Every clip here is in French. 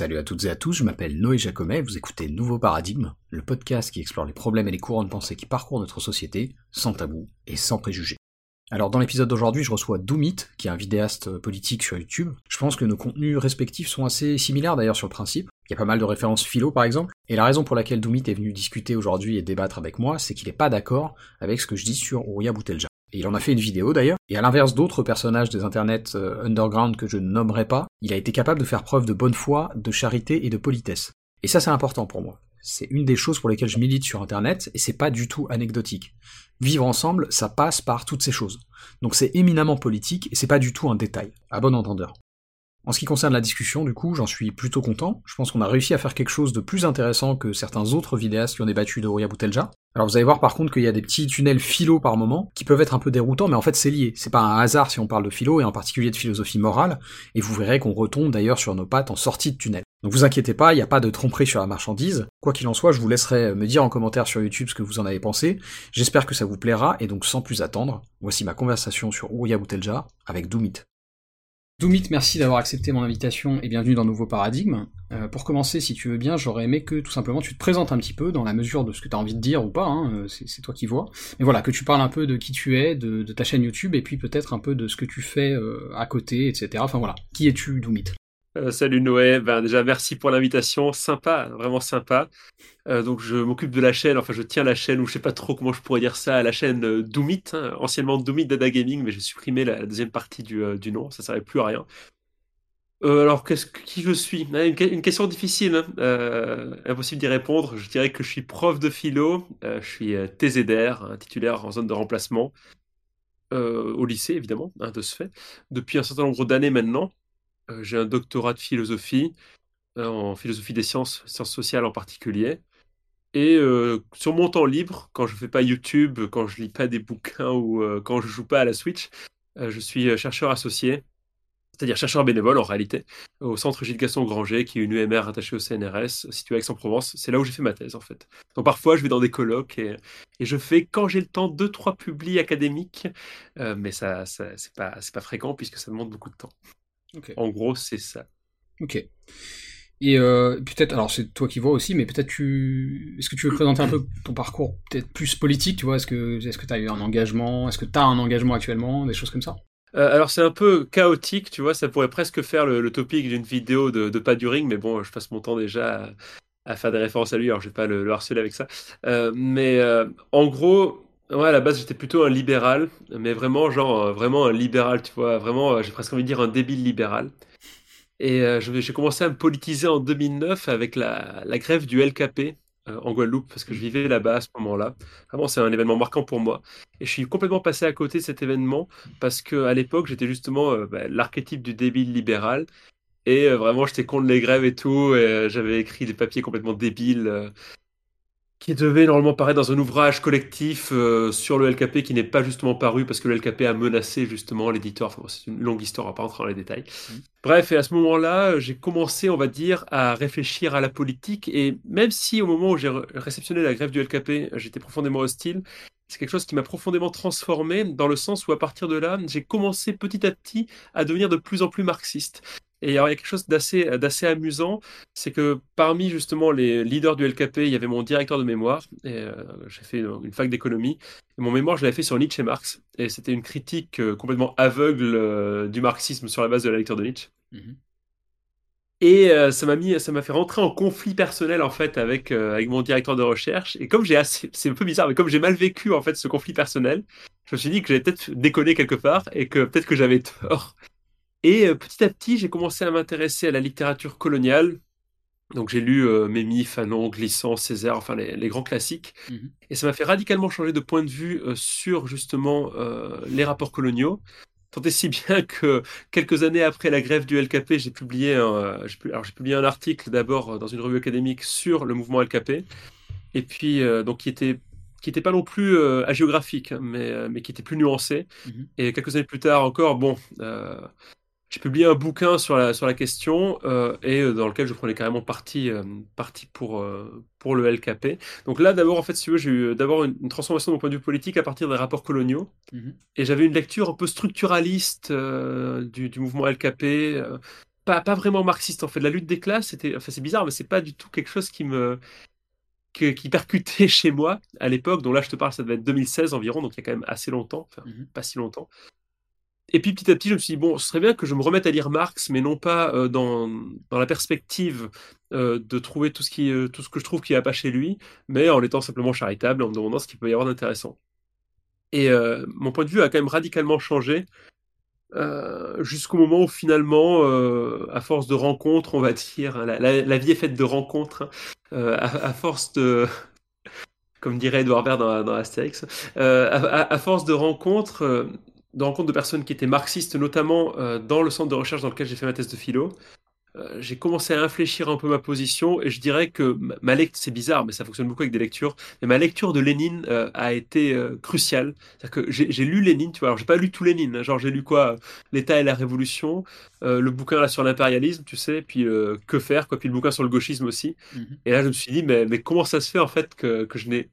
Salut à toutes et à tous, je m'appelle Noé Jacomet, vous écoutez Nouveau Paradigme, le podcast qui explore les problèmes et les courants de pensée qui parcourent notre société, sans tabou et sans préjugés. Alors dans l'épisode d'aujourd'hui, je reçois Doomit, qui est un vidéaste politique sur YouTube. Je pense que nos contenus respectifs sont assez similaires d'ailleurs sur le principe. Il y a pas mal de références philo par exemple, et la raison pour laquelle Doomit est venu discuter aujourd'hui et débattre avec moi, c'est qu'il n'est pas d'accord avec ce que je dis sur Ouria Boutelja. Et il en a fait une vidéo d'ailleurs, et à l'inverse d'autres personnages des internets euh, underground que je ne nommerai pas, il a été capable de faire preuve de bonne foi, de charité et de politesse. Et ça c'est important pour moi. C'est une des choses pour lesquelles je milite sur internet, et c'est pas du tout anecdotique. Vivre ensemble, ça passe par toutes ces choses. Donc c'est éminemment politique, et c'est pas du tout un détail, à bon entendeur. En ce qui concerne la discussion, du coup, j'en suis plutôt content. Je pense qu'on a réussi à faire quelque chose de plus intéressant que certains autres vidéastes qui ont débattu de Rouya Boutelja. Alors vous allez voir par contre qu'il y a des petits tunnels philo par moment, qui peuvent être un peu déroutants, mais en fait c'est lié. C'est pas un hasard si on parle de philo, et en particulier de philosophie morale, et vous verrez qu'on retombe d'ailleurs sur nos pattes en sortie de tunnel. Donc vous inquiétez pas, il n'y a pas de tromperie sur la marchandise. Quoi qu'il en soit, je vous laisserai me dire en commentaire sur YouTube ce que vous en avez pensé. J'espère que ça vous plaira, et donc sans plus attendre, voici ma conversation sur Ouya Boutelja avec Doumit. Doumit, merci d'avoir accepté mon invitation et bienvenue dans Nouveau Paradigme. Euh, pour commencer, si tu veux bien, j'aurais aimé que tout simplement tu te présentes un petit peu dans la mesure de ce que tu as envie de dire ou pas, hein, euh, c'est toi qui vois. Mais voilà, que tu parles un peu de qui tu es, de, ta chaîne YouTube, et puis peut-être un peu de ce que tu fais euh, à côté, etc. Enfin voilà, qui es-tu, Doumit? Euh, salut Noé, ben, déjà merci pour l'invitation, sympa, vraiment sympa. Euh, donc je m'occupe de la chaîne, enfin je tiens la chaîne, ou je sais pas trop comment je pourrais dire ça, la chaîne euh, Doomit, hein, anciennement Doomit Dada Gaming, mais j'ai supprimé la, deuxième partie du, nom, ça servait plus à rien. alors qu'est-ce qui je suis? Ah, une, question difficile, hein. impossible d'y répondre. Je dirais que je suis prof de philo, je suis TZR, titulaire en zone de remplacement, au lycée évidemment, hein, de ce fait, depuis un certain nombre d'années maintenant. Euh, j'ai un doctorat de philosophie, euh, en philosophie des sciences, sciences sociales en particulier. Et euh, sur mon temps libre, quand je fais pas YouTube, quand je lis pas des bouquins ou quand je joue pas à la Switch, je suis chercheur associé, c'est-à-dire chercheur bénévole en réalité, au centre Gilles Gaston Granger, qui est une UMR attachée au CNRS, située à Aix-en-Provence. C'est là où j'ai fait ma thèse en fait. Donc parfois je vais dans des colloques et, je fais quand j'ai le temps deux trois publis académiques, mais ça, ça c'est pas pas fréquent puisque ça demande beaucoup de temps. En gros, c'est ça. Ok. Et euh, peut-être, alors c'est toi qui vois aussi, mais peut-être tu, est-ce que tu veux présenter un peu ton parcours, peut-être plus politique, tu vois, est-ce que, est-ce que tu as eu un engagement, est-ce que tu as un engagement actuellement, des choses comme ça euh, Alors c'est un peu chaotique, tu vois, ça pourrait presque faire le, topic d'une vidéo de, de pas du ring, mais bon, je passe mon temps déjà à, faire des références à lui, alors je vais pas le, harceler avec ça. Euh, mais en gros, Ouais, à la base, j'étais plutôt un libéral, mais vraiment, genre, euh, vraiment un libéral, tu vois, vraiment, euh, j'ai presque envie de dire un débile libéral. Et euh, j'ai commencé à me politiser en 2009 avec la, grève du LKP en Guadeloupe, parce que je vivais là-bas à ce moment-là. Vraiment, c'est un événement marquant pour moi. Et je suis complètement passé à côté de cet événement, parce qu'à l'époque, j'étais justement bah, l'archétype du débile libéral. Et vraiment, j'étais contre les grèves et tout, et j'avais écrit des papiers complètement débiles qui devait normalement paraître dans un ouvrage collectif euh, sur le LKP qui n'est pas justement paru parce que le LKP a menacé justement l'éditeur. Enfin, c'est une longue histoire, on va pas rentrer dans les détails. Mmh. Bref, et à ce moment-là, j'ai commencé, on va dire, à réfléchir à la politique. Et même si au moment où j'ai réceptionné la grève du LKP, j'étais profondément hostile, c'est quelque chose qui m'a profondément transformé dans le sens où à partir de là, j'ai commencé petit à petit à devenir de plus en plus marxiste. Et alors, il y a quelque chose d'assez, d'assez amusant, c'est que parmi justement les leaders du LKP, il y avait mon directeur de mémoire, et euh, j'ai fait une fac d'économie, et mon mémoire, je l'avais fait sur Nietzsche et Marx, et c'était une critique euh, complètement aveugle euh, du marxisme sur la base de la lecture de Nietzsche. Mmh et ça m'a mis, ça m'a fait rentrer en conflit personnel en fait avec avec mon directeur de recherche. Et comme j'ai assez, c'est un peu bizarre, mais comme j'ai mal vécu en fait ce conflit personnel, je me suis dit que j'avais peut-être déconné quelque part et que peut-être que j'avais tort. Et euh, petit à petit, j'ai commencé à m'intéresser à la littérature coloniale. Donc j'ai lu euh, Mémi, Fanon, Glissant, Césaire, enfin les, grands classiques. Mmh Et ça m'a fait radicalement changer de point de vue euh, sur justement les rapports coloniaux. Tant et si bien que quelques années après la grève du LKP, j'ai publié, un, alors publié un article d'abord dans une revue académique sur le mouvement LKP, et puis donc qui était qui n'était pas non plus euh, agéographique, hein, mais, mais qui était plus nuancé. Mmh et quelques années plus tard encore, bon, j'ai publié un bouquin sur la, sur la question euh, et euh, dans lequel je prenais carrément parti, euh, parti pour, pour le LKP. Donc là, d'abord, en fait, si tu veux, j'ai eu d'abord une, transformation de mon point de vue politique à partir des rapports coloniaux. Mhm. Et j'avais une lecture un peu structuraliste du, du, mouvement LKP. pas, pas vraiment marxiste en fait. La lutte des classes, c'était, enfin c'est bizarre, mais c'est pas du tout quelque chose qui me qui percutait chez moi à l'époque. Donc là, je te parle, ça devait être 2016 environ, donc il y a quand même assez longtemps, enfin mmh pas si longtemps. Et puis petit à petit, je me suis dit, bon, ce serait bien que je me remette à lire Marx, mais non pas euh, dans, dans, la perspective euh, de trouver tout ce, qui, euh, tout ce que je trouve qui va pas chez lui, mais en étant simplement charitable, en me demandant ce qu'il peut y avoir d'intéressant. Et mon point de vue a quand même radicalement changé jusqu'au moment où finalement, à force de rencontres, on va dire, hein, la, vie est faite de rencontres, hein, à, force de, comme dirait Edouard Baird dans, dans Astérix, à, force de rencontres, de rencontres de personnes qui étaient marxistes, notamment dans le centre de recherche dans lequel j'ai fait ma thèse de philo, euh, j'ai commencé à infléchir un peu ma position et je dirais que ma lecture, c'est bizarre, mais ça fonctionne beaucoup avec des lectures, mais ma lecture de Lénine euh, a été euh, cruciale. C'est-à-dire que j'ai lu Lénine, tu vois, alors j'ai pas lu tout Lénine, hein. genre j'ai lu quoi? L'État et la Révolution, le bouquin là sur l'impérialisme, tu sais, puis Que faire, quoi, puis le bouquin sur le gauchisme aussi. Mmh et là je me suis dit, mais, mais comment ça se fait en fait que, que je n'ai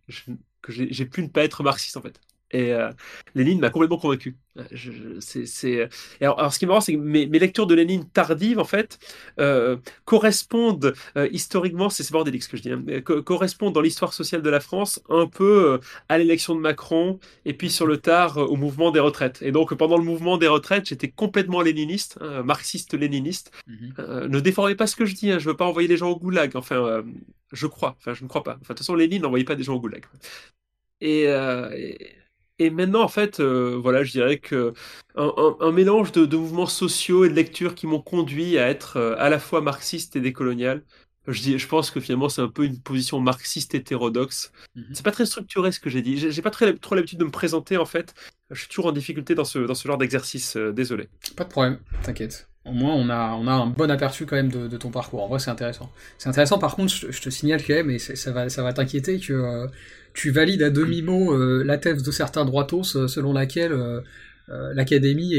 que j'ai pu ne pas être marxiste en fait? Et euh, Lénine m'a complètement convaincu. Euh, c'est, Alors, ce qui est marrant, c'est que mes, lectures de Lénine tardives, en fait, euh, correspondent historiquement, c'est bordélique ce que je dis, hein, correspondent dans l'histoire sociale de la France un peu à l'élection de Macron et puis sur le tard au mouvement des retraites. Et donc, pendant le mouvement des retraites, j'étais complètement léniniste, hein, marxiste-léniniste. Mhm. ne déformez pas ce que je dis, hein, je veux pas envoyer les gens au goulag. Enfin, je crois, enfin, je ne crois pas. Enfin, de toute façon, Lénine n'envoyait pas des gens au goulag. et et maintenant, en fait, euh, voilà, je dirais que un, mélange de, mouvements sociaux et de lectures qui m'ont conduit à être euh, à la fois marxiste et décolonial. Je, dis, je pense que finalement, c'est un peu une position marxiste hétérodoxe. Mhm. C'est pas très structuré ce que j'ai dit. J'ai pas très, trop l'habitude de me présenter, en fait. Je suis toujours en difficulté dans ce, dans ce genre d'exercice. Euh, désolé. Pas de problème, t'inquiète. Au moins, on a, un bon aperçu quand même de, ton parcours. En vrai, c'est intéressant. C'est intéressant, par contre, je, te signale quand même, et ça va, ça va t'inquiéter, que tu valides à demi-mot euh, la thèse de certains droitos euh, selon laquelle euh, l'académie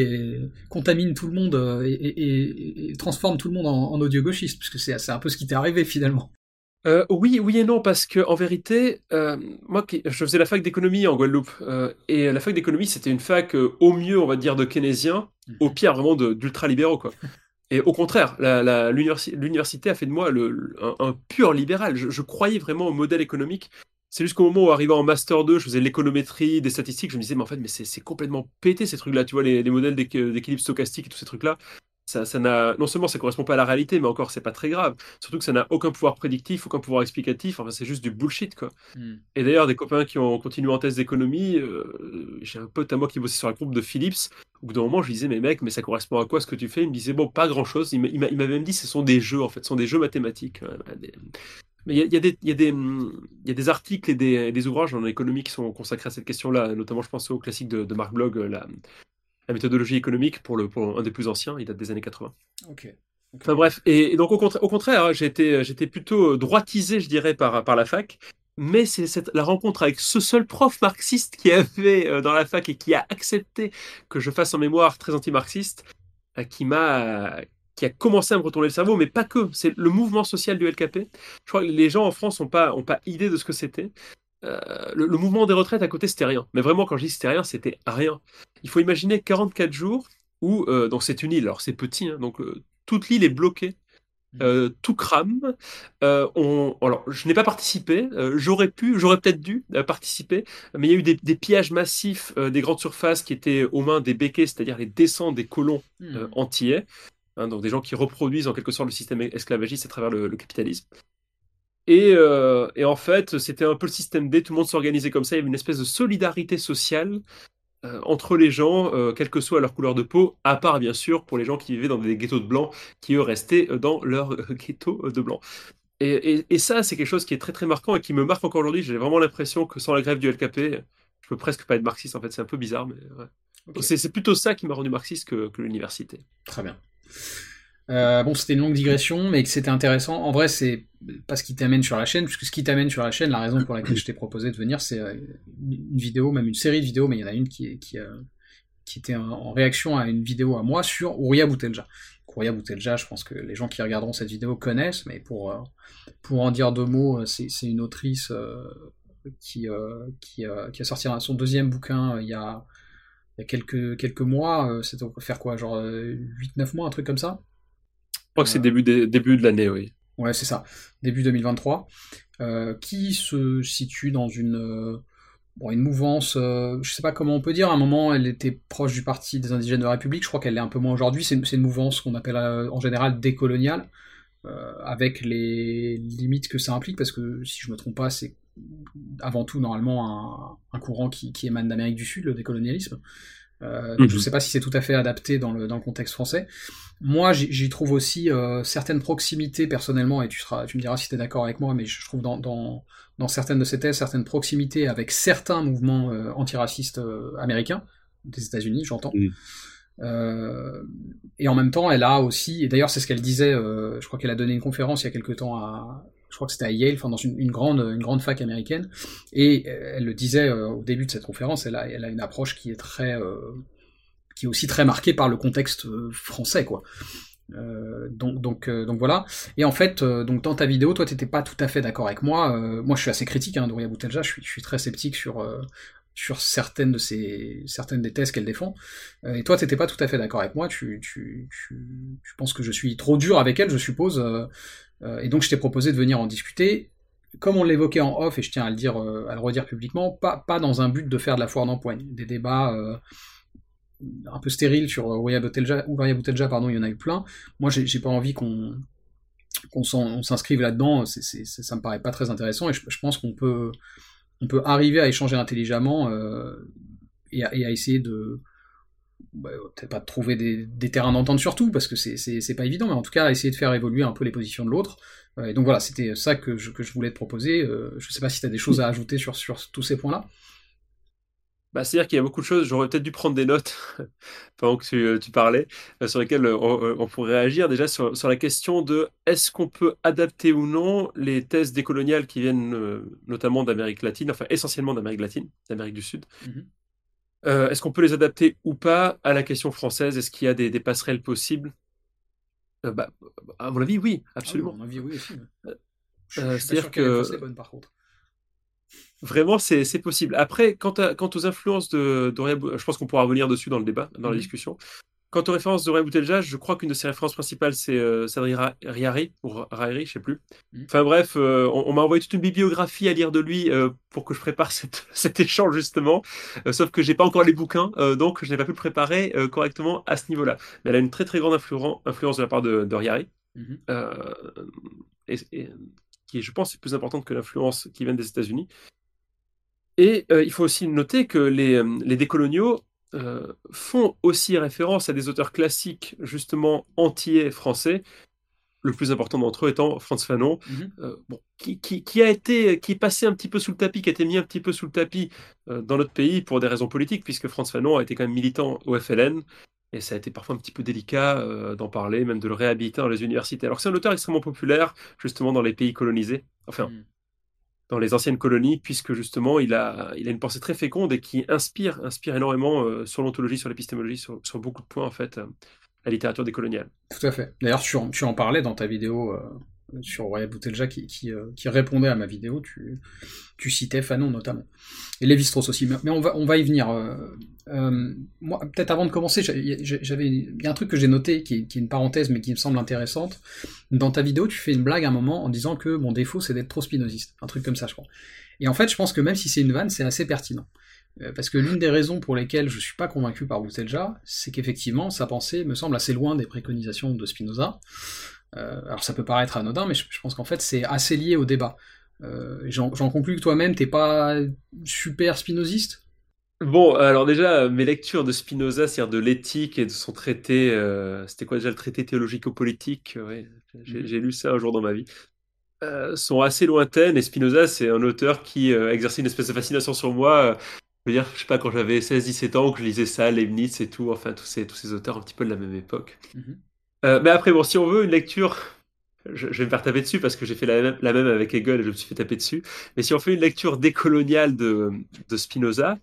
contamine tout le monde et, transforme tout le monde en, audio gauchiste, puisque c'est un peu ce qui t'est arrivé finalement. oui, oui et non, parce que en vérité, moi, je faisais la fac d'économie en Guadeloupe, et la fac d'économie, c'était une fac au mieux, on va dire, de keynésiens, mhm. Au pire, vraiment d'ultra-libéraux, quoi. Et au contraire, l'université a fait de moi le, un, pur libéral. Je, je, croyais vraiment au modèle économique c'est jusqu'au moment où, arrivant en Master 2, je faisais l'économétrie, des statistiques, je me disais, mais en fait, mais c'est complètement pété ces trucs-là, tu vois, les, modèles d'équilibre stochastique et tous ces trucs-là. Ça, ça n'a, non seulement ça correspond pas à la réalité, mais encore, c'est pas très grave. Surtout que ça n'a aucun pouvoir prédictif, aucun pouvoir explicatif, enfin, c'est juste du bullshit, quoi. Hmm. Et d'ailleurs, des copains qui ont continué en thèse d'économie, euh, j'ai un pote à moi qui bossait sur la groupe de Philips, au bout d'un moment, je lui disais, mais mec, mais ça correspond à quoi ce que tu fais? Il me disait, bon, pas grand chose. Il m'avait même dit, ce sont des jeux, en fait, ce sont des jeux mathématiques. Mais il y, a, des articles et des, ouvrages en économie qui sont consacrés à cette question-là, notamment je pense au classique de, Marc Blog, euh, la, méthodologie économique, pour, le, un des plus anciens, il date des années 80. Ok. Enfin bref, et, donc au, contraire, hein, j'étais plutôt droitisé, je dirais, par, par la fac, mais c'est la rencontre avec ce seul prof marxiste qui avait euh, dans la fac et qui a accepté que je fasse un mémoire très anti-marxiste, euh, qui m'a qui a commencé à me retourner le cerveau, mais pas que. C'est le mouvement social du LKP. Je crois que les gens en France n'ont pas, ont pas idée de ce que c'était. Euh, le, mouvement des retraites à côté, c'était rien. Mais vraiment, quand je dis c'était rien, c'était rien. Il faut imaginer 44 jours où, euh, donc c'est une île, alors c'est petit, hein, donc euh, toute l'île est bloquée. Mmh. tout crame. on... Alors, je n'ai pas participé. j'aurais pu, j'aurais peut-être dû participer, mais il y a eu des, des pillages massifs des grandes surfaces qui étaient aux mains des béquets, c'est-à-dire les descends des colons mmh. antillais. Hein, donc des gens qui reproduisent en quelque sorte le système esclavagiste à travers le, capitalisme. Euh, et, en fait, c'était un peu le système D, tout le monde s'organisait comme ça, il y avait une espèce de solidarité sociale euh, entre les gens, euh, quelle que soit leur couleur de peau, à part bien sûr pour les gens qui vivaient dans des ghettos de blancs, qui eux restaient dans leur ghetto de blancs. Et, ça, c'est quelque chose qui est très très marquant et qui me marque encore aujourd'hui. J'ai vraiment l'impression que sans la grève du LKP, je peux presque pas être marxiste. En fait, c'est un peu bizarre, mais c'est plutôt ça qui m'a rendu marxiste que l'université. Très bien. Euh, bon, c'était une longue digression, mais c'était intéressant. En vrai, c'est pas ce qui t'amène sur la chaîne, puisque ce qui t'amène sur la chaîne, la raison pour laquelle je t'ai proposé de venir, c'est euh, une vidéo, même une série de vidéos, mais il y en a une qui, euh, était en réaction à une vidéo à moi sur Ouria Boutelja. Ouria Boutelja, je pense que les gens qui regarderont cette vidéo connaissent, mais pour, pour en dire deux mots, c'est une autrice qui, qui, a sorti son deuxième bouquin il y a il y a quelques, quelques mois, c'était faire quoi, genre 8-9 euh, mois, un truc comme ça crois que c'est début, début de l'année, oui. Ouais, c'est ça, début 2023, qui se situe dans une bon, une mouvance, euh, je sais pas comment on peut dire, à un moment elle était proche du Parti des indigènes de la République, je crois qu'elle l'est un peu moins aujourd'hui, c'est une, mouvance qu'on appelle euh, en général décoloniale, euh, avec les limites que ça implique, parce que si je me trompe pas, c'est avant tout normalement un, courant qui, émane d'Amérique du Sud, le décolonialisme. Euh, Je ne mhm. sais pas si c'est tout à fait adapté dans le, dans le contexte français. Moi, j'y trouve aussi certaines proximités personnellement, et tu, seras, tu me diras si tu es d'accord avec moi, mais je trouve dans, dans, dans certaines de ses thèses, certaines proximités avec certains mouvements euh, antiracistes euh, américains, des États-Unis, j'entends. Euh, et en même temps, elle a aussi, et d'ailleurs c'est ce qu'elle disait, je crois qu'elle a donné une conférence il y a quelque temps à, je crois que c'était à Yale, enfin dans une, grande, une grande fac américaine, et elle le disait au début de cette conférence, elle a, elle a une approche qui est très, qui est aussi très marquée par le contexte français, quoi. Euh, donc, donc, euh, donc voilà. Et en fait, euh, donc dans ta vidéo, toi, t'étais pas tout à fait d'accord avec moi. moi, je suis assez critique hein, d'Ouria Boutelja. Je suis, je suis très sceptique sur sur certaines de ces certaines des thèses qu'elle défend. et toi, t'étais pas tout à fait d'accord avec moi. Tu, tu, tu, tu, penses que je suis trop dur avec elle, je suppose. Et donc, je t'ai proposé de venir en discuter. Comme on l'évoquait en off, et je tiens à le dire, à le redire publiquement, pas, pas dans un but de faire de la foire d'empoigne, des débats un peu stérile sur Ouria Boutelja, pardon, il y en a eu plein. Moi, j'ai pas envie qu'on qu'on s'inscrive là-dedans, ça me paraît pas très intéressant, et je, pense qu'on peut, on peut arriver à échanger intelligemment euh, et, à, essayer de, bah, peut-être pas de trouver des, terrains d'entente surtout, parce que c'est pas évident, mais en tout cas essayer de faire évoluer un peu les positions de l'autre. Euh, et donc voilà, c'était ça que je, que je voulais te proposer. Euh, je sais pas si tu as des choses à ajouter sur, sur tous ces points-là. Bah, c'est-à-dire qu'il y a beaucoup de choses, j'aurais peut-être dû prendre des notes pendant que tu, euh, parlais, euh, sur lesquelles on, pourrait réagir. Déjà sur, la question de est-ce qu'on peut adapter ou non les thèses décoloniales qui viennent notamment d'Amérique latine, enfin essentiellement d'Amérique latine, d'Amérique du Sud. Mmh est-ce qu'on peut les adapter ou pas à la question française? Est-ce qu'il y a des, passerelles possibles? Bah, À mon avis, oui, ah absolument. à mon avis, oui aussi. C'est-à-dire que. Bonne, par contre. Vraiment, c'est possible. Après, quant, quant aux influences de Doria, je pense qu'on pourra revenir dessus dans le débat, dans la mmh discussion. Quant aux références de Boutelja, je crois qu'une de ses références principales, c'est euh, Sadri Riari, ou Rairi, je sais plus. Mmh. Enfin bref, euh, on, m'a envoyé toute une bibliographie à lire de lui euh, pour que je prépare cet échange, justement. sauf que j'ai pas encore les bouquins, donc je n'ai pas pu le préparer correctement à ce niveau-là. Mais elle a une très très grande influence de la part de, de Riari. Mmh et, qui, je pense, est plus importante que l'influence qui vient des États-Unis. Et euh, il faut aussi noter que les, euh, les décoloniaux euh, font aussi référence à des auteurs classiques, justement entiers français, le plus important d'entre eux étant Franz Fanon, mhm. bon, qui, qui, a été, qui est passé un petit peu sous le tapis, qui a été mis un petit peu sous le tapis dans notre pays pour des raisons politiques, puisque Franz Fanon a été quand même militant au FLN, et ça a été parfois un petit peu délicat d'en parler, même de le réhabiliter dans les universités. Alors c'est un auteur extrêmement populaire, justement dans les pays colonisés, enfin, mhm dans les anciennes colonies, puisque justement il a, il a une pensée très féconde et qui inspire, inspire énormément euh, sur l'ontologie, sur l'épistémologie, sur, beaucoup de points en fait, euh, la littérature décoloniale. Tout à fait. D'ailleurs, tu, tu, en parlais dans ta vidéo euh, sur Roya Boutelja qui, qui, répondait à ma vidéo, tu, citais Fanon notamment. Et Lévi-Strauss aussi, mais on va, y venir. moi, peut-être avant de commencer, j'avais, y a un truc que j'ai noté qui est, une parenthèse mais qui me semble intéressante. Dans ta vidéo, tu fais une blague à un moment en disant que mon défaut c'est d'être trop spinoziste, un truc comme ça, je crois. Et en fait, je pense que même si c'est une vanne, c'est assez pertinent. Parce que l'une des raisons pour lesquelles je suis pas convaincu par Boutelja, c'est qu'effectivement, sa pensée me semble assez loin des préconisations de Spinoza. Euh, alors ça peut paraître anodin, mais je, pense qu'en fait c'est assez lié au débat. Euh, j'en conclus que toi-même, t'es pas super spinoziste Bon, alors déjà, mes lectures de Spinoza, c'est-à-dire de l'éthique et de son traité, euh, c'était quoi déjà le traité théologico-politique? Ouais, mhm. J'ai lu ça un jour dans ma vie. sont assez lointaines et Spinoza, c'est un auteur qui exerçait une espèce de fascination sur moi. je veux dire, je sais pas, quand j'avais 16-17 ans, que je lisais ça, Leibniz et tout, enfin tous ces, tous ces auteurs un petit peu de la même époque. Mhm. Euh, mais après, bon, si on veut une lecture, je, vais me faire taper dessus parce que j'ai fait la même, avec Hegel et je me suis fait taper dessus. Mais si on fait une lecture décoloniale de, de Spinoza,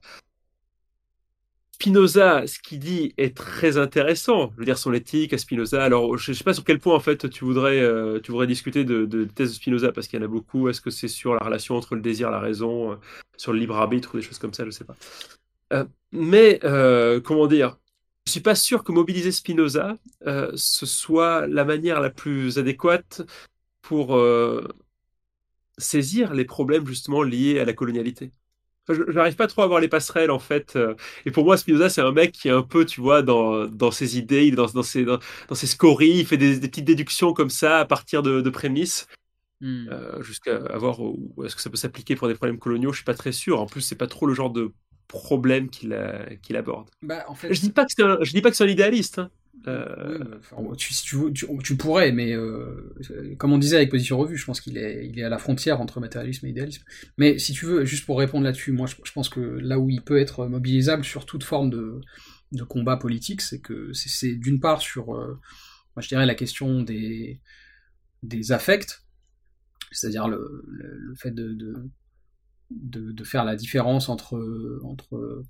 Spinoza, ce qu'il dit est très intéressant. Je veux dire, son éthique à Spinoza. Alors, je ne sais pas sur quel point, en fait, tu voudrais, euh, tu voudrais discuter de, de, thèse de Spinoza, parce qu'il y en a beaucoup. Est-ce que c'est sur la relation entre le désir et la raison, euh, sur le libre arbitre ou des choses comme ça, je ne sais pas. mais, comment dire, je suis pas sûr que mobiliser Spinoza, euh, ce soit la manière la plus adéquate pour euh, saisir les problèmes justement liés à la colonialité. je n'arrive pas trop à voir les passerelles en fait. Euh, et pour moi, Spinoza, c'est un mec qui est un peu, tu vois, dans, dans ses idées, dans, dans, ses, dans, ses scories, il fait des, petites déductions comme ça à partir de, de prémices. Hmm. jusqu'à voir où est-ce que ça peut s'appliquer pour des problèmes coloniaux, je suis pas très sûr. En plus, c'est pas trop le genre de problème qu'il qu'il aborde. Bah, en fait, je dis pas que c'est un, je dis pas que c'est un idéaliste. Hein. Euh... tu, tu, pourrais, mais euh, comme on disait avec Position Revue, je pense qu'il est, il est à la frontière entre matérialisme et idéalisme. Mais si tu veux, juste pour répondre là-dessus, moi je, pense que là où il peut être mobilisable sur toute forme de, de combat politique, c'est que c'est d'une part sur, euh, moi je dirais, la question des, des affects, c'est-à-dire le, le, fait de, de de, faire la différence entre, entre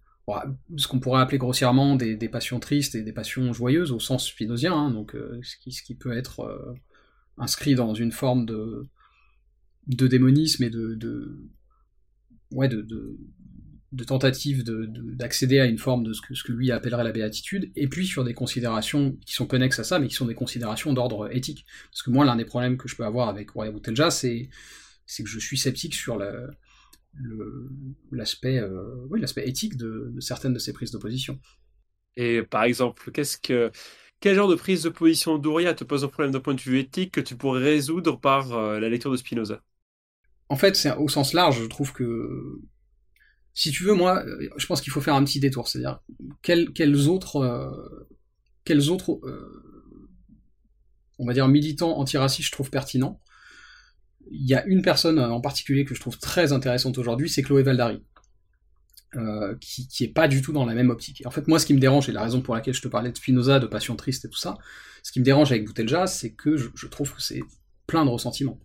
ce qu'on pourrait appeler grossièrement des, passions tristes et des passions joyeuses au sens spinozien, hein, donc euh, ce, qui, ce, qui, peut être euh, inscrit dans une forme de, de démonisme et de, de ouais, de, de, tentative d'accéder à une forme de ce que, ce que lui appellerait la béatitude, et puis sur des considérations qui sont connexes à ça, mais qui sont des considérations d'ordre éthique. Parce que moi, l'un des problèmes que je peux avoir avec Roya Boutelja, c'est que je suis sceptique sur la, l'aspect euh, oui, l'aspect éthique de, certaines de ces prises d'opposition. Et par exemple, qu'est-ce que quel genre de prise de position d'Ouria te pose un problème d'un point de vue éthique que tu pourrais résoudre par euh, la lecture de Spinoza? En fait, c'est au sens large, je trouve que si tu veux, moi, euh, je pense qu'il faut faire un petit détour, c'est-à-dire quels, quels, autres quels autres on va dire militants antiracistes je trouve pertinents il y a une personne en particulier que je trouve très intéressante aujourd'hui, c'est Chloé Valdari. Euh, qui, qui est pas du tout dans la même optique. en fait, moi, ce qui me dérange, et la raison pour laquelle je te parlais de Spinoza, de passion triste et tout ça, ce qui me dérange avec Boutelja, c'est que je, trouve que c'est plein de ressentiments.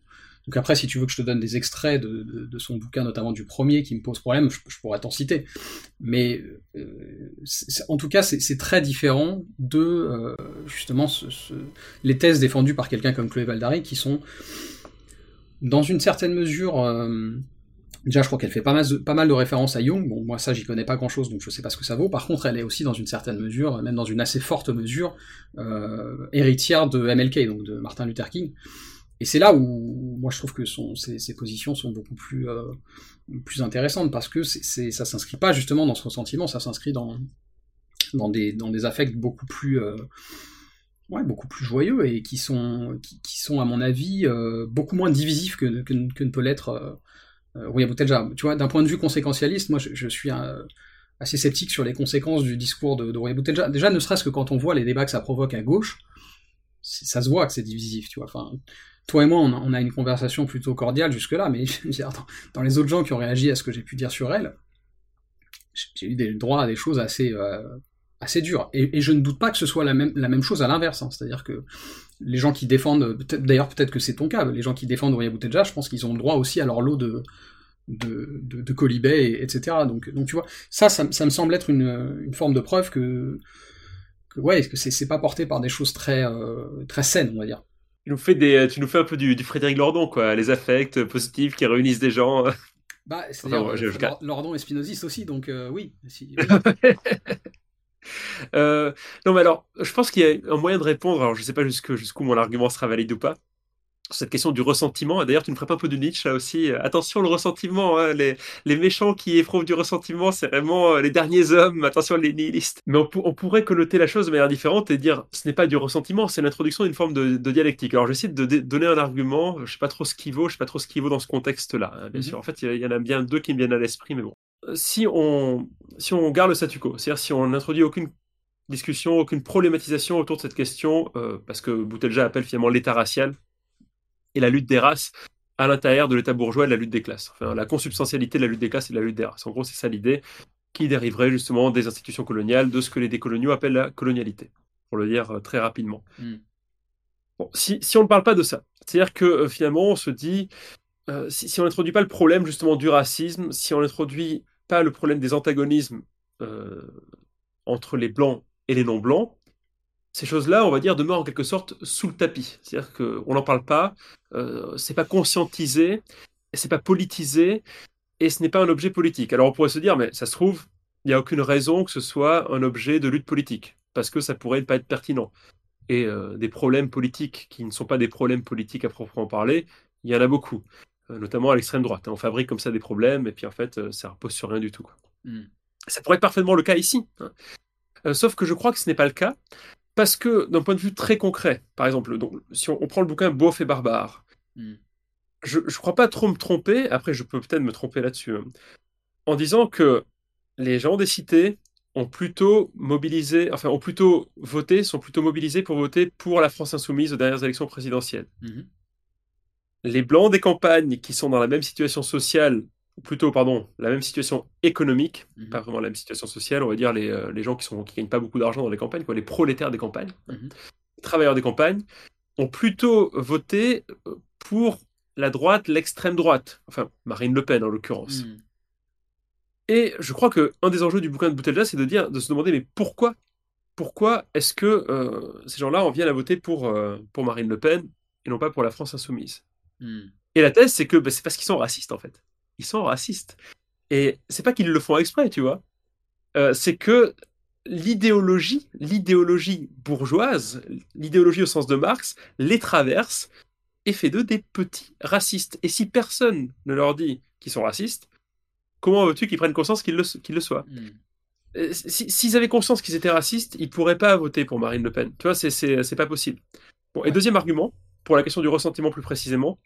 Donc après, si tu veux que je te donne des extraits de, son bouquin, notamment du premier, qui me pose problème, je, pourrais t'en citer. Mais euh, en tout cas, c'est très différent de euh, justement les thèses défendues par quelqu'un comme Chloé Valdari, qui sont dans une certaine mesure, euh, déjà je crois qu'elle fait pas mal, de, références à Jung, bon moi ça j'y connais pas grand chose donc je sais pas ce que ça vaut, par contre elle est aussi dans une certaine mesure, même dans une assez forte mesure, euh, héritière de MLK, donc de Martin Luther King, et c'est là où moi je trouve que ses, positions sont beaucoup plus, euh, plus intéressantes, parce que ça s'inscrit pas justement dans ce ressentiment, ça s'inscrit dans, dans, des, dans des affects beaucoup plus ouais, beaucoup plus joyeux et qui sont, qui, sont à mon avis, euh, beaucoup moins divisifs que, que, ne peut l'être euh, euh Boutelja. Tu vois, d'un point de vue conséquentialiste, moi je, suis assez sceptique sur les conséquences du discours de, de. Déjà, ne serait-ce que quand on voit les débats que ça provoque à gauche, ça se voit que c'est divisif, tu vois. Enfin, toi et moi, on a, une conversation plutôt cordiale jusque-là, mais dans, les autres gens qui ont réagi à ce que j'ai pu dire sur elle, j'ai eu des droits à des choses assez, euh, assez dur. Et, je ne doute pas que ce soit la même, la même chose à l'inverse. Hein. C'est-à-dire que les gens qui défendent, d'ailleurs peut-être que c'est ton cas, les gens qui défendent Oria Bouteja, je pense qu'ils ont le droit aussi à leur lot de, de, de, colibets, etc. Donc, donc tu vois, ça, ça, me semble être une, une, forme de preuve que, que ouais, que c'est pas porté par des choses très, euh, très saines, on va dire. Tu nous fais, des, tu nous fais un peu du, du Frédéric Lordon, quoi, les affects positifs qui réunissent des gens. Bah, c'est-à-dire, Lordon est spinoziste aussi, donc euh, oui. oui. Euh, non, mais alors, je pense qu'il y a un moyen de répondre. Alors, je ne sais pas jusqu'où mon argument sera valide ou pas. Cette question du ressentiment. D'ailleurs, tu ne ferais pas un peu de Nietzsche là aussi. Attention, le ressentiment. Hein, les, les, méchants qui éprouvent du ressentiment, c'est vraiment euh, les derniers hommes. Attention, les nihilistes. Mais on, pourrait connoter la chose de manière différente et dire ce n'est pas du ressentiment, c'est l'introduction d'une forme de, dialectique. Alors, j'essaie de donner un argument. Je ne sais pas trop ce qu'il vaut. Je ne sais pas trop ce qu'il vaut dans ce contexte-là. Hein, bien mm-hmm. sûr. En fait, il y, en a bien deux qui me viennent à l'esprit, mais bon si on, si on garde le statu quo, c'est-à-dire si on n'introduit aucune discussion, aucune problématisation autour de cette question, euh, parce que Boutelja appelle finalement l'état racial et la lutte des races à l'intérieur de l'état bourgeois et de la lutte des classes. Enfin, la consubstantialité de la lutte des classes et de la lutte des races. En gros, c'est ça l'idée qui dériverait justement des institutions coloniales, de ce que les décoloniaux appellent la colonialité, pour le dire euh, très rapidement. Hmm. Bon, si, si, on ne parle pas de ça, c'est-à-dire que euh, finalement on se dit, si, si, on n'introduit pas le problème justement du racisme, si on n'introduit pas le problème des antagonismes entre les blancs et les non-blancs, ces choses-là, on va dire, demeurent en quelque sorte sous le tapis. C'est-à-dire qu'on n'en parle pas, euh, c'est pas conscientisé, c'est pas politisé, et ce n'est pas un objet politique. Alors on pourrait se dire, mais ça se trouve, il n'y a aucune raison que ce soit un objet de lutte politique. parce que ça pourrait ne pas être pertinent. Et des problèmes politiques qui ne sont pas des problèmes politiques à proprement parler, il y en a beaucoup, notamment à l'extrême droite. Hein. On fabrique comme ça des problèmes, et puis en fait, ça repose sur rien du tout. Quoi. Mmh. Ça pourrait être parfaitement le cas ici. Hein. sauf que je crois que ce n'est pas le cas, parce que d'un point de vue très concret, par exemple, donc, si on, prend le bouquin Beauf et Barbare, mmh. je ne crois pas trop me tromper, après je peux peut-être me tromper là-dessus, hein, en disant que les gens des cités ont plutôt mobilisé, enfin ont plutôt voté, sont plutôt mobilisés pour voter pour la France insoumise aux dernières élections présidentielles. Mmh les blancs des campagnes qui sont dans la même situation sociale, ou plutôt, pardon, la même situation économique, mmh pas vraiment la même situation sociale, on va dire les, euh, les gens qui ne qui gagnent pas beaucoup d'argent dans les campagnes, quoi, les prolétaires des campagnes, les travailleurs des campagnes, ont plutôt voté euh, pour la droite, l'extrême droite, enfin Marine Le Pen en l'occurrence. Et je crois que un des enjeux du bouquin de Boutelja, c'est de dire, de se demander, mais pourquoi, pourquoi est-ce que euh, ces gens-là en viennent à voter pour, euh, pour Marine Le Pen et non pas pour la France insoumise? Hmm. Et la thèse, c'est que bah, c'est parce qu'ils sont racistes en fait. Ils sont racistes. Et c'est pas qu'ils le font exprès, tu vois. Euh, c'est que l'idéologie, l'idéologie bourgeoise, l'idéologie au sens de Marx, les traverse et fait d'eux des petits racistes. Et si personne ne leur dit qu'ils sont racistes, comment veux-tu qu'ils prennent conscience qu'ils le, le soient? Hmm. euh, S'ils avaient conscience qu'ils étaient racistes, ils pourraient pas voter pour Marine Le Pen. Tu vois, c'est pas possible. Bon, et deuxième argument, pour la question du ressentiment plus précisément,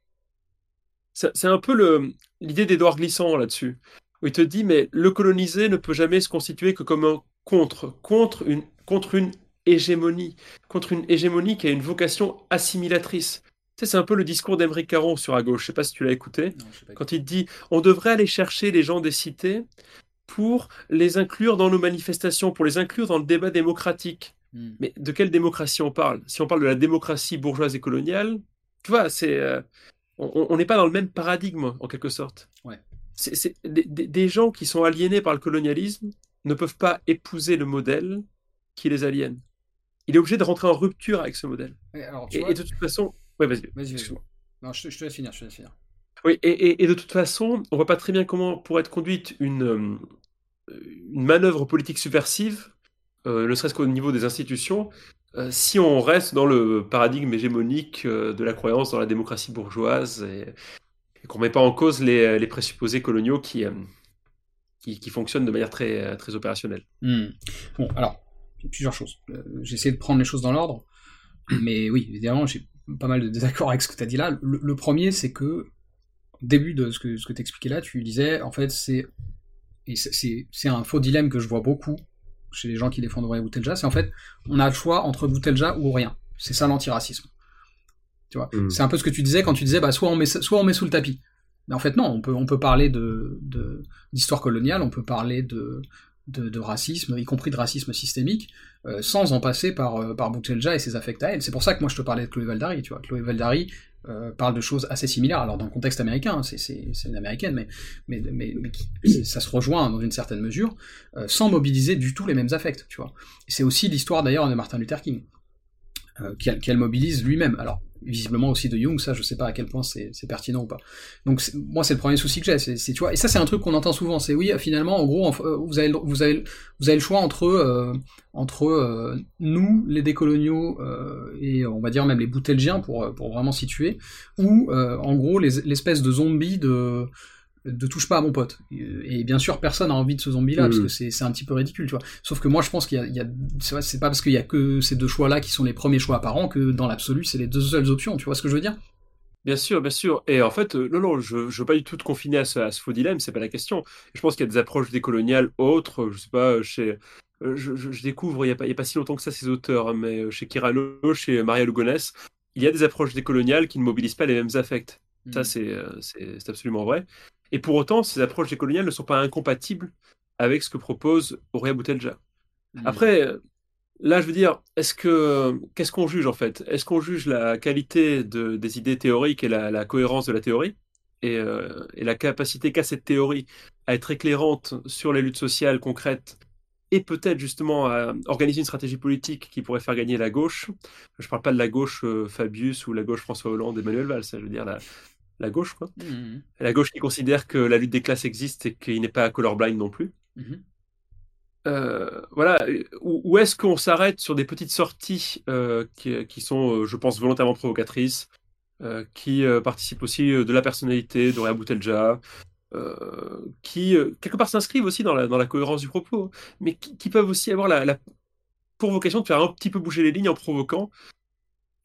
c'est un peu l'idée d'Edouard Glissant là-dessus, où il te dit, mais le colonisé ne peut jamais se constituer que comme un contre, contre une, contre une hégémonie, contre une hégémonie qui a une vocation assimilatrice c'est un peu le discours d'Emeric Caron sur à gauche. Je sais pas si tu l'as écouté. quand il dit on devrait aller chercher les gens des cités pour les inclure dans nos manifestations, pour les inclure dans le débat démocratique. Hmm. Mais de quelle démocratie on parle? Si on parle de la démocratie bourgeoise et coloniale, tu vois, c'est euh, on n'est pas dans le même paradigme en quelque sorte. Ouais. C'est des, gens qui sont aliénés par le colonialisme ne peuvent pas épouser le modèle qui les aliène. Il est obligé de rentrer en rupture avec ce modèle. et de toute façon, oui, vas-y. Vas-y, Non, je, te laisse finir, je te laisse finir. Oui, et, de toute façon, on voit pas très bien comment pourrait être conduite une, euh, une manœuvre politique subversive, euh, ne serait-ce qu'au niveau des institutions, euh, si on reste dans le paradigme hégémonique de la croyance dans la démocratie bourgeoise et, qu'on ne met pas en cause les, les présupposés coloniaux qui, qui, fonctionnent de manière très, très opérationnelle. Hmm. Bon, alors, plusieurs choses. J'ai essayé de prendre les choses dans l'ordre, mais oui, évidemment, j'ai pas mal de désaccords avec ce que tu as dit là. Le, premier, c'est que, au début de ce que, ce que tu expliquais là, tu disais, en fait, c'est c'est un faux dilemme que je vois beaucoup chez les gens qui défendent Roya Boutelja, c'est en fait, on a le choix entre Boutelja ou rien. C'est ça l'antiracisme. Tu vois, mm. c'est un peu ce que tu disais quand tu disais, bah, soit on met, soit on met sous le tapis. Mais en fait, non, on peut, on peut parler de, d'histoire coloniale, on peut parler de, de, racisme, y compris de racisme systémique, euh, sans en passer par, euh, par Boutelja et ses affects à elle. C'est pour ça que moi je te parlais de Chloé Valdari, tu vois. Chloé Valdari euh, parle de choses assez similaires, alors dans le contexte américain, hein, c'est une américaine, mais, mais, mais, ça se rejoint dans une certaine mesure, sans mobiliser du tout les mêmes affects, tu vois. C'est aussi l'histoire d'ailleurs de Martin Luther King, qu'elle mobilise lui-même. Alors, visiblement aussi de Jung, ça je sais pas à quel point c'est pertinent ou pas. Donc moi c'est le premier souci que j'ai, c'est tu vois, et ça c'est un truc qu'on entend souvent, c'est oui finalement en gros euh, vous avez vous avez vous avez le choix entre euh, entre euh, nous les décoloniaux et on va dire même les boutelgiens pour pour vraiment situer, ou en gros l'espèce de zombie de de touche pas à mon pote. Et bien sûr, personne n'a envie de ce zombie-là, parce mm. que c'est un petit peu ridicule, tu vois. Sauf que moi, je pense qu'il y a, c'est pas parce qu'il y a que ces deux choix-là qui sont les premiers choix apparents que dans l'absolu, c'est les deux seules options, tu vois ce que je veux dire? Bien sûr, bien sûr. Et en fait, euh, non, non, je ne veux pas du tout te confiner à ce, à ce faux dilemme, c'est pas la question. Je pense qu'il y a des approches décoloniales autres, je sais pas, chez. Euh, je, découvre, il n'y a, pas, a pas si longtemps que ça, ces auteurs, hein, mais euh, chez Kirano, chez Maria Lugones, il y a des approches décoloniales qui ne mobilisent pas les mêmes affects. Ça, mm. c'est absolument vrai. Et pour autant, ces approches décoloniales ne sont pas incompatibles avec ce que propose Auréa Boutelja. Hmm. Après, là, je veux dire, est-ce que qu'est-ce qu'on juge en fait? Est-ce qu'on juge la qualité de, des idées théoriques et la, cohérence de la théorie? Euh, et, la capacité qu'a cette théorie à être éclairante sur les luttes sociales concrètes et peut-être justement à organiser une stratégie politique qui pourrait faire gagner la gauche? Je ne parle pas de la gauche euh, Fabius ou la gauche François Hollande, Emmanuel Valls, je veux dire la, la gauche, quoi. Mmh. La gauche qui considère que la lutte des classes existe et qu'il n'est pas colorblind non plus. Mmh. voilà, où, est-ce qu'on s'arrête sur des petites sorties qui, qui, sont, je pense, volontairement provocatrices, qui participent aussi de la personnalité de Réa Boutelja, qui quelque part s'inscrivent aussi dans la, dans la, cohérence du propos, mais qui, peuvent aussi avoir la, la, pour vocation de faire un petit peu bouger les lignes en provoquant.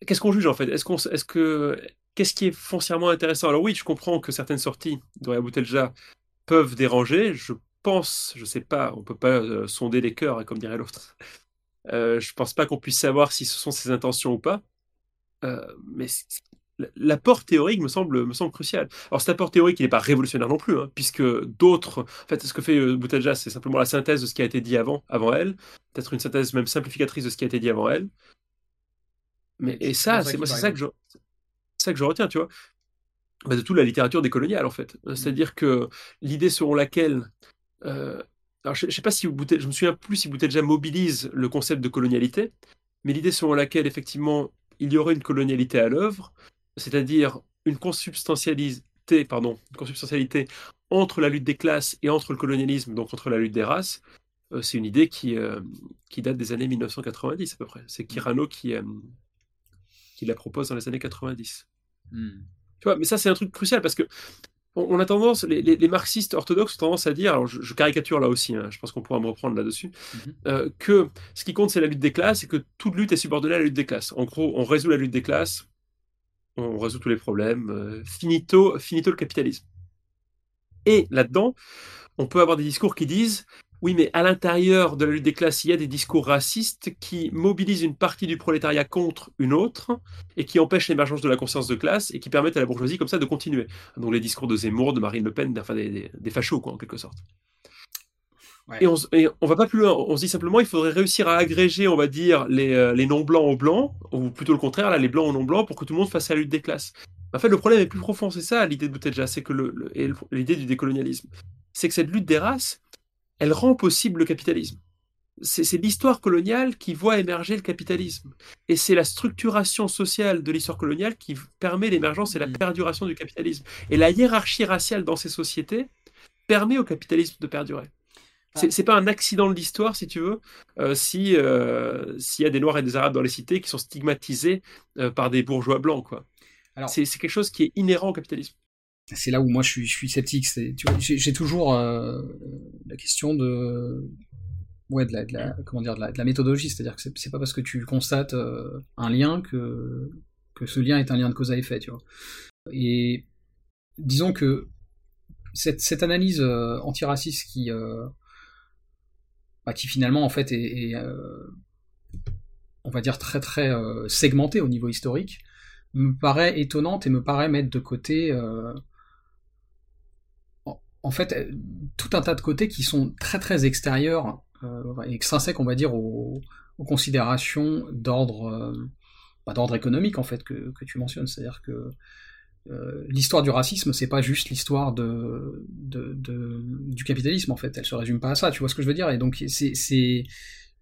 Qu'est-ce qu'on juge en fait? Est-ce qu'on, est-ce que, qu'est-ce qui est foncièrement intéressant? Alors oui, je comprends que certaines sorties de Boutelja peuvent déranger. Je pense, je sais pas, on peut pas sonder les cœurs, hein, comme dirait l'autre. Euh, je pense pas qu'on puisse savoir si ce sont ses intentions ou pas. Euh, mais l'apport théorique me semble, me semble crucial. Alors cet apport théorique, il n'est pas révolutionnaire non plus, hein, puisque d'autres, en fait, ce que fait euh, Boutelja, c'est simplement la synthèse de ce qui a été dit avant, avant elle, peut-être une synthèse même simplificatrice de ce qui a été dit avant elle. Mais et ça, c'est moi, c'est ça que je, ça que je retiens, tu vois, bah, de toute la littérature décoloniale en fait. Mmh. C'est-à-dire que l'idée selon laquelle euh, alors je, ne sais pas si Boutelja, je me souviens plus si Boutelja mobilise le concept de colonialité, mais l'idée selon laquelle effectivement il y aurait une colonialité à l'œuvre, c'est-à-dire une consubstantialité, pardon, une consubstantialité entre la lutte des classes et entre le colonialisme, donc entre la lutte des races, euh, c'est une idée qui, euh, qui date des années 1990 à peu près. C'est Kirano qui, euh, qui la propose dans les années 90. Hmm. Tu vois, mais ça c'est un truc crucial parce que on, a tendance, les, marxistes orthodoxes ont tendance à dire, alors je, caricature là aussi, hein, je pense qu'on pourra me reprendre là-dessus, mhm. que ce qui compte c'est la lutte des classes et que toute lutte est subordonnée à la lutte des classes. En gros, on résout la lutte des classes, on résout tous les problèmes, euh, finito, finito le capitalisme. Et là-dedans, on peut avoir des discours qui disent oui, mais à l'intérieur de la lutte des classes, il y a des discours racistes qui mobilisent une partie du prolétariat contre une autre et qui empêchent l'émergence de la conscience de classe et qui permettent à la bourgeoisie comme ça de continuer. Donc les discours de Zemmour, de Marine Le Pen, enfin des, des fachos, quoi, en quelque sorte. Et, on, on va pas plus loin. On se dit simplement, il faudrait réussir à agréger, on va dire, les, euh, les non-blancs aux blancs, ou plutôt le contraire, là, les blancs aux non-blancs, pour que tout le monde fasse la lutte des classes. En fait, le problème est plus profond, c'est ça l'idée de Boutelja, c'est que le, l'idée du décolonialisme, c'est que cette lutte des races, elle rend possible le capitalisme. C'est, l'histoire coloniale qui voit émerger le capitalisme. Et c'est la structuration sociale de l'histoire coloniale qui permet l'émergence et la mmh. perduration du capitalisme. Et la hiérarchie raciale dans ces sociétés permet au capitalisme de perdurer. C'est pas un accident de l'histoire, si tu veux, euh, si euh, s'il y a des Noirs et des Arabes dans les cités qui sont stigmatisés euh, par des bourgeois blancs, quoi. C'est quelque chose qui est inhérent au capitalisme. C'est là où moi je suis, je suis sceptique. J'ai toujours la question de ouais de la, comment dire de la, méthodologie, c'est-à-dire que c'est pas parce que tu constates un lien que que ce lien est un lien de cause à effet, tu vois. Et disons que cette, cette analyse antiraciste qui bah, qui finalement en fait est, euh, on va dire très très euh, segmentée au niveau historique, me paraît étonnante et me paraît mettre de côté euh, en fait tout un tas de côtés qui sont très très extérieurs et extrinsèques on va dire aux, considérations d'ordre bah, d'ordre économique en fait que, tu mentionnes c'est à dire que euh, l'histoire du racisme, c'est pas juste l'histoire du capitalisme en fait. Elle se résume pas à ça. Tu vois ce que je veux dire? Et donc c'est,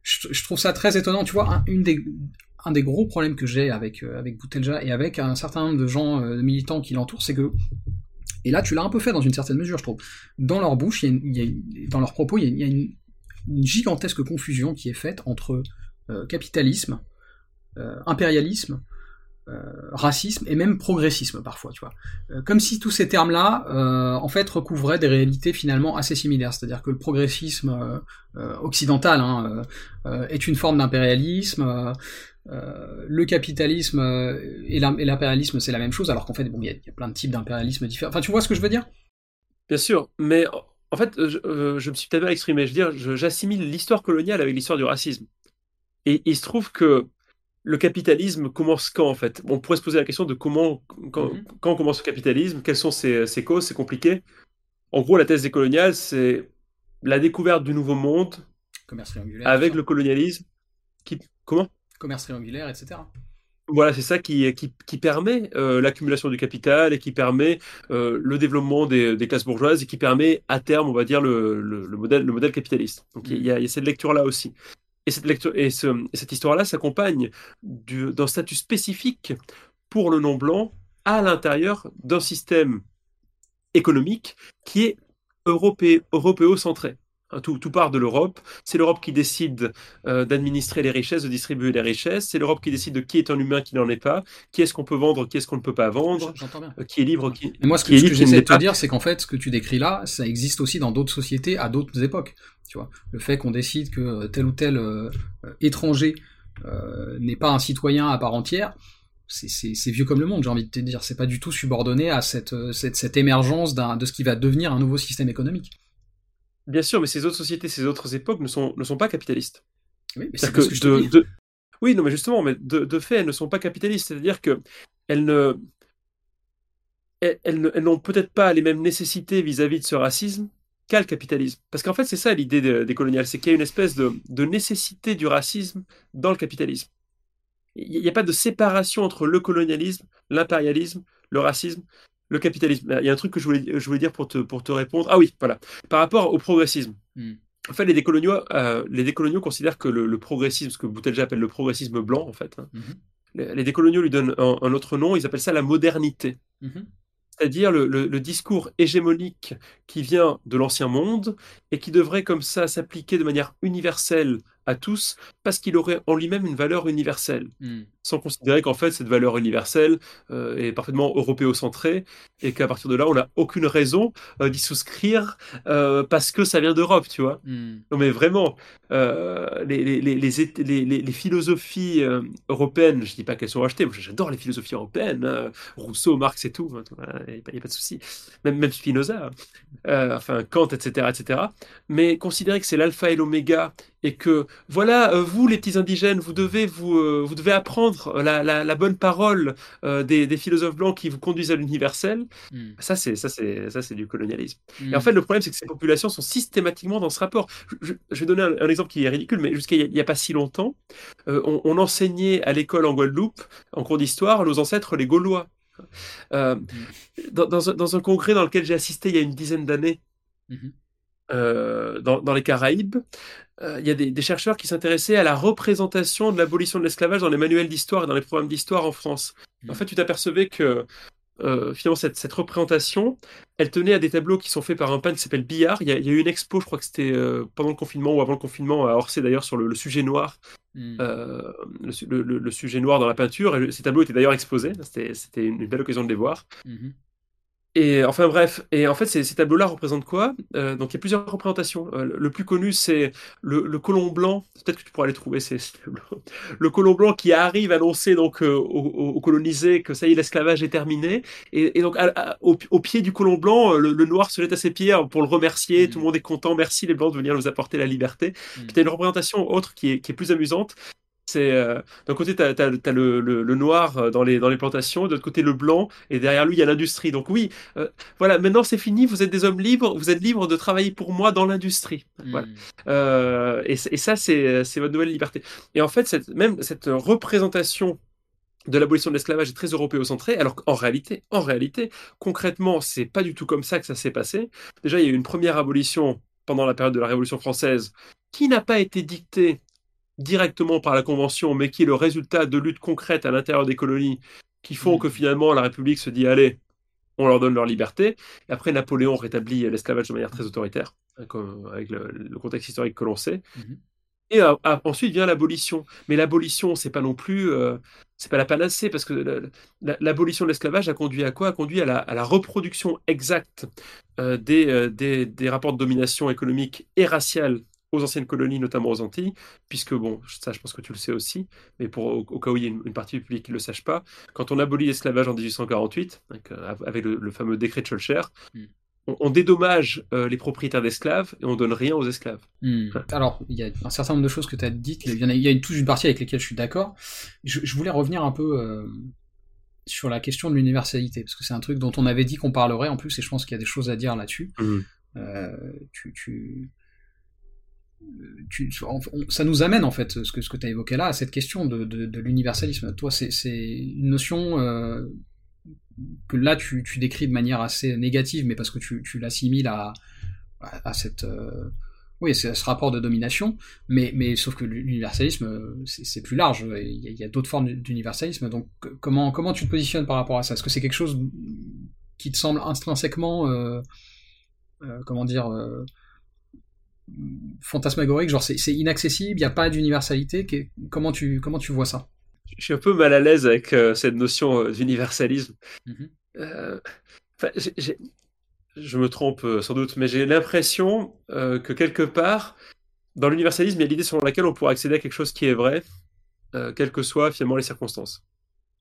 je, trouve ça très étonnant. Tu vois, un, des, gros problèmes que j'ai avec euh, avec Boutelja et avec un certain nombre de gens euh, militants qui l'entourent, c'est que et là tu l'as un peu fait dans une certaine mesure, je trouve. Dans leur bouche, dans leurs propos, il y a, une, gigantesque confusion qui est faite entre capitalisme, impérialisme euh, racisme et même progressisme parfois, tu vois. Euh, comme si tous ces termes-là, euh, en fait, recouvraient des réalités finalement assez similaires. C'est-à-dire que le progressisme occidental hein, est une forme d'impérialisme. Le capitalisme et l'impérialisme, c'est la même chose, alors qu'en fait, bon, il y, a plein de types d'impérialisme différents. Enfin, tu vois ce que je veux dire? Bien sûr, mais en fait, je, je me suis peut-être mal exprimé. Je veux dire, j'assimile l'histoire coloniale avec l'histoire du racisme. Et il se trouve que le capitalisme commence quand en fait? On pourrait se poser la question de comment, quand, mhm. commence le capitalisme, quelles sont ses, causes, c'est compliqué. En gros, la thèse décoloniale, c'est la découverte du nouveau monde avec le colonialisme. Qui, comment? Commerce triangulaire, etc. Voilà, c'est ça qui, permet euh, l'accumulation du capital et qui permet euh, le développement des, classes bourgeoises et qui permet à terme, on va dire, le, modèle, le modèle capitaliste. Donc il y, a cette lecture-là aussi. Et cette, cette histoire-là s'accompagne d'un statut spécifique pour le non-blanc à l'intérieur d'un système économique qui est européo-centré. Hein, tout, part de l'Europe. C'est l'Europe qui décide euh, d'administrer les richesses, de distribuer les richesses. C'est l'Europe qui décide de qui est un humain, qui n'en est pas. Qui est-ce qu'on peut vendre, qui est-ce qu'on ne peut pas vendre. Euh, qui est libre, qui. Mais moi, ce que, que j'essaie de te dire, c'est qu'en fait, ce que tu décris là, ça existe aussi dans d'autres sociétés à d'autres époques. Tu vois, le fait qu'on décide que euh, tel ou tel étranger n'est pas un citoyen à part entière, c'est vieux comme le monde, j'ai envie de te dire. C'est pas du tout subordonné à cette, cette, cette émergence de ce qui va devenir un nouveau système économique. Bien sûr, mais ces autres sociétés, ces autres époques ne sont, ne sont pas capitalistes. Oui, mais c'est que, je de, Oui, non, mais justement, mais de, fait, elles ne sont pas capitalistes. C'est-à-dire que elles ne, elles, n'ont peut-être pas les mêmes nécessités vis-à-vis de ce racisme qu'a le capitalisme. Parce qu'en fait, c'est ça l'idée des, coloniales, c'est qu'il y a une espèce de, de, nécessité du racisme dans le capitalisme. Il n'y a pas de séparation entre le colonialisme, l'impérialisme, le racisme le capitalisme. Il y a un truc que je voulais, je voulais dire pour te, pour te répondre. Ah oui, voilà. Par rapport au progressisme. Hmm. En fait, les décoloniaux, euh, les décoloniaux considèrent que le, progressisme, ce que Boutelja appelle le progressisme blanc, en fait, hein, hmm. les, décoloniaux lui donnent un, autre nom, ils appellent ça la modernité. Hmm. C'est-à-dire le, le, discours hégémonique qui vient de l'ancien monde et qui devrait comme ça s'appliquer de manière universelle à tous parce qu'il aurait en lui-même une valeur universelle, hmm. Sans considérer qu'en fait cette valeur universelle euh, est parfaitement européocentrée et qu'à partir de là on n'a aucune raison euh, d'y souscrire euh, parce que ça vient d'Europe, tu vois. Hmm. Non mais vraiment, les, les, les, les, philosophies européennes, je dis pas qu'elles sont achetées, moi j'adore les philosophies européennes, hein. Rousseau, Marx et tout, il n'y a, pas de souci, même, même Spinoza, enfin Kant, etc., etc. Mais considérer que c'est l'alpha et l'oméga et que voilà, vous les petits indigènes, vous devez vous, vous devez apprendre la, bonne parole euh, des, philosophes blancs qui vous conduisent à l'universel. Hmm. Ça c'est ça c'est ça c'est du colonialisme. Et en hmm. fait le problème c'est que ces populations sont systématiquement dans ce rapport. Je, vais donner un, exemple qui est ridicule, mais jusqu'à il n'y a, pas si longtemps, on, enseignait à l'école en Guadeloupe en cours d'histoire nos ancêtres les Gaulois. Hmm. dans, un, congrès dans lequel j'ai assisté il y a une dizaine d'années. Dans, dans, les Caraïbes, euh, il y a des, chercheurs qui s'intéressaient à la représentation de l'abolition de l'esclavage dans les manuels d'histoire et dans les programmes d'histoire en France. En mmh. fait, tu t'apercevais que euh, finalement, cette, cette, représentation, elle tenait à des tableaux qui sont faits par un peintre qui s'appelle Billard. Il y, a, eu une expo, je crois que c'était euh, pendant le confinement ou avant le confinement, à Orsay d'ailleurs, sur le, sujet noir. Mmh. le, sujet noir dans la peinture. Et ces tableaux étaient d'ailleurs exposés. C'était une, belle occasion de les voir. Mmh. Et enfin bref, et en fait ces, tableaux-là représentent quoi? Euh, Donc il y a plusieurs représentations. Euh, le plus connu c'est le, le, colon blanc. Peut-être que tu pourras les trouver ces, tableaux. Le colon blanc qui arrive annoncer donc euh, aux, colonisés que ça y est l'esclavage est terminé. Et, donc au, pied du colon blanc, le, noir se jette à ses pieds pour le remercier. Tout le mmh. monde est content. Merci les blancs de venir nous apporter la liberté. Mmh. Puis une représentation autre qui est, qui est plus amusante. C'est euh, d'un côté, tu as, le, noir euh, dans les, dans les plantations, de l'autre côté, le blanc, et derrière lui, il y a l'industrie. Donc oui, euh, voilà, maintenant c'est fini, vous êtes des hommes libres, vous êtes libres de travailler pour moi dans l'industrie. Voilà. Hmm. et, ça, c'est votre nouvelle liberté. Et en fait, cette, même cette représentation de l'abolition de l'esclavage est très européocentrée, alors qu'en réalité, en réalité, concrètement, c'est pas du tout comme ça que ça s'est passé. Déjà, il y a eu une première abolition pendant la période de la Révolution française qui n'a pas été dictée directement par la Convention, mais qui est le résultat de luttes concrètes à l'intérieur des colonies qui font que finalement la République se dit allez, on leur donne leur liberté. Et après, Napoléon rétablit l'esclavage de manière très autoritaire, hein, avec le, contexte historique que l'on sait. Mhm. Et ensuite vient l'abolition. Mais l'abolition, c'est pas non plus, euh, c'est pas la panacée, parce que l'abolition de l'esclavage a conduit à quoi? A conduit à la, reproduction exacte euh, des, euh, des, des, rapports de domination économique et raciale aux anciennes colonies, notamment aux Antilles, puisque, bon, ça je pense que tu le sais aussi, mais pour, au, cas où il y a une, partie du public qui ne le sache pas, quand on abolit l'esclavage en 1848, euh, avec le, fameux décret de Schulcher, hmm. on, dédommage euh, les propriétaires d'esclaves et on donne rien aux esclaves. Hmm. Alors, il y a un certain nombre de choses que tu as dites, il y, a, il y a une, toute une partie avec lesquelles je suis d'accord. Je, voulais revenir un peu... Euh, sur la question de l'universalité, parce que c'est un truc dont on avait dit qu'on parlerait en plus, et je pense qu'il y a des choses à dire là-dessus. Tu, tu, ça nous amène en fait ce que, tu as évoqué là à cette question de, l'universalisme. Toi, c'est une notion euh, que là tu, décris de manière assez négative, mais parce que tu, tu l'assimiles à, cette euh, oui, c'est ce rapport de domination, mais, sauf que l'universalisme c'est plus large. Il y a, d'autres formes d'universalisme. Donc comment comment tu te positionnes par rapport à ça? Est-ce que c'est quelque chose qui te semble intrinsèquement euh, comment dire fantasmagorique, genre c'est inaccessible, il n'y a pas d'universalité. Comment tu, comment tu vois ça? Je suis un peu mal à l'aise avec cette notion d'universalisme. Mm-hmm. je me trompe sans doute, mais j'ai l'impression que quelque part, dans l'universalisme, il y a l'idée selon laquelle on pourra accéder à quelque chose qui est vrai, quelles que soient finalement les circonstances.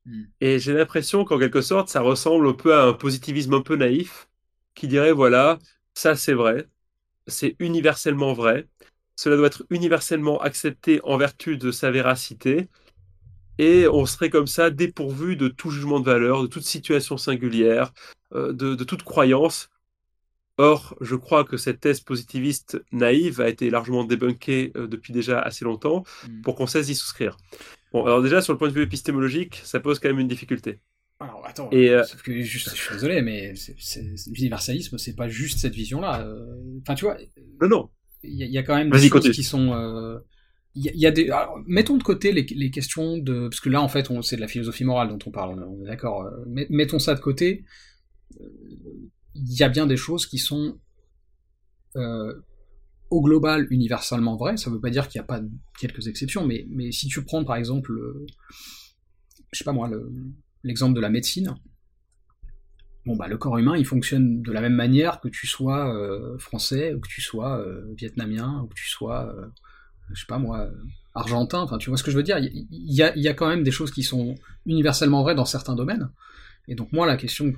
Mm. Et j'ai l'impression qu'en quelque sorte, ça ressemble un peu à un positivisme un peu naïf qui dirait voilà, ça c'est vrai, c'est universellement vrai, cela doit être universellement accepté en vertu de sa véracité, et on serait comme ça dépourvu de tout jugement de valeur, de toute situation singulière, euh, de, toute croyance. Or, je crois que cette thèse positiviste naïve a été largement débunkée euh, depuis déjà assez longtemps mm. pour qu'on cesse d'y souscrire. Bon, alors déjà, sur le point de vue épistémologique, ça pose quand même une difficulté. Alors attends, et euh, que je suis désolé, mais l'universalisme, c'est pas juste cette vision-là. Euh, enfin, tu vois. Non, non. Il y, a quand même des choses qui sont. Euh, il y, a des. mettons de côté les, les, questions de. Parce que là, en fait, c'est de la philosophie morale dont on parle, on est d'accord. Mettons ça de côté. Il y a bien des choses qui sont. au global, universellement vraies. Ça veut pas dire qu'il n'y a pas quelques exceptions, mais, mais si tu prends par exemple. je sais pas moi, le l'exemple de la médecine. Bon, bah, le corps humain, il fonctionne de la même manière que tu sois euh, français, ou que tu sois euh, vietnamien, ou que tu sois, euh, je sais pas moi, argentin. Enfin, tu vois ce que je veux dire? Il y, a, quand même des choses qui sont universellement vraies dans certains domaines. Et donc, moi, la question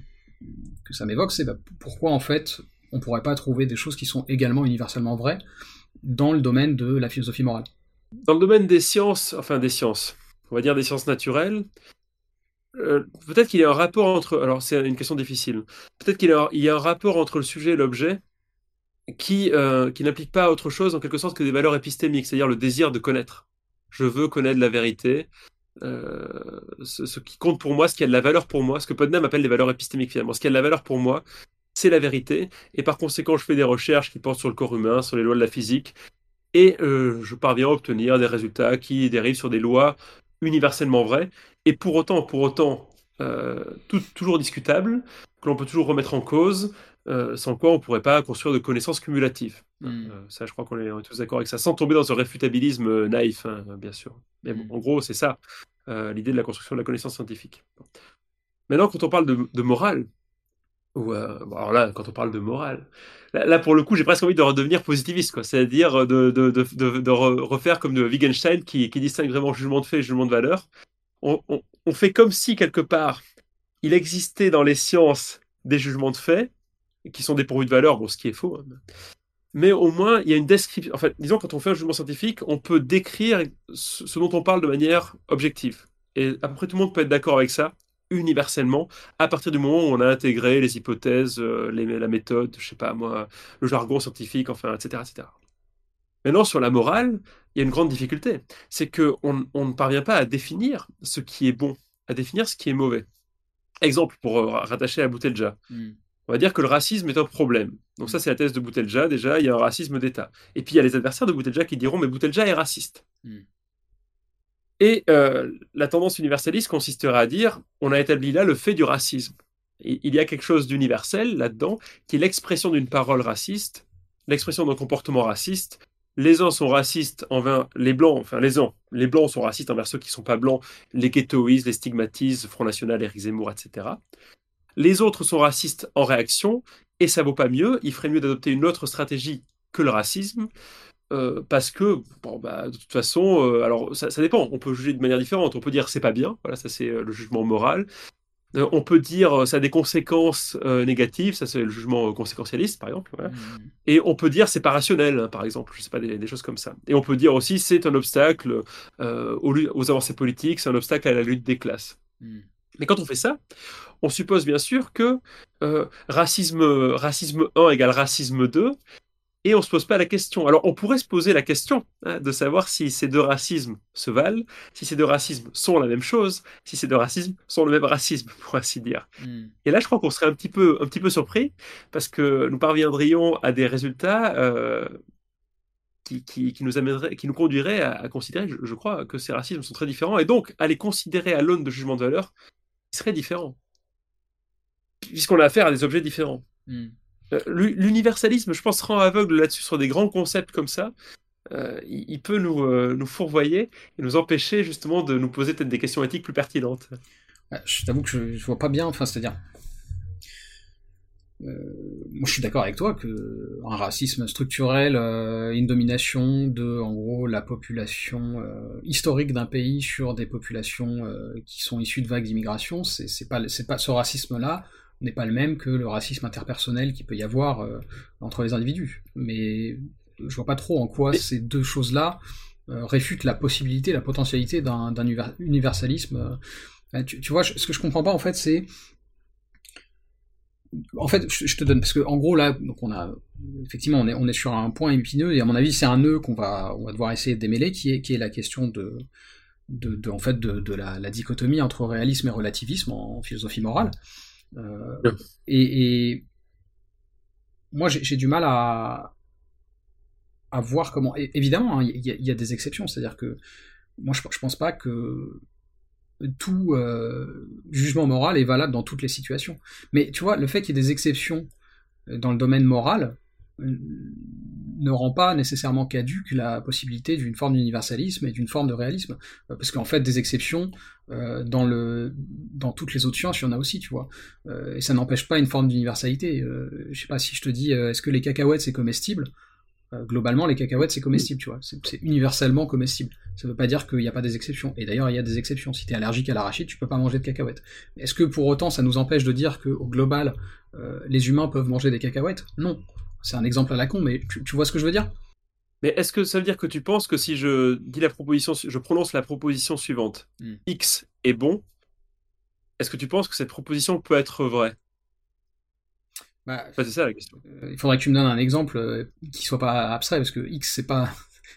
que ça m'évoque, c'est bah, pourquoi, en fait, on pourrait pas trouver des choses qui sont également universellement vraies dans le domaine de la philosophie morale? Dans le domaine des sciences, enfin des sciences, on va dire des sciences naturelles, euh, peut-être qu'il y a un rapport entre. Alors, c'est une question difficile. Peut-être qu'il y, a un rapport entre le sujet et l'objet qui, euh, qui n'implique pas autre chose, en quelque sorte, que des valeurs épistémiques, c'est-à-dire le désir de connaître. Je veux connaître la vérité. Euh, ce, qui compte pour moi, ce qui a de la valeur pour moi, ce que Putnam appelle des valeurs épistémiques finalement. Ce qui a de la valeur pour moi, c'est la vérité. Et par conséquent, je fais des recherches qui portent sur le corps humain, sur les lois de la physique. Et je parviens à obtenir des résultats qui dérivent sur des lois universellement vraies et pour autant, pour autant, euh, tout, toujours discutable, que l'on peut toujours remettre en cause, euh, sans quoi on ne pourrait pas construire de connaissances cumulatives. Hmm. Euh, ça, je crois qu'on est, tous d'accord avec ça, sans tomber dans un réfutabilisme naïf, hein, bien sûr. Mais bon, hmm. en gros, c'est ça, l'idée de la construction de la connaissance scientifique. Maintenant, quand on parle de, morale, ou alors là, quand on parle de morale, là, pour le coup, j'ai presque envie de redevenir positiviste, quoi. C'est-à-dire de, de, de, refaire comme de Wittgenstein qui, qui distingue vraiment jugement de fait et jugement de valeur on, fait comme si quelque part il existait dans les sciences des jugements de fait qui sont dépourvus de valeur, bon, ce qui est faux. Hein. Mais au moins, il y a une description. En fait, disons, quand on fait un jugement scientifique, on peut décrire ce dont on parle de manière objective. Et à peu près tout le monde peut être d'accord avec ça, universellement, à partir du moment où on a intégré les hypothèses, euh, la méthode, je sais pas moi, le jargon scientifique, enfin, etc., etc. Maintenant, sur la morale, il y a une grande difficulté. C'est qu'on on ne parvient pas à définir ce qui est bon, à définir ce qui est mauvais. Exemple, pour euh, rattacher à Boutelja. Hmm. On va dire que le racisme est un problème. Donc ça, c'est la thèse de Boutelja. Déjà, il y a un racisme d'État. Et puis, il y a les adversaires de Boutelja qui diront, mais Boutelja est raciste. Hmm. Et euh, la tendance universaliste consisterait à dire, on a établi là le fait du racisme. il y a quelque chose d'universel là-dedans, qui est l'expression d'une parole raciste, l'expression d'un comportement raciste, les uns sont racistes envers les blancs, enfin les uns, les blancs sont racistes envers ceux qui ne sont pas blancs, les ghettoisent, les stigmatisent, Front National, Éric Zemmour, etc. Les autres sont racistes en réaction, et ça vaut pas mieux, il ferait mieux d'adopter une autre stratégie que le racisme, euh, parce que, bon, bah, de toute façon, euh, alors ça, ça, dépend, on peut juger de manière différente, on peut dire c'est pas bien, voilà, ça c'est euh, le jugement moral, euh, on peut dire euh, ça a des conséquences euh, négatives, ça c'est le jugement conséquentialiste par exemple. Mmh. Et on peut dire c'est pas rationnel, hein, par exemple, je sais pas, des, choses comme ça. Et on peut dire aussi c'est un obstacle aux, avancées politiques, c'est un obstacle à la lutte des classes. Mmh. Mais quand on fait ça, on suppose bien sûr que racisme, racisme 1 égale racisme 2, et on ne se pose pas la question. Alors on pourrait se poser la question hein, de savoir si ces deux racismes se valent, si ces deux racismes sont la même chose, si ces deux racismes sont le même racisme, pour ainsi dire. Hmm. Et là, je crois qu'on serait un petit, peu, un petit peu surpris, parce que nous parviendrions à des résultats euh, qui, qui, nous qui nous conduiraient à, considérer, je, crois, que ces racismes sont très différents, et donc à les considérer à l'aune de jugement de valeur, qui seraient différents, puisqu'on a affaire à des objets différents. Hmm. L'universalisme, je pense, rend aveugle là-dessus sur des grands concepts comme ça. il, peut nous, nous fourvoyer et nous empêcher justement de nous poser peut-être des questions éthiques plus pertinentes. Je t'avoue que je, je, vois pas bien, enfin, c'est-à-dire, euh, moi, je suis d'accord avec toi que un racisme structurel, euh, une domination de, en gros, la population euh, historique d'un pays sur des populations euh, qui sont issues de vagues d'immigration, c'est pas, pas ce racisme-là n'est pas le même que le racisme interpersonnel qui peut y avoir euh, entre les individus. Mais je vois pas trop en quoi ces deux choses-là réfutent la possibilité, la potentialité d'un universalisme. Tu, tu, vois, ce que je comprends pas en fait, c'est en fait, je, te donne parce que en gros là, donc on a effectivement on est on est sur un point épineux et à mon avis c'est un nœud qu'on va on va devoir essayer de démêler qui est qui est la question de de, en fait de, la, dichotomie entre réalisme et relativisme en, philosophie morale. Euh, et, moi j'ai du mal à à voir comment. évidemment, hein, il y, a des exceptions, c'est-à-dire que moi je, je pense pas que tout euh, jugement moral est valable dans toutes les situations. Mais tu vois, le fait qu'il y ait des exceptions euh, dans le domaine moral euh, ne rend pas nécessairement caduque la possibilité d'une forme d'universalisme et d'une forme de réalisme. Parce qu'en fait, des exceptions, dans, le, dans toutes les autres sciences, il y en a aussi, tu vois. et ça n'empêche pas une forme d'universalité. je sais pas si je te dis, est-ce que les cacahuètes c'est comestible? Euh, globalement, les cacahuètes, c'est comestible, tu vois. C'est universellement comestible. Ça veut pas dire qu'il n'y a pas des exceptions. Et d'ailleurs, il y a des exceptions. Si tu es allergique à l'arachide, tu peux pas manger de cacahuètes. Est-ce que pour autant, ça nous empêche de dire qu'au global, euh, les humains peuvent manger des cacahuètes? Non. C'est un exemple à la con, mais tu, vois ce que je veux dire? Mais est-ce que ça veut dire que tu penses que si je dis la proposition, je prononce la proposition suivante, hmm. X est bon, est-ce que tu penses que cette proposition peut être vraie? Bah, c'est ça la question. Euh, il faudrait que tu me donnes un exemple euh, qui soit pas abstrait, parce que X, c'est pas.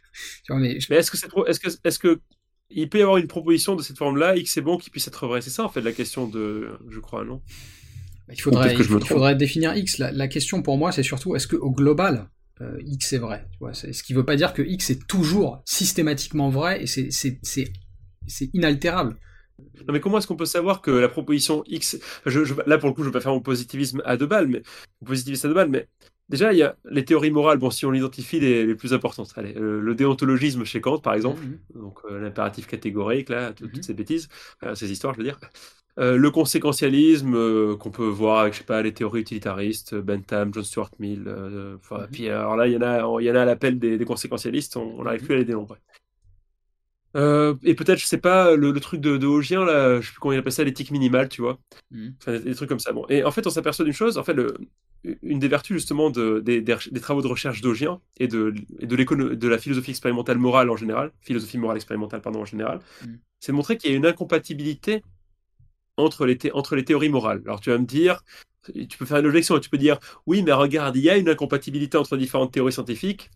mais, est-ce que, c'est est-ce que, est-ce que il peut y avoir une proposition de cette forme-là, X c'est bon, qui puisse être vrai? C'est ça en fait la question de, je crois, non? Il faudrait, il, faudrait définir X. La, question pour moi, c'est surtout est-ce que au global, euh, X est vrai tu vois, Ce qui veut pas dire que X est toujours systématiquement vrai et c'est, inaltérable. Non, mais comment est-ce qu'on peut savoir que la proposition X. Là, pour le coup, je ne vais pas faire mon positivisme à deux balles, mais. Positivisme à deux balles, mais. Déjà, il y a les théories morales, bon, si on identifie les, les plus importantes. Allez, euh, le déontologisme chez Kant, par exemple, mhm. donc euh, l'impératif catégorique, là, toutes mhm. ces bêtises, euh, ces histoires, je veux dire. le conséquentialisme qu'on peut voir avec, je sais pas, les théories utilitaristes, Bentham, John Stuart Mill. Mhm. Puis alors là, il y en a, il y en a à l'appel des, des, conséquentialistes, on n'arrive plus à les dénombrer. Euh, et peut-être, je sais pas, le, truc de, de Ogien, là, je sais plus comment il appelle ça, l'éthique minimale, tu vois. Mmh. Enfin, des, trucs comme ça. Bon. Et en fait, on s'aperçoit d'une chose, en fait, le, une des vertus justement de, des, des, travaux de recherche d'Ogien et de, de, de la philosophie expérimentale morale en général, philosophie morale expérimentale, pardon, en général, mmh. c'est de montrer qu'il y a une incompatibilité entre les, entre les théories morales. Alors tu vas me dire, tu peux faire une objection, tu peux dire, oui, mais regarde, il y a une incompatibilité entre différentes théories scientifiques,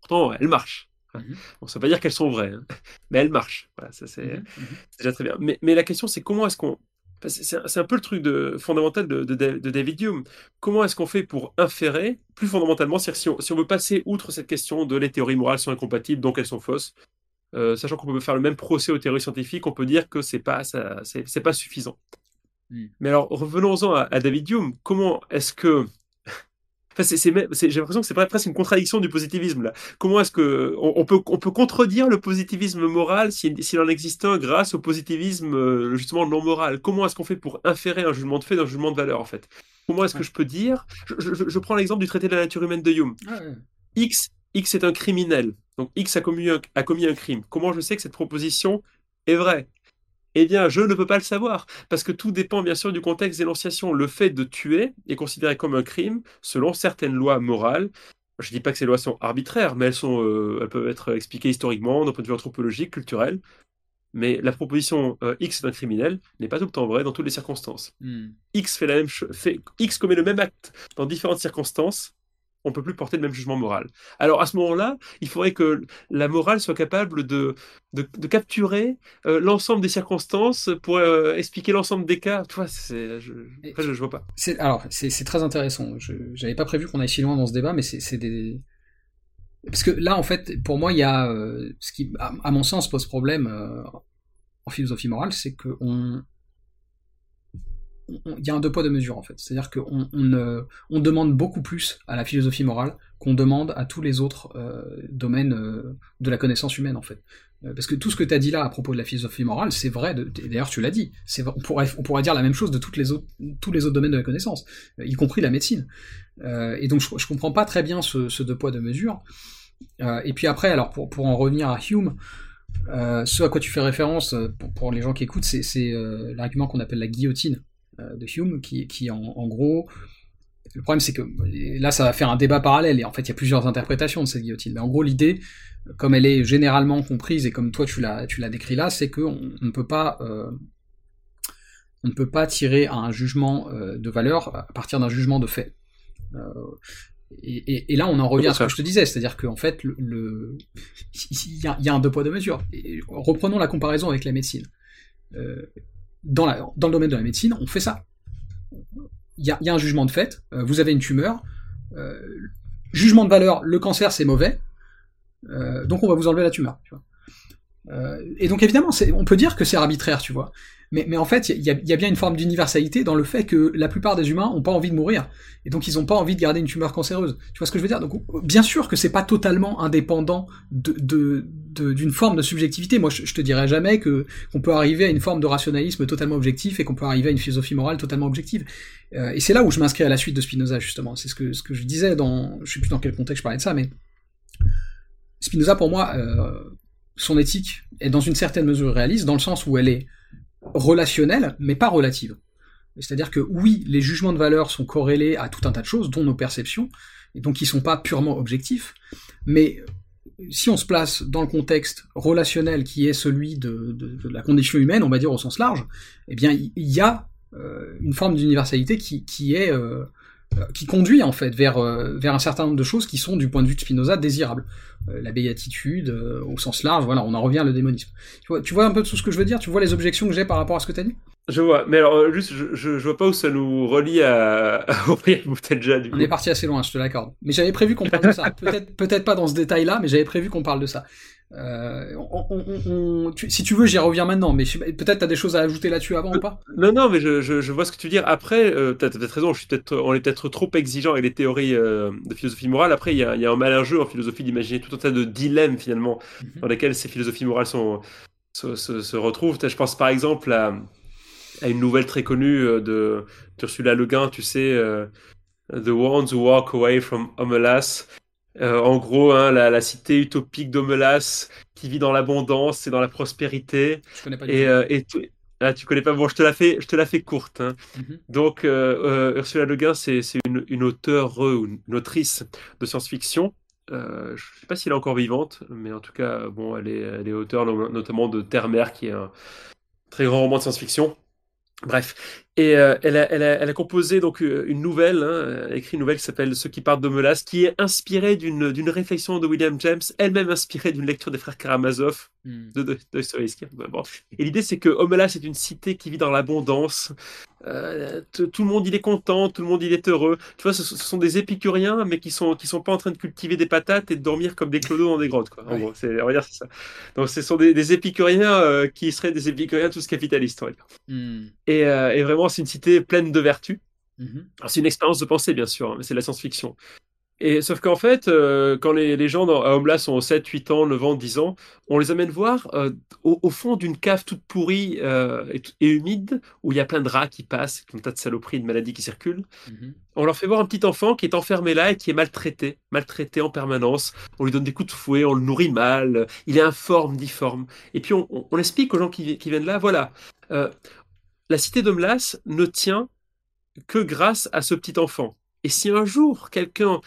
pourtant, elle marche. Mhm. Bon, ça veut pas dire qu'elles sont vraies, hein. mais elles marchent. Voilà, ça c'est mhm, mhm. déjà très bien. Mais, mais la question, c'est comment est-ce qu'on. C'est un peu le truc de, fondamental de, de, David Hume. Comment est-ce qu'on fait pour inférer, plus fondamentalement, si on, si on veut passer outre cette question de les théories morales sont incompatibles, donc elles sont fausses, euh, sachant qu'on peut faire le même procès aux théories scientifiques, on peut dire que c'est pas, c'est pas suffisant. Hmm. Mais alors, revenons-en à, à, David Hume. Comment est-ce que j'ai l'impression que c'est presque une contradiction du positivisme là. Comment est-ce que on, peut on peut contredire le positivisme moral s'il en existe un grâce au positivisme euh, justement non moral? Comment est-ce qu'on fait pour inférer un jugement de fait d'un jugement de valeur en fait? Comment est-ce que je peux dire je, prends l'exemple du traité de la nature humaine de Hume. X X est un criminel. Donc X a commis a commis un crime. Comment je sais que cette proposition est vraie? Eh bien, je ne peux pas le savoir, parce que tout dépend bien sûr du contexte d'énonciation. Le fait de tuer est considéré comme un crime selon certaines lois morales. Je ne dis pas que ces lois sont arbitraires, mais elles, sont, euh, elles peuvent être expliquées historiquement, d'un point de vue anthropologique, culturel. Mais la proposition euh, X d'un criminel n'est pas tout le temps vraie dans toutes les circonstances. Hmm. X, fait la même fait, X commet le même acte dans différentes circonstances, on peut plus porter le même jugement moral. Alors à ce moment-là, il faudrait que la morale soit capable de, de, capturer euh, l'ensemble des circonstances pour euh, expliquer l'ensemble des cas. Tu vois, je, je, vois pas. Alors, c'est, très intéressant. Je n'avais pas prévu qu'on aille si loin dans ce débat, mais c'est, des... Parce que là, en fait, pour moi, il y a... Euh, ce qui, à, mon sens, pose problème en philosophie morale, c'est qu'on il y a un deux poids deux mesures en fait. C'est-à-dire qu'on on, on, demande beaucoup plus à la philosophie morale qu'on demande à tous les autres domaines de la connaissance humaine en fait. Parce que tout ce que tu as dit là à propos de la philosophie morale, c'est vrai, d'ailleurs tu l'as dit, on pourrait, on pourrait dire la même chose de les autres, tous les autres domaines de la connaissance, y compris la médecine. et donc je, je comprends pas très bien ce, ce deux poids deux mesures. et puis après, alors pour, pour en revenir à Hume, euh, ce à quoi tu fais référence, euh, pour, les gens qui écoutent, c'est euh, l'argument qu'on appelle la guillotine de Hume, qui, qui en, gros... Le problème, c'est que là, ça va faire un débat parallèle, et en fait, il y a plusieurs interprétations de cette guillotine. Mais en gros, l'idée, comme elle est généralement comprise, et comme toi, tu l'as, tu l'as décrit là, c'est qu'on ne peut pas... on ne peut pas tirer un jugement de valeur à partir d'un jugement de fait. Et, là, on en revient à ce que je te disais, c'est-à-dire qu'en fait, le, il, y a, un deux poids deux mesures. reprenons la comparaison avec la médecine. Euh, dans, le domaine de la médecine, on fait ça. Il y a, un jugement de fait. Euh, vous avez une tumeur. Euh, jugement de valeur, le cancer c'est mauvais. donc on va vous enlever la tumeur. et donc évidemment, on peut dire que c'est arbitraire, tu vois. Mais, en fait, il y, a, bien une forme d'universalité dans le fait que la plupart des humains n'ont pas envie de mourir. Et donc, ils n'ont pas envie de garder une tumeur cancéreuse. Tu vois ce que je veux dire? Donc, bien sûr que c'est pas totalement indépendant de, d'une forme de subjectivité. Moi, je, te dirais jamais que qu'on peut arriver à une forme de rationalisme totalement objectif et qu'on peut arriver à une philosophie morale totalement objective. Euh, et c'est là où je m'inscris à la suite de Spinoza, justement. C'est ce que, ce que je disais dans... Je sais plus dans quel contexte je parlais de ça, mais... Spinoza, pour moi, euh, son éthique est dans une certaine mesure réaliste, dans le sens où elle est relationnelle, mais pas relative. C'est-à-dire que oui, les jugements de valeur sont corrélés à tout un tas de choses, dont nos perceptions, et donc ils sont pas purement objectifs, mais si on se place dans le contexte relationnel qui est celui de, la condition humaine, on va dire au sens large, eh bien il y, a euh, une forme d'universalité qui, qui est euh, qui conduit en fait vers, euh, vers un certain nombre de choses qui sont du point de vue de Spinoza désirables. Euh, la béatitude au sens large, voilà, on en revient à le démonisme. Tu vois, tu vois un peu tout ce que je veux dire? Tu vois les objections que j'ai par rapport à ce que tu as dit? Je vois, mais alors juste, je, je, vois pas où ça nous relie à, à ouvrir Moutelja du coup. On est parti assez loin, je te l'accorde. Mais j'avais prévu qu'on parle de ça. Peut-être, peut-être pas dans ce détail-là, mais j'avais prévu qu'on parle de ça. Euh, si tu veux, j'y reviens maintenant, mais peut-être tu as des choses à ajouter là-dessus avant ou pas? Non, non, mais je, vois ce que tu veux dire. Après, euh, tu as peut-être raison, je suis peut-être, on est peut-être trop exigeant avec les théories euh, de philosophie morale. Après, il y a, un malin jeu en philosophie d'imaginer tout un tas de dilemmes finalement mhm. dans lesquels ces philosophies morales sont, se, retrouvent. Je pense par exemple à, une nouvelle très connue de Ursula Le Guin, tu sais. The ones who walk away from Omelas, euh, en gros, hein, la, cité utopique d'Omelas qui vit dans l'abondance et dans la prospérité. Je connais pas et, euh, et ah, tu connais pas? Bon, je te la fais, je te la fais courte. Hein. Mhm. Donc, euh, Ursula Le Guin, c'est une, une auteure ou une autrice de science-fiction. je ne sais pas si elle est encore vivante, mais en tout cas, bon, elle est, elle est auteure notamment de Terre-Mer, qui est un très grand roman de science-fiction. Bref, et euh, elle, a, elle, a, elle, a, composé donc euh, une nouvelle, hein, a écrit une nouvelle qui s'appelle Ceux qui partent de Melas, qui est inspirée d'une réflexion de William James, elle-même inspirée d'une lecture des frères Karamazov hmm. de, de, Bon. Et l'idée c'est que Omelas est une cité qui vit dans l'abondance, euh, tout le monde il est content, tout le monde il est heureux. Tu vois, ce, sont des épicuriens, mais qui sont qui sont pas en train de cultiver des patates et de dormir comme des clodos dans des grottes. Quoi. En gros, c'est, on va dire ça. Donc ce sont des, des épicuriens euh, qui seraient des épicuriens tous capitalistes. On va dire. Hmm. Et, euh, et, vraiment, c'est une cité pleine de vertus. Mm-hmm. C'est une expérience de pensée, bien sûr, hein, mais c'est la science-fiction. Et sauf qu'en fait, euh, quand les, les gens dans, à Omla sont 7, 8 ans, 9 ans, 10 ans, on les amène voir euh, au, fond d'une cave toute pourrie euh, et, humide, où il y a plein de rats qui passent, un tas de saloperies, de maladies qui circulent. Mhm. On leur fait voir un petit enfant qui est enfermé là et qui est maltraité, maltraité en permanence. On lui donne des coups de fouet, on le nourrit mal, il est informe, difforme. Et puis on, on, explique aux gens qui, qui viennent là, voilà, la cité d'Omlas ne tient que grâce à ce petit enfant. Et si un jour quelqu'un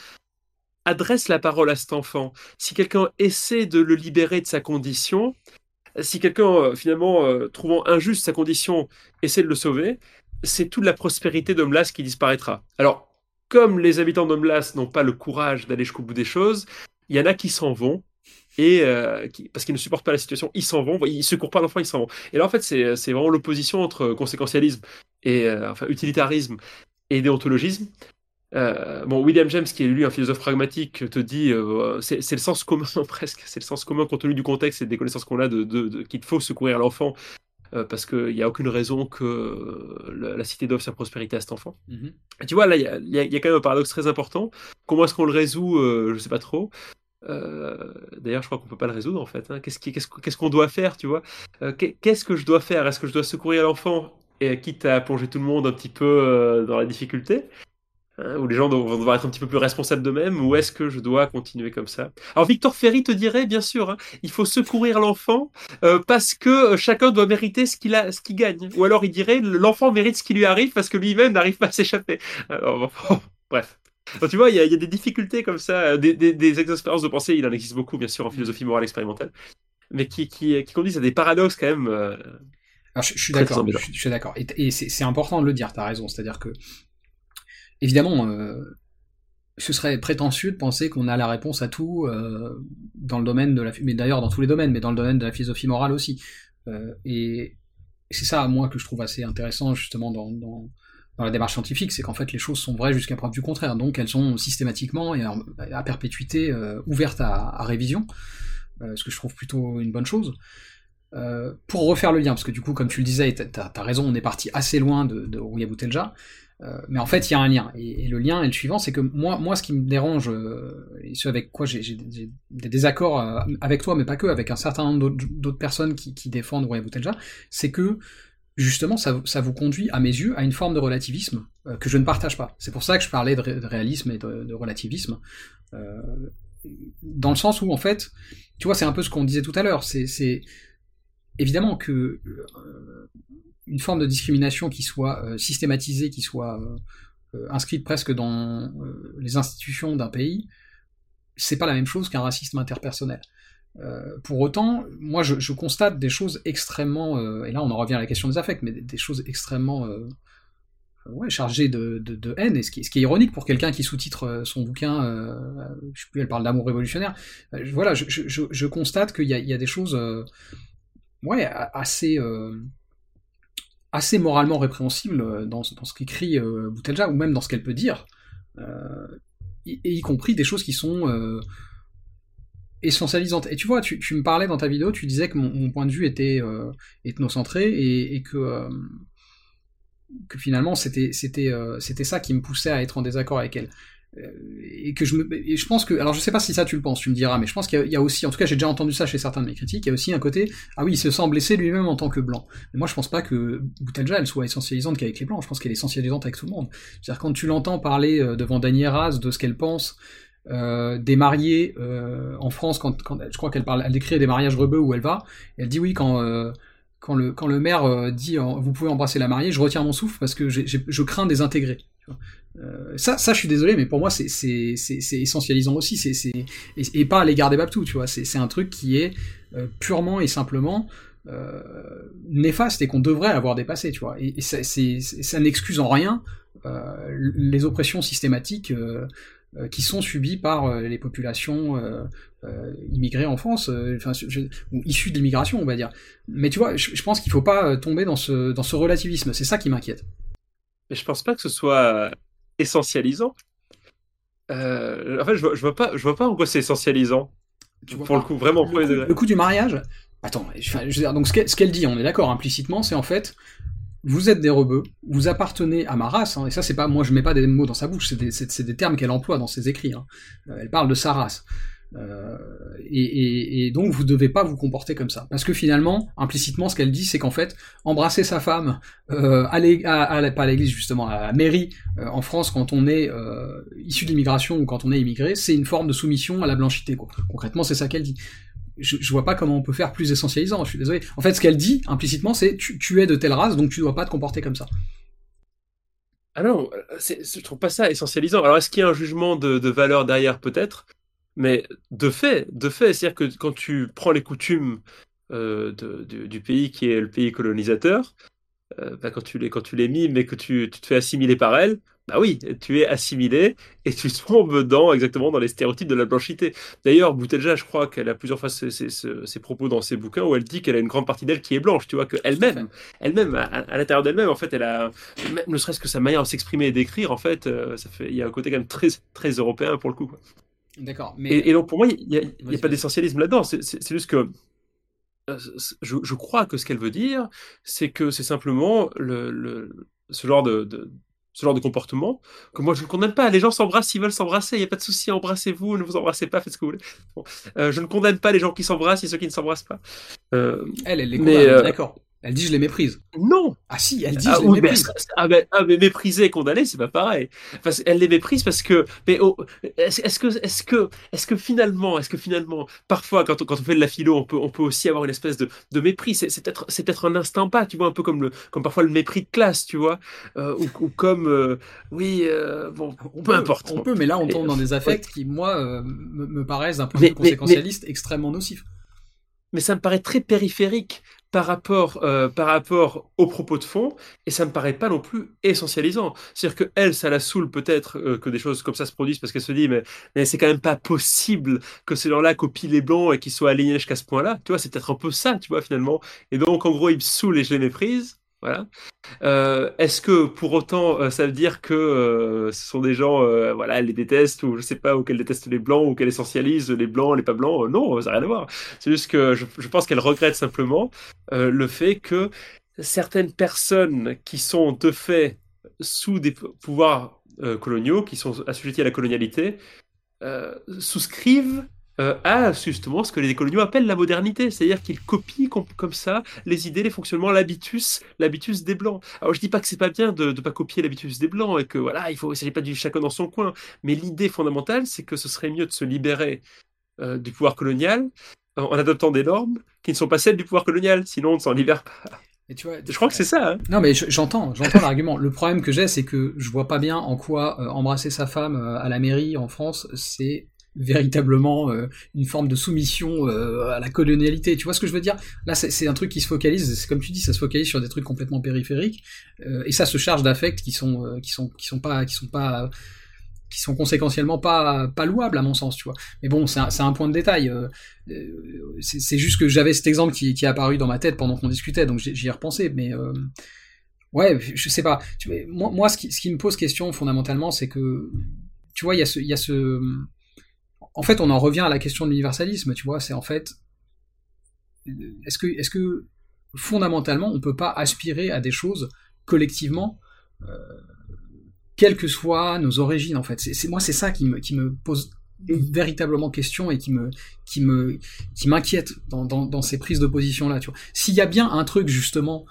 adresse la parole à cet enfant, si quelqu'un essaie de le libérer de sa condition, si quelqu'un, euh, finalement, euh, trouvant injuste sa condition, essaie de le sauver, c'est toute la prospérité d'Omlas qui disparaîtra. Alors, comme les habitants d'Omlas n'ont pas le courage d'aller jusqu'au bout des choses, il y en a qui s'en vont, et euh, parce qu'ils ne supportent pas la situation, ils s'en vont, ils secourent pas l'enfant, ils s'en vont. Et là, en fait, c'est vraiment l'opposition entre conséquentialisme et enfin utilitarisme et déontologisme. Euh, bon, William James, qui est lui un philosophe pragmatique, te dit euh, c'est le sens commun presque, c'est le sens commun compte tenu du contexte et des connaissances qu'on a de, de, qu'il faut secourir l'enfant parce qu'il n'y a aucune raison que la, cité doive sa prospérité à cet enfant. Mmh tu vois, là, il y, a, quand même un paradoxe très important. Comment est-ce qu'on le résout Je ne sais pas trop. D'ailleurs, je crois qu'on peut pas le résoudre en fait. Hein. Qu'est-ce qu'on doit faire, tu vois? Qu'est-ce que je dois faire? Est-ce que je dois secourir l'enfant et quitte à plonger tout le monde un petit peu dans la difficulté? Hein, où les gens vont devoir être un petit peu plus responsables d'eux-mêmes, ou est-ce que je dois continuer comme ça? Alors Victor Ferry te dirait, bien sûr, hein, il faut secourir l'enfant euh, parce que euh, chacun doit mériter ce qu'il a, ce qu'il gagne. Ou alors il dirait, l'enfant mérite ce qui lui arrive parce que lui-même n'arrive pas à s'échapper. Bref. Tu vois, il y, a des difficultés comme ça, euh, des, des, expériences de pensée, il en existe beaucoup, bien sûr, en philosophie morale expérimentale, mais qui, qui, qui conduisent à des paradoxes quand même. Alors, je, suis d'accord, je, suis d'accord. Et, et c'est important de le dire, tu as raison. C'est-à-dire que évidemment, euh, ce serait prétentieux de penser qu'on a la réponse à tout euh, dans le domaine de la, mais d'ailleurs dans tous les domaines, mais dans le domaine de la philosophie morale aussi. Euh, et c'est ça, moi, que je trouve assez intéressant justement dans, dans, la démarche scientifique, c'est qu'en fait les choses sont vraies jusqu'à preuve du contraire. Donc elles sont systématiquement et à, perpétuité ouvertes à, révision, ce que je trouve plutôt une bonne chose. pour refaire le lien, parce que du coup, comme tu le disais, t'as as raison, on est parti assez loin de, de. Euh, mais en fait, il y a un lien. Et, le lien est le suivant, c'est que moi, ce qui me dérange, euh, et ce avec quoi j'ai des désaccords euh, avec toi, mais pas que, avec un certain nombre d'autres personnes qui, défendent Roya Boutelja, c'est que justement, ça, vous conduit, à mes yeux, à une forme de relativisme que je ne partage pas. C'est pour ça que je parlais de, réalisme et de, relativisme. dans le sens où, en fait, tu vois, c'est un peu ce qu'on disait tout à l'heure. C'est évidemment que une forme de discrimination qui soit euh, systématisée, qui soit euh, euh, inscrite presque dans les institutions d'un pays, c'est pas la même chose qu'un racisme interpersonnel. Pour autant, moi je, constate des choses extrêmement, et là on en revient à la question des affects, mais des, choses extrêmement ouais, chargées de, haine, et ce qui, est ironique pour quelqu'un qui sous-titre son bouquin, je sais plus, elle parle d'amour révolutionnaire, voilà, je, constate qu'il y, y, a des choses ouais, assez assez moralement répréhensible euh, dans, ce qu'écrit euh, Boutelja, ou même dans ce qu'elle peut dire, euh, et, y compris des choses qui sont essentialisantes. Et tu vois, tu, me parlais dans ta vidéo, tu disais que mon, point de vue était ethnocentré, et, que, que finalement c'était ça qui me poussait à être en désaccord avec elle et que je pense que, alors je sais pas si ça tu le penses, tu me diras, mais je pense qu'il y, a aussi, en tout cas j'ai déjà entendu ça chez certains de mes critiques, il y a aussi un côté, ah oui, il se sent blessé lui-même en tant que blanc. Mais moi je pense pas que Boutelja elle soit essentialisante qu'avec les blancs, je pense qu'elle est essentialisante avec tout le monde. C'est-à-dire quand tu l'entends parler euh, devant Daniel Raz de ce qu'elle pense euh, des mariés euh, en France, quand, quand je crois qu'elle parle, elle décrit des mariages rebeux où elle va, elle dit oui quand euh, quand le quand le maire dit vous pouvez embrasser la mariée, je retiens mon souffle parce que je crains des intégrés. Euh, ça, ça, je suis désolé, mais pour moi, c'est essentialisant aussi, c'est et, pas à l'égard des Baptous, tu vois. C'est un truc qui est euh, purement et simplement euh, néfaste et qu'on devrait avoir dépassé, tu vois. Et, ça, ça n'excuse en rien les oppressions systématiques qui sont subies par les populations immigrées en France, enfin, ou issues de l'immigration, on va dire. Mais tu vois, je, je pense qu'il faut pas tomber dans ce, dans ce relativisme. C'est ça qui m'inquiète. Mais je pense pas que ce soit essentialisant. Euh, en fait, je vois, vois pas, je vois pas en quoi c'est essentialisant. pour le coup, vraiment. Le, coup, du mariage? Attends, je, veux dire, donc ce qu'elle dit, on est d'accord implicitement, c'est en fait, vous êtes des rebeux, vous appartenez à ma race, hein, et ça c'est pas, moi je mets pas des mots dans sa bouche, c'est des, des, termes qu'elle emploie dans ses écrits. Hein. Euh, elle parle de sa race. Euh, et, donc vous devez pas vous comporter comme ça. Parce que finalement, implicitement, ce qu'elle dit, c'est qu'en fait, embrasser sa femme, euh, aller à, pas à l'église justement, à la mairie euh, en France quand on est euh, issu de l'immigration ou quand on est immigré, c'est une forme de soumission à la blanchité. Concrètement, c'est ça qu'elle dit. Je, je, vois pas comment on peut faire plus essentialisant, je suis désolé. En fait, ce qu'elle dit implicitement, c'est tu, tu es de telle race, donc tu dois pas te comporter comme ça. Ah non, je trouve pas ça essentialisant. Alors est-ce qu'il y a un jugement de, valeur derrière peut-être? Mais de fait, de fait, c'est-à-dire que quand tu prends les coutumes euh, du pays qui est le pays colonisateur, euh, bah, quand, tu les, quand tu les mimes et que tu, tu, te fais assimiler par elle, bah oui, tu es assimilé et tu tombes dans, exactement dans les stéréotypes de la blanchité. D'ailleurs, Boutelja, je crois qu'elle a plusieurs fois ses, ses, propos dans ses bouquins où elle dit qu'elle a une grande partie d'elle qui est blanche, tu vois, qu'elle-même, elle-même, à, l'intérieur d'elle-même, en fait, elle a, ne serait-ce que sa manière de s'exprimer et d'écrire, en fait, euh, ça fait, il y a un côté quand même très, très européen pour le coup. D'accord. Mais... Et, donc pour moi, il n'y a, pas d'essentialisme là-dedans. C'est juste que je, crois que ce qu'elle veut dire, c'est que c'est simplement le, ce genre de, ce genre de comportement que moi je ne condamne pas. Les gens s'embrassent s'ils veulent s'embrasser, il n'y a pas de souci, embrassez-vous, ne vous embrassez pas, faites ce que vous voulez. je ne condamne pas les gens qui s'embrassent et ceux qui ne s'embrassent pas. elle, elle les condamne, d'accord. Elle dit je les méprise. Non. Ah si, elle dit ah, je les méprise. ah, mais, ah, mais, mépriser et condamner, c'est pas pareil. Enfin, elle les méprise parce que, mais oh, est-ce que, est-ce que, est-ce que finalement, est-ce que finalement, parfois quand on, quand on fait de la philo, on peut, on peut aussi avoir une espèce de, de mépris. C'est, peut-être, c'est peut-être un instant pas, tu vois, un peu comme le, comme parfois le mépris de classe, tu vois, euh, ou, comme, euh, oui, euh, bon, on peu importe. On peut, mais là on tombe dans des affects qui, moi, me, paraissent un peu plus conséquentialistes, extrêmement nocifs mais ça me paraît très périphérique par rapport, euh, par rapport aux propos de fond, et ça me paraît pas non plus essentialisant. C'est-à-dire que elle, ça la saoule peut-être euh, que des choses comme ça se produisent parce qu'elle se dit, mais, mais c'est quand même pas possible que ces gens-là copient les blancs et qu'ils soient alignés jusqu'à ce point-là. Tu vois, c'est peut-être un peu ça, tu vois, finalement. Et donc, en gros, ils me saoulent et je les méprise. Voilà. Euh, est-ce que pour autant euh, ça veut dire que euh, ce sont des gens, voilà, les déteste ou je sais pas, ou qu'elle déteste les blancs ou qu'elle essentialise les blancs, les pas blancs? Non, ça n'a rien à voir. C'est juste que je, pense qu'elle regrette simplement le fait que certaines personnes qui sont de fait sous des pouvoirs coloniaux, qui sont assujettis à la colonialité, souscrivent euh, à justement ce que les coloniaux appellent la modernité, c'est-à-dire qu'ils copient comme ça les idées, les fonctionnements, l'habitus, l'habitus des blancs. Alors je dis pas que c'est pas bien de ne pas copier l'habitus des blancs et que voilà, il faut, s'agit pas du chacun dans son coin, mais l'idée fondamentale, c'est que ce serait mieux de se libérer euh, du pouvoir colonial en adoptant des normes qui ne sont pas celles du pouvoir colonial, sinon on ne s'en libère pas. tu vois, je crois que c'est ça. Hein. Non, mais j'entends, j'entends l'argument. Le problème que j'ai, c'est que je vois pas bien en quoi euh, embrasser sa femme à la mairie en France, c'est véritablement euh, une forme de soumission euh, à la colonialité. Tu vois ce que je veux dire? Là, c'est un truc qui se focalise, c'est comme tu dis, ça se focalise sur des trucs complètement périphériques, euh, et ça se charge d'affects qui sont qui sont qui sont pas qui sont pas qui sont conséquentiellement pas pas louables à mon sens, tu vois. Mais bon, c'est un, un, point de détail. c'est juste que j'avais cet exemple qui, qui est apparu dans ma tête pendant qu'on discutait, donc j'y ai repensé. Mais ouais, je sais pas. Moi, moi, ce qui, ce qui me pose question fondamentalement, c'est que tu vois, il y a ce, il y a ce en fait, on en revient à la question de l'universalisme, tu vois, c'est en fait, est-ce que, est-ce que fondamentalement, on peut pas aspirer à des choses collectivement, euh, quelles que soient nos origines, en fait? C'est, moi, c'est ça qui me, qui me pose véritablement question et qui me, qui me, qui m'inquiète dans, dans, dans, ces prises de position là, tu vois. S'il y a bien un truc justement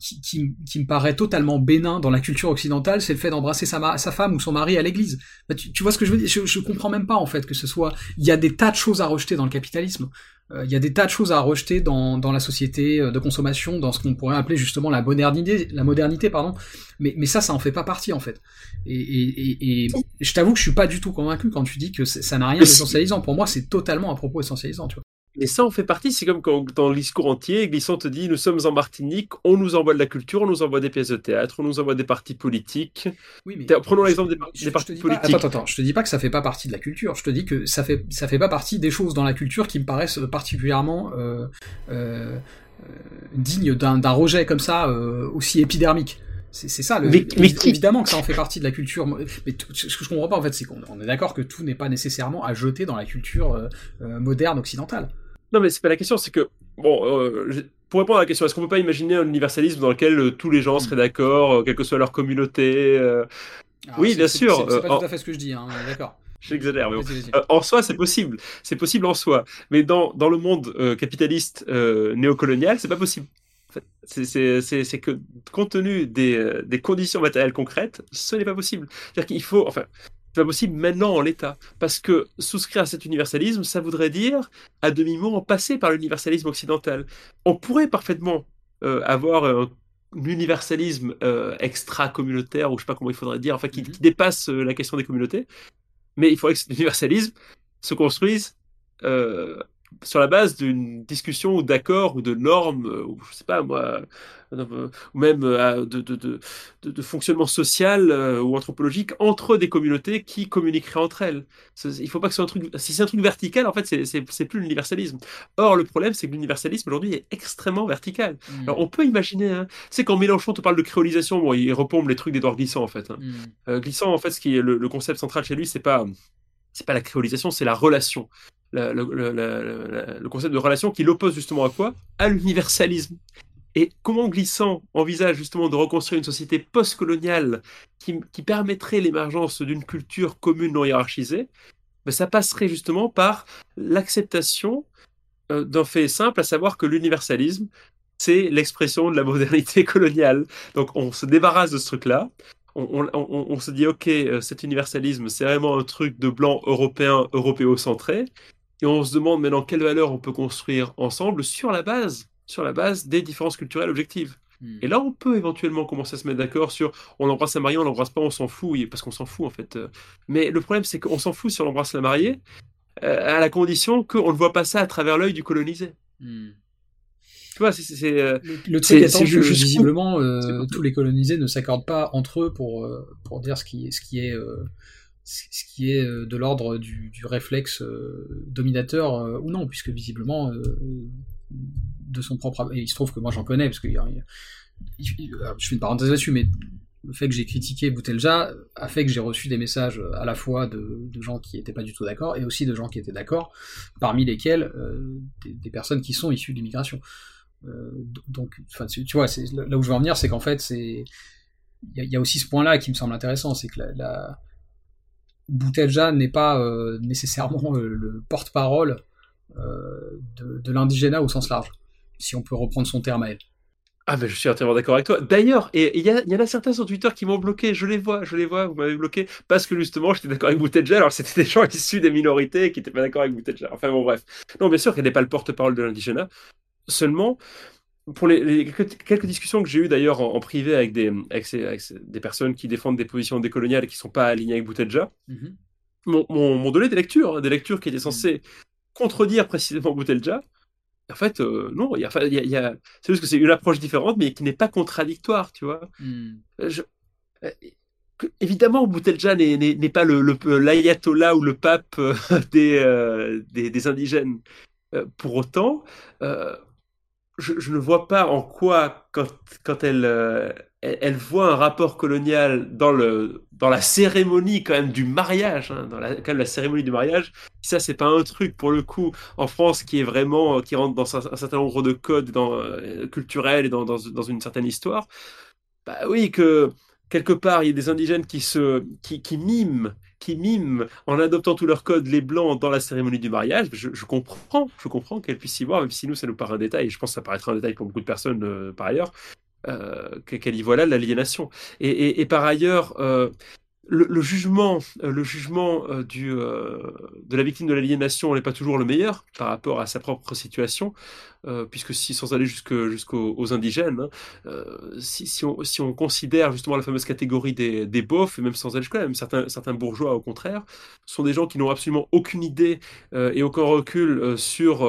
qui, qui, me paraît totalement bénin dans la culture occidentale, c'est le fait d'embrasser sa, sa, femme ou son mari à l'église. Bah, tu, tu, vois ce que je veux dire? Je, je comprends même pas en fait que ce soit. Il y a des tas de choses à rejeter dans le capitalisme. Euh, il y a des tas de choses à rejeter dans, dans la société euh, de consommation, dans ce qu'on pourrait appeler justement la modernité, la modernité pardon. Mais, mais ça, ça en fait pas partie en fait. Et, et, et, et je t'avoue que je suis pas du tout convaincu quand tu dis que ça n'a rien d'essentialisant. Pour moi, c'est totalement un propos essentialisant, tu Mais ça en fait partie, c'est comme quand dans le discours entier, Glissant te dit nous sommes en Martinique, on nous envoie de la culture, on nous envoie des pièces de théâtre, on nous envoie des partis politiques. Oui, mais prenons l'exemple des, partis politiques. attends, attends, je te dis pas que ça fait pas partie de la culture, je te dis que ça fait ça fait pas partie des choses dans la culture qui me paraissent particulièrement euh, euh, dignes d'un rejet comme ça euh, aussi épidermique. C'est ça, le, évidemment que ça en fait partie de la culture. Mais ce que je comprends pas en fait, c'est qu'on est d'accord que tout n'est pas nécessairement à jeter dans la culture euh, euh, moderne occidentale. Non, mais c'est pas la question, c'est que, bon, euh, pour répondre à la question, est-ce qu'on peut pas imaginer un universalisme dans lequel euh, tous les gens seraient d'accord, euh, quelle que soit leur communauté Oui, bien sûr. C'est pas tout à fait ce que je dis, hein, d'accord. J'exagère, mais en soi, c'est possible. C'est possible en soi. Mais dans, dans le monde capitaliste néocolonial, c'est pas possible. C'est que, compte tenu des, des, conditions matérielles concrètes, ce n'est pas possible. C'est-à-dire qu'il faut, enfin, pas possible maintenant en l'état. Parce que souscrire à cet universalisme, ça voudrait dire, à demi-mot, en passer par l'universalisme occidental. On pourrait parfaitement euh, avoir un, universalisme euh, extra-communautaire, ou je sais pas comment il faudrait dire, enfin, qui, mhm. qui dépasse euh, la question des communautés. Mais il faudrait que cet universalisme se construise sur la base d'une discussion ou d'accord ou de normes, ou je sais pas moi, ou même euh, de, de, de, de, fonctionnement social euh, ou anthropologique entre des communautés qui communiqueraient entre elles. Il faut pas que ce soit un truc. Si c'est un truc vertical, en fait, c'est plus l'universalisme. Or, le problème, c'est que l'universalisme aujourd'hui est extrêmement vertical. Mm. Alors, on peut imaginer, hein, tu sais, quand Mélenchon te parle de créolisation, bon, il repompe les trucs d'Edouard Glissant, en fait. Hein. Mm. Euh, Glissant, en fait, ce qui est le, le concept central chez lui, c'est pas c'est pas la créolisation, c'est la relation. le, concept de relation qui l'oppose justement à quoi? À l'universalisme. Et comment Glissant envisage justement de reconstruire une société post-coloniale qui, permettrait l'émergence d'une culture commune non hiérarchisée ben, Ça passerait justement par l'acceptation euh, d'un fait simple, à savoir que l'universalisme, c'est l'expression de la modernité coloniale. Donc on se débarrasse de ce truc-là. On, se dit, OK, euh, cet universalisme, c'est vraiment un truc de blanc européen, européocentré. Et on se demande maintenant quelle valeur on peut construire ensemble sur la base sur la base des différences culturelles objectives. Hmm. Et là, on peut éventuellement commencer à se mettre d'accord sur on embrasse la mariée, on l'embrasse pas, on s'en fout, parce qu'on s'en fout en fait. Mais le problème, c'est qu'on s'en fout si on embrasse la mariée, euh, à la condition qu'on ne voit pas ça à travers l'œil du colonisé. Hmm. Tu vois, c'est. Euh, le, truc étant que visiblement, euh, tous les colonisés ne s'accordent pas entre eux pour, pour dire ce qui, ce qui est. ce qui est de l'ordre du, du, réflexe dominateur ou non, puisque visiblement de son propre. Et il se trouve que moi j'en connais, parce que je fais une parenthèse là-dessus, mais le fait que j'ai critiqué Boutelja a fait que j'ai reçu des messages à la fois de, gens qui n'étaient pas du tout d'accord et aussi de gens qui étaient d'accord, parmi lesquels euh, des, personnes qui sont issues de l'immigration. Euh, donc, tu, vois, là où je veux en venir, c'est qu'en fait, il y, a aussi ce point-là qui me semble intéressant, c'est que la, la... Boutelja n'est pas euh, nécessairement le porte-parole de, de l'indigénat au sens large si on peut reprendre son terme à elle. Ah ben je suis entièrement d'accord avec toi. D'ailleurs, et il y, y, en a certains sur Twitter qui m'ont bloqué, je les vois, je les vois, vous m'avez bloqué, parce que justement j'étais d'accord avec Boutelja, alors c'était des gens issus des minorités qui n'étaient pas d'accord avec Boutelja. Enfin bon bref. Non bien sûr qu'elle n'est pas le porte-parole de l'indigénat, seulement pour les, quelques, discussions que j'ai eues d'ailleurs en, privé avec des, avec, des personnes qui défendent des positions décoloniales et qui ne sont pas alignées avec Boutelja, mm m'ont donné des lectures, hein, des lectures qui étaient censées mhm. contredire précisément Boutelja, en fait, euh, non, il y a, c'est juste que c'est une approche différente, mais qui n'est pas contradictoire, tu vois. Hmm. Euh, euh, évidemment, Boutelja n'est pas l'ayatollah le, ou le pape des, des, indigènes. pour autant, je, ne vois pas en quoi, quand, quand elle, voit un rapport colonial dans, la cérémonie quand même du mariage, hein, dans la, quand même la cérémonie du mariage, ça c'est pas un truc pour le coup en France qui est vraiment, qui rentre dans un, certain nombre de codes euh, culturels et dans, une certaine histoire, bah oui que quelque part il y a des indigènes qui miment qui miment en adoptant tous leurs codes les blancs dans la cérémonie du mariage, je, comprends, je comprends qu'elles puissent y voir, même si nous ça nous paraît un détail, et je pense que ça paraîtra un détail pour beaucoup de personnes euh, par ailleurs, euh, qu'elle y voit là l'aliénation. Et, par ailleurs, euh, le, jugement, le jugement euh, du, de la victime de l'aliénation n'est pas toujours le meilleur par rapport à sa propre situation, puisque si, sans aller jusqu'aux indigènes, hein, si, on, si, on, considère justement la fameuse catégorie des, des et même sans aller jusqu'à même certains, certains bourgeois au contraire, sont des gens qui n'ont absolument aucune idée et aucun recul sur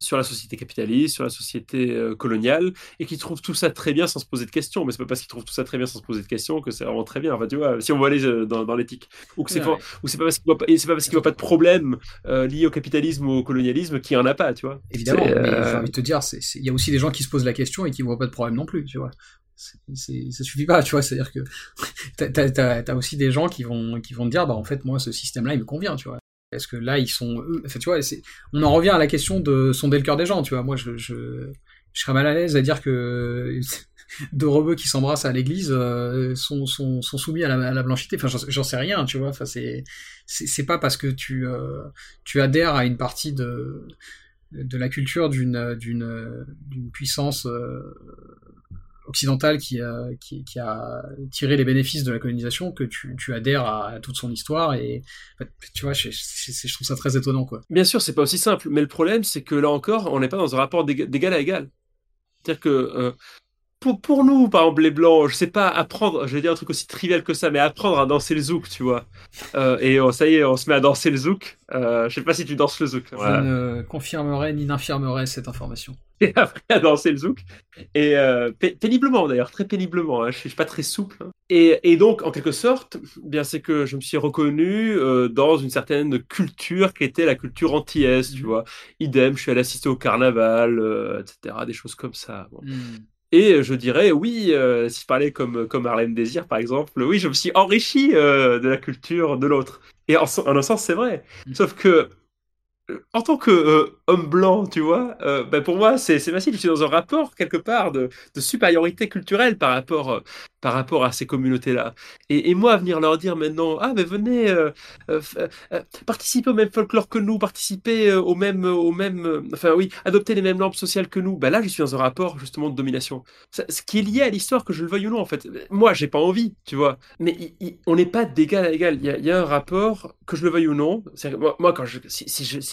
sur la société capitaliste, sur la société euh, coloniale, et qui trouvent tout ça très bien sans se poser de questions. Mais c'est pas parce qu'ils trouvent tout ça très bien sans se poser de questions que c'est vraiment très bien. Enfin, tu vois, si on va aller euh, dans, l'éthique, ou que c'est pas, ou c'est pas parce qu'il voit pas, c'est pas parce qu'il voit pas de problème euh, lié au capitalisme ou au colonialisme qu'il y en a pas, tu vois. Évidemment, mais j'ai envie de te dire, il y a aussi des gens qui se posent la question et qui voient pas de problème non plus, tu vois. ça suffit pas, tu vois. C'est-à-dire que t'as as, aussi des gens qui vont qui vont te dire, bah en fait moi ce système-là il me convient, tu vois. Est-ce que là, ils sont. Tu vois, on en revient à la question de sonder le cœur des gens, tu vois. Moi, je, je, serais mal à l'aise à dire que deux rebeux qui s'embrassent à l'église euh, sont, soumis à la, blanchité. Enfin, j'en sais rien, tu vois. C'est, pas parce que tu, euh, tu adhères à une partie de, la culture d'une puissance euh, occidentale qui a, qui, a tiré les bénéfices de la colonisation que tu, adhères à, toute son histoire et tu vois je, trouve ça très étonnant quoi. Bien sûr c'est pas aussi simple mais le problème c'est que là encore on n'est pas dans un rapport d'égal à égal. C'est-à-dire que euh, pour, pour, nous, par exemple, les blancs, je sais pas, apprendre, je vais dire un truc aussi trivial que ça, mais apprendre à danser le zouk, tu vois. Euh, et oh, ça y est, on se met à danser le zouk. Euh, je sais pas si tu danses le zouk. Je ne confirmerai ni n'infirmerai cette information. Et après à danser le zouk. Et euh, péniblement d'ailleurs, très péniblement. Hein. Je, suis pas très souple. Hein. Et, et, donc, en quelque sorte, bien c'est que je me suis reconnu euh, dans une certaine culture qui était la culture antillaise, tu mmh. vois. Idem, je suis allé assister au carnaval, etc. Des choses comme ça. Bon. Mmh. Et je dirais, oui, si je parlais comme, comme Harlem Désir, par exemple, oui, je me suis enrichi de la culture de l'autre. Et en, en un sens, c'est vrai. Mm. Sauf que en tant que euh, homme blanc, tu vois, euh, ben pour moi, c'est facile. Je suis dans un rapport, quelque part, de, supériorité culturelle par rapport, euh, par rapport à ces communautés-là. Et, moi, venir leur dire maintenant, ah, mais venez, participer au même folklore que nous, participer au même, au même, enfin oui, adopter les mêmes normes sociales que nous, ben là, je suis dans un rapport, justement, de domination. ce qui est lié à l'histoire, que je le veuille ou non, en fait. Moi, j'ai pas envie, tu vois. Mais on n'est pas d'égal à égal. Il y, a, un rapport, que je le veuille ou non. Moi, moi, quand je,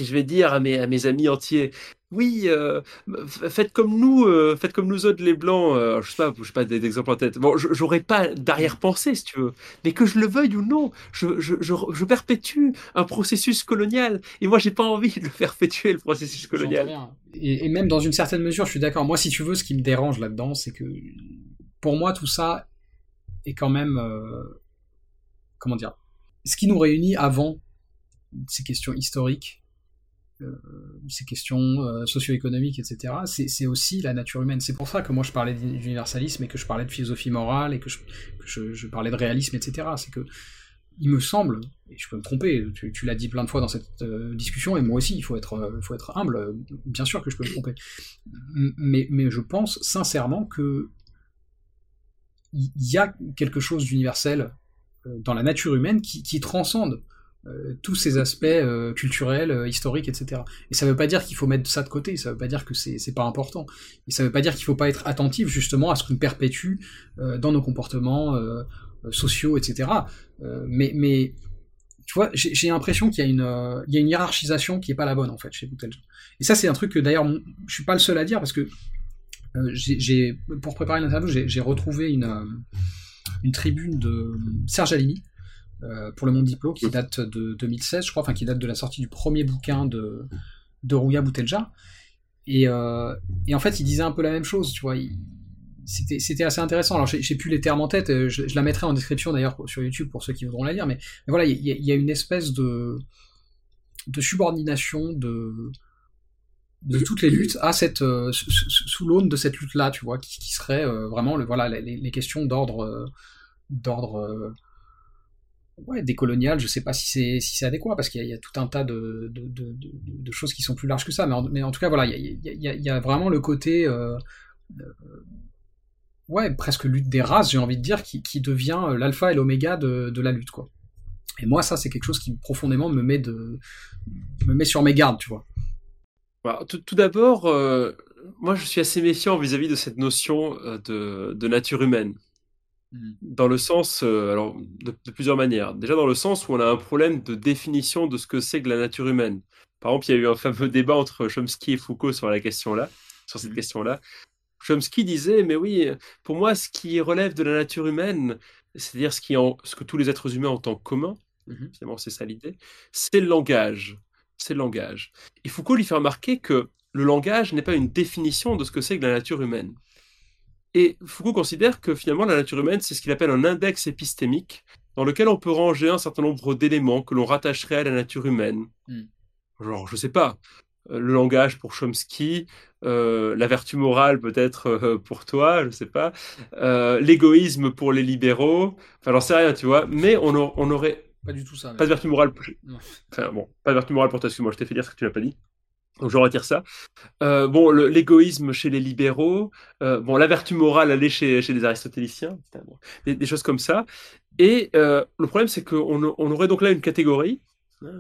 je vais dire à mes, à mes amis entiers, oui, euh, faites comme nous, euh, faites comme nous autres les blancs. Euh, je sais pas, je sais pas d'exemple en tête. Bon, j'aurais pas d'arrière-pensée si tu veux, mais que je le veuille ou non, je, je, je, perpétue un processus colonial. Et moi, j'ai pas envie de le perpétuer le processus colonial. Et, et, même dans une certaine mesure, je suis d'accord. Moi, si tu veux, ce qui me dérange là-dedans, c'est que pour moi, tout ça est quand même, comment dire, ce qui nous réunit avant ces questions historiques euh, ces questions euh, socio-économiques, etc., c'est aussi la nature humaine. C'est pour ça que moi je parlais d'universalisme et que je parlais de philosophie morale et que je, parlais de réalisme, etc. C'est que il me semble, et je peux me tromper, tu, l'as dit plein de fois dans cette euh, discussion, et moi aussi, il faut être, humble, bien sûr que je peux me tromper. Mais, je pense sincèrement que il y a quelque chose d'universel dans la nature humaine qui, transcende euh, tous ces aspects euh, culturels, euh, historiques, etc. Et ça ne veut pas dire qu'il faut mettre ça de côté, ça ne veut pas dire que c'est pas important. Et ça ne veut pas dire qu'il ne faut pas être attentif justement à ce qu'on perpétue dans nos comportements sociaux, etc. mais, tu vois, j'ai l'impression qu'il y, a une, hiérarchisation qui n'est pas la bonne en fait chez Boutelja. Et ça, c'est un truc que d'ailleurs, je suis pas le seul à dire parce que pour préparer l'interview, j'ai retrouvé une, une tribune de Serge Alimi, euh, pour le monde diplo qui date de 2016, je crois, enfin qui date de la sortie du premier bouquin de, de Rouya Boutelja. Et, euh, et, en fait, il disait un peu la même chose, tu vois. C'était assez intéressant. Alors, j'ai plus les termes en tête, euh, je, la mettrai en description d'ailleurs sur YouTube pour ceux qui voudront la lire, mais, voilà, il y, a une espèce de, de subordination de, de toutes les luttes à cette sous l'aune de cette lutte là tu vois qui, qui serait vraiment le voilà les, les questions d'ordre d'ordre ouais, décolonial, je sais pas si c'est si adéquat parce qu'il y, a tout un tas de, choses qui sont plus larges que ça, mais en, tout cas voilà, il y a, vraiment le côté euh, euh, ouais presque lutte des races, j'ai envie de dire, qui, devient euh, l'alpha et l'oméga de, la lutte quoi. Et moi ça c'est quelque chose qui profondément me met sur mes gardes, tu vois. Bah, tout, d'abord, moi je suis assez méfiant vis-à-vis -vis de cette notion de nature humaine. Mmh. Dans le sens, euh, alors de, plusieurs manières. Déjà dans le sens où on a un problème de définition de ce que c'est que la nature humaine. Par exemple, il y a eu un fameux débat entre Chomsky et Foucault sur la question-là, sur cette mmh. question-là. Chomsky disait, mais oui, pour moi, ce qui relève de la nature humaine, c'est-à-dire ce, qui en, ce que tous les êtres humains ont en commun, mmh finalement c'est ça l'idée, c'est le langage. C'est le langage. Et Foucault lui fait remarquer que le langage n'est pas une définition de ce que c'est que la nature humaine. Et Foucault considère que finalement la nature humaine, c'est ce qu'il appelle un index épistémique, dans lequel on peut ranger un certain nombre d'éléments que l'on rattacherait à la nature humaine. Hmm. Genre, je sais pas, euh, le langage pour Chomsky, euh, la vertu morale peut-être euh, pour toi, je sais pas, l'égoïsme pour les libéraux, enfin j'en sais rien, tu vois, mais on, on aurait... Pas du tout ça. Pas de vertu morale. Enfin bon, pas de vertu morale pour toi, excuse-moi, je t'ai fait dire ce que tu n'as pas dit. Donc je retire ça. Euh, bon, l'égoïsme chez les libéraux, euh, bon, la vertu morale aller chez, chez les aristotéliciens, des, choses comme ça. Et euh, le problème, c'est qu'on on aurait donc là une catégorie, hein,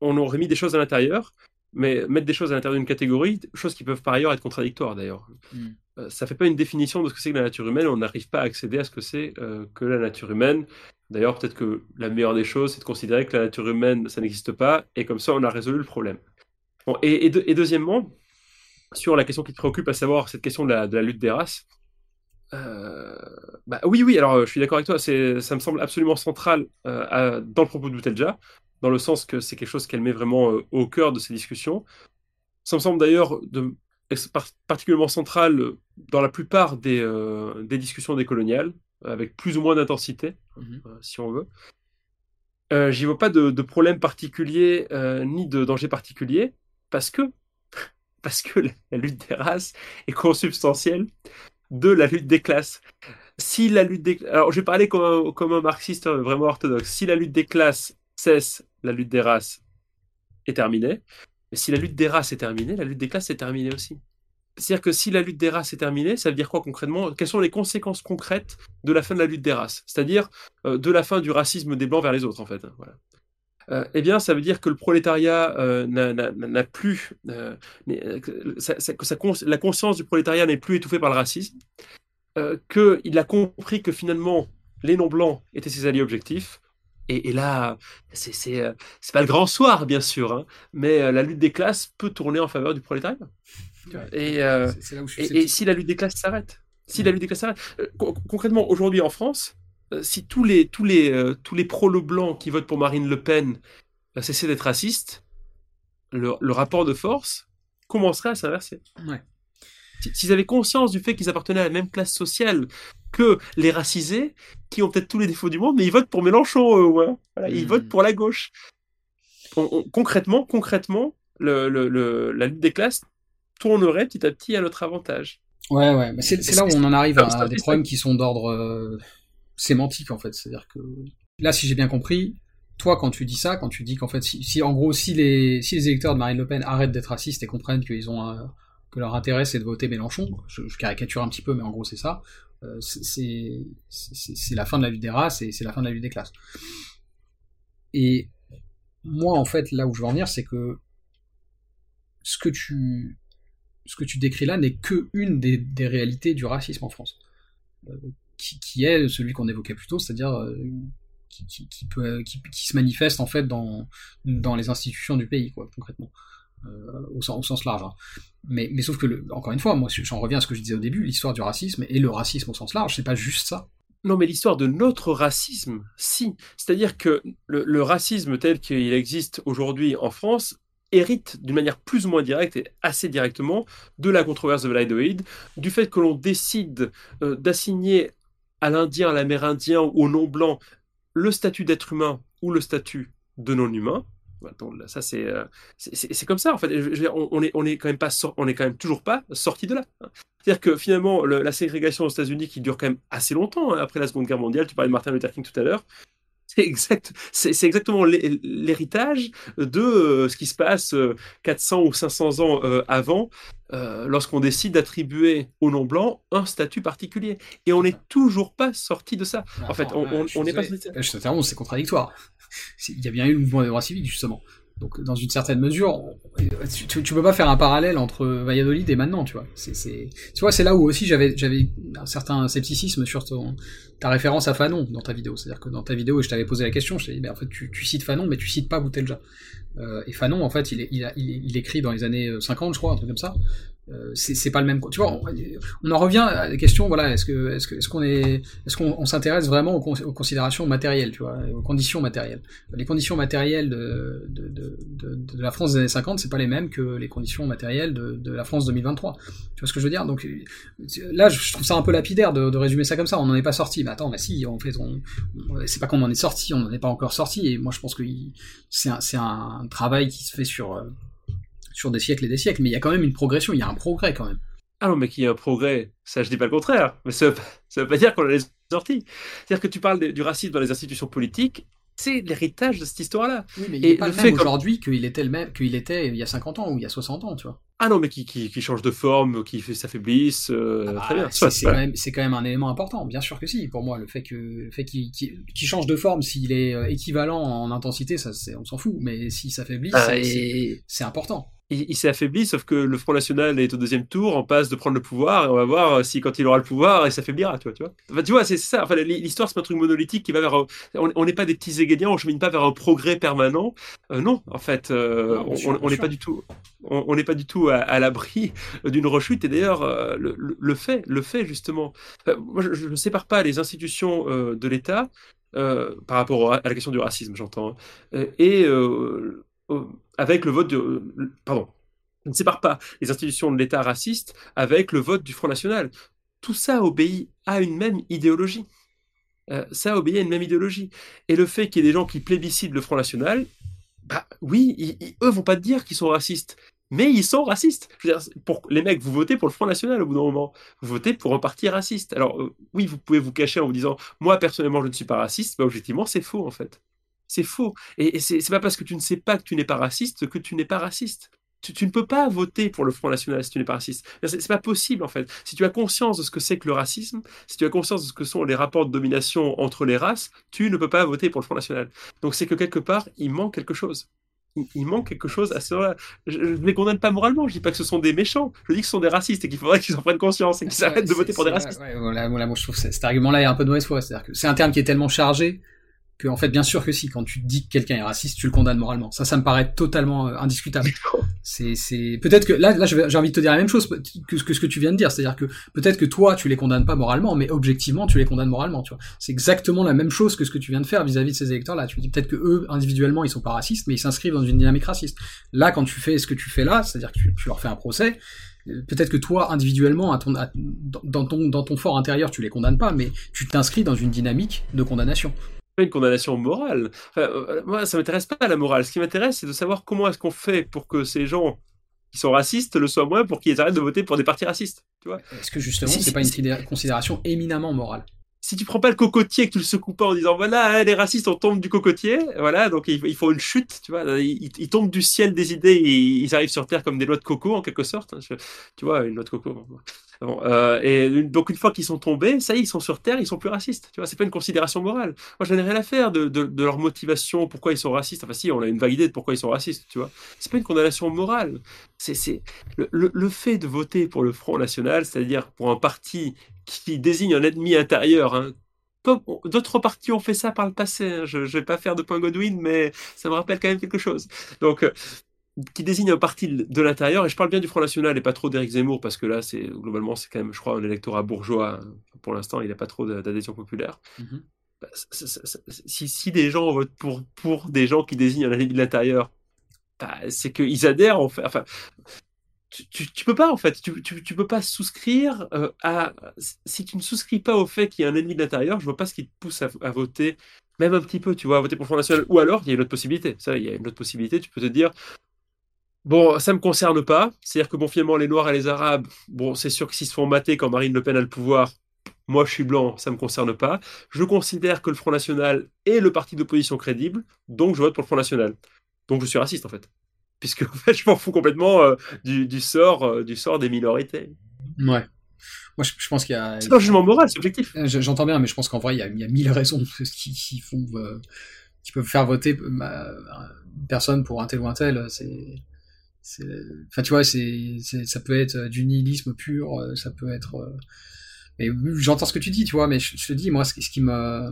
on aurait mis des choses à l'intérieur, mais mettre des choses à l'intérieur d'une catégorie, choses qui peuvent par ailleurs être contradictoires d'ailleurs. Mm. ça fait pas une définition de ce que c'est que la nature humaine, on n'arrive pas à accéder à ce que c'est que la nature humaine. D'ailleurs, peut-être que la meilleure des choses, c'est de considérer que la nature humaine, ça n'existe pas, et comme ça, on a résolu le problème et, deuxièmement, sur la question qui te préoccupe, à savoir cette question de la, lutte des races, euh, bah, oui, oui, alors je suis d'accord avec toi, ça me semble absolument central euh, dans le propos de Boutelja, dans le sens que c'est quelque chose qu'elle met vraiment euh, au cœur de ces discussions. Ça me semble d'ailleurs particulièrement central dans la plupart des, des discussions décoloniales, avec plus ou moins d'intensité, mm-hmm. si on veut. Euh, J'y vois pas de, de problème particulier ni de danger particulier parce que parce que la lutte des races est consubstantielle de la lutte des classes. Si la lutte des... Alors, je vais parler comme un, comme un marxiste vraiment orthodoxe. Si la lutte des classes cesse, la lutte des races est terminée. Mais si la lutte des races est terminée, la lutte des classes est terminée aussi. C'est-à-dire que si la lutte des races est terminée, ça veut dire quoi concrètement? Quelles sont les conséquences concrètes de la fin de la lutte des races? C'est-à-dire euh, de la fin du racisme des blancs vers les autres, en fait. Voilà. Euh, eh bien, ça veut dire que le prolétariat euh, n'a plus, euh, que la conscience du prolétariat n'est plus étouffée par le racisme, qu'il a compris que finalement les non-blancs étaient ses alliés objectifs. Et, là, c'est pas le grand soir, bien sûr, hein, mais la lutte des classes peut tourner en faveur du prolétariat. et, et, si la lutte des classes s'arrête, si la lutte des classes s'arrête, concrètement, aujourd'hui en France, euh, si tous les, tous les, euh, tous les pro-le blanc qui votent pour Marine Le Pen euh, cessaient d'être racistes, le, rapport de force commencerait à s'inverser. S'ils avaient conscience du fait qu'ils appartenaient à la même classe sociale que les racisés, qui ont peut-être tous les défauts du monde, mais ils votent pour Mélenchon, ouais. Ils votent hmm. pour la gauche. concrètement, concrètement, le, la lutte des classes tournerait petit à petit à notre avantage. Ouais, ouais, c'est là où on en arrive à, des problèmes qui sont d'ordre sémantique en fait. C'est-à-dire que là, si j'ai bien compris, toi, quand tu dis ça, quand tu dis qu'en fait, si, en gros, si les, si les électeurs de Marine Le Pen arrêtent d'être racistes et comprennent qu'ils ont que leur intérêt c'est de voter Mélenchon, je, caricature un petit peu, mais en gros c'est ça, euh, c'est la fin de la lutte des races et c'est la fin de la lutte des classes. Et moi, en fait, là où je veux en venir, c'est que ce que tu ce que tu décris là n'est que une des, des, réalités du racisme en France. Euh, qui, est celui qu'on évoquait plus tôt, c'est-à-dire euh, qui, peut, qui, se manifeste en fait dans, dans les institutions du pays, concrètement. Euh, au, sens, large. Hein. Mais, mais sauf que, encore une fois, moi j'en reviens à ce que je disais au début, l'histoire du racisme et le racisme au sens large, c'est pas juste ça. Non, mais l'histoire de notre racisme, si. C'est-à-dire que le, racisme tel qu'il existe aujourd'hui en France hérite d'une manière plus ou moins directe et assez directement de la controverse de Vladoïd, du fait que l'on décide euh, d'assigner à l'Indien, à l'Amérindien ou au non-blanc le statut d'être humain ou le statut de non-humain. ça euh, c'est c'est comme ça en fait. on, est on est quand même pas quand même toujours pas sorti de là. Hein. C'est-à-dire que finalement la ségrégation aux États-Unis qui dure quand même assez longtemps hein, après la Seconde Guerre mondiale. Tu parlais de Martin Luther King tout à l'heure. C'est exact, c'est exactement l'héritage de euh, ce qui se passe 400 euh, ou 500 ans euh, avant, lorsqu'on décide d'attribuer aux non-blancs un statut particulier. Et on n'est toujours pas sorti de ça. En fait, on n'est pas sorti de ça. c'est contradictoire. Il y a bien eu le mouvement des droits civiques, justement. Donc, dans une certaine mesure, tu, peux pas faire un parallèle entre Valladolid et maintenant, tu vois. Tu vois, c'est là où aussi j'avais, un certain scepticisme sur ta référence à Fanon dans ta vidéo. C'est-à-dire que dans ta vidéo, je t'avais posé la question, je t'ai dit, ben, en fait, tu, cites Fanon, mais tu cites pas Boutelja. Euh, et Fanon, en fait, il, il, il, écrit dans les années 50, je crois, un truc comme ça. Euh, c'est pas le même. Tu vois, on, en revient à la question. Voilà, est-ce que est-ce que est-ce qu'on est est-ce qu'on s'intéresse vraiment aux, considérations matérielles, tu vois, aux conditions matérielles. Les conditions matérielles de, de, de, la France des années 50, c'est pas les mêmes que les conditions matérielles de, la France 2023. Tu vois ce que je veux dire? Donc là, je trouve ça un peu lapidaire de, résumer ça comme ça. On n'en est pas sorti. Mais attends, mais si, en fait, on, c'est pas qu'on en est sorti, on n'en est pas encore sorti. Et moi, je pense que c'est un, un travail qui se fait sur euh, sur des siècles et des siècles, mais il y a quand même une progression, il y a un progrès quand même. Ah non, mais qu'il y a un progrès, ça je dis pas le contraire, mais ça veut, veut pas dire qu'on les sorties. C'est-à-dire que tu parles du racisme dans les institutions politiques, c'est l'héritage de cette histoire-là. Oui, mais il et pas le fait aujourd'hui qu'il était le même qu'il était il y a 50 ans ou il y a 60 ans, tu vois. Ah non, mais qui, qui, change de forme, qui fait s'affaiblisse, euh, ah bah, très bien. C'est quand, même, quand même un élément important, bien sûr que si. Pour moi, le fait que le fait qu'il change de forme, s'il est euh, équivalent en intensité, ça, on s'en fout. Mais s'il s'affaiblit, ah, c'est important il, s'est affaibli, sauf que le Front National est au deuxième tour, en passe de prendre le pouvoir, et on va voir si quand il aura le pouvoir, il s'affaiblira, tu vois. Tu vois, tu vois c'est ça. Enfin, l'histoire, c'est un truc monolithique qui va vers. On n'est pas des petits égaliens, on chemine pas vers un progrès permanent. Euh, non, en fait, euh, on n'est pas du tout. On n'est pas du tout à, l'abri d'une rechute. Et d'ailleurs, euh, le, fait, le fait justement. moi, je ne sépare pas les institutions de l'État par rapport à la question du racisme, j'entends, hein, et avec le vote de. Pardon. On ne sépare pas les institutions de l'État raciste avec le vote du Front National. Tout ça obéit à une même idéologie. Euh, ça obéit à une même idéologie. Et le fait qu'il y ait des gens qui plébiscitent le Front National, bah oui, ils, eux vont pas te dire qu'ils sont racistes. mais ils sont racistes. Pour les mecs, vous votez pour le Front National au bout d'un moment. Vous votez pour un parti raciste. Alors, euh, oui, vous pouvez vous cacher en vous disant, moi, personnellement, je ne suis pas raciste. Mais objectivement, c'est faux, en fait. C'est faux. Et, et c'est pas parce que tu ne sais pas que tu n'es pas raciste que tu n'es pas raciste. Tu, ne peux pas voter pour le Front National si tu n'es pas raciste. C'est pas possible, en fait. Si tu as conscience de ce que c'est que le racisme, si tu as conscience de ce que sont les rapports de domination entre les races, tu ne peux pas voter pour le Front National. Donc c'est que quelque part, il manque quelque chose il, manque quelque chose à ce là Je ne les condamne pas moralement, je dis pas que ce sont des méchants, je dis que ce sont des racistes et qu'il faudrait qu'ils en prennent conscience et qu'ils arrêtent de voter pour des racistes. voilà, moi je trouve cet argument-là est un peu de mauvaise foi, c'est-à-dire que c'est un terme qui est tellement chargé que en fait bien sûr que si quand tu dis que quelqu'un est raciste tu le condamnes moralement. Ça ça me paraît totalement euh, indiscutable. C'est c'est peut-être que là là j'ai envie de te dire la même chose que, que ce que tu viens de dire. C'est-à-dire que peut-être que toi tu les condamnes pas moralement mais objectivement tu les condamnes moralement tu vois. C'est exactement la même chose que ce que tu viens de faire vis-à-vis de ces électeurs là tu dis peut-être que eux individuellement ils sont pas racistes mais ils s'inscrivent dans une dynamique raciste. Là quand tu fais ce que tu fais là c'est-à-dire que tu, tu leur fais un procès euh, peut-être que toi individuellement à ton, dans ton dans ton fort intérieur tu les condamnes pas mais tu t'inscris dans une dynamique de condamnation une condamnation morale. Euh, moi, ça m'intéresse pas la morale. Ce qui m'intéresse, c'est de savoir comment est-ce qu'on fait pour que ces gens qui sont racistes le soient moins pour qu'ils arrêtent de voter pour des partis racistes. Est-ce que justement, c'est pas une considération éminemment morale? Si tu prends pas le cocotier que tu le secoues pas en disant voilà hein, les racistes on tombe du cocotier voilà donc il, faut une chute tu vois ils, tombent du ciel des idées et ils arrivent sur terre comme des lois de coco en quelque sorte hein, tu vois une loi de coco euh, et donc une fois qu'ils sont tombés, ça y est, ils sont sur Terre, ils sont plus racistes. Tu vois, c'est pas une considération morale. Moi, je n'ai rien à faire de, leur motivation, pourquoi ils sont racistes. Enfin, si, on a une vague idée de pourquoi ils sont racistes. Tu vois, c'est pas une condamnation morale. C'est le, fait de voter pour le Front National, c'est-à-dire pour un parti qui désigne un ennemi intérieur. Hein, d'autres partis ont fait ça par le passé. Hein. Je, je vais pas faire de point Godwin, mais ça me rappelle quand même quelque chose. Donc euh, qui désigne un parti de l'intérieur, et je parle bien du Front National et pas trop d'Éric Zemmour, parce que là, c'est globalement, c'est quand même, je crois, un électorat bourgeois. Hein. Pour l'instant, il n'a pas trop d'adhésion populaire. Mm-hmm. Bah, si, si, des gens votent pour, pour des gens qui désignent un ennemi de l'intérieur, bah, c'est qu'ils adhèrent, en fait. Enfin, tu, tu, peux pas, en fait. Tu, tu, tu peux pas souscrire euh, à. Si tu ne souscris pas au fait qu'il y a un ennemi de l'intérieur, je vois pas ce qui te pousse à, à voter même un petit peu, tu vois, à voter pour le Front National. Ou alors, il y a une autre possibilité. Ça, il y a une autre possibilité. Tu peux te dire, Bon, ça me concerne pas. C'est-à-dire que bon, finalement, les Noirs et les Arabes, bon, c'est sûr que s'ils se font mater quand Marine Le Pen a le pouvoir, moi je suis blanc, ça me concerne pas. Je considère que le Front National est le parti d'opposition crédible, donc je vote pour le Front National. Donc je suis raciste en fait, puisque en fait je m'en fous complètement euh, du, sort, euh, du sort des minorités. Ouais. Moi, je, pense qu'il y a. C'est un jugement moral, c'est objectif. Euh, j'entends bien, mais je pense qu'en vrai, il y, a, il y a mille raisons qui, qui font, qui peuvent faire voter une personne pour un tel ou un tel. C'est enfin tu vois c'est ça peut être du nihilisme pur euh, ça peut être euh, mais j'entends ce que tu dis tu vois mais je, te dis moi ce, qui me euh,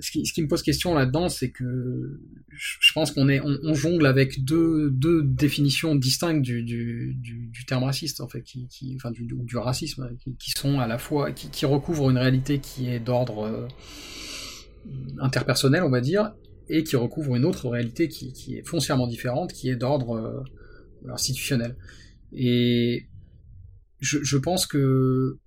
ce qui, ce qui me pose question là-dedans, c'est que je pense qu'on est, on, jongle avec deux, deux définitions distinctes du, du, du, terme raciste, en fait, qui, qui enfin du, du racisme, qui, qui, sont à la fois, qui recouvrent une réalité qui est d'ordre interpersonnel, on va dire, et qui recouvre une autre réalité qui, est foncièrement différente, qui est d'ordre euh, institutionnel. Et je, pense que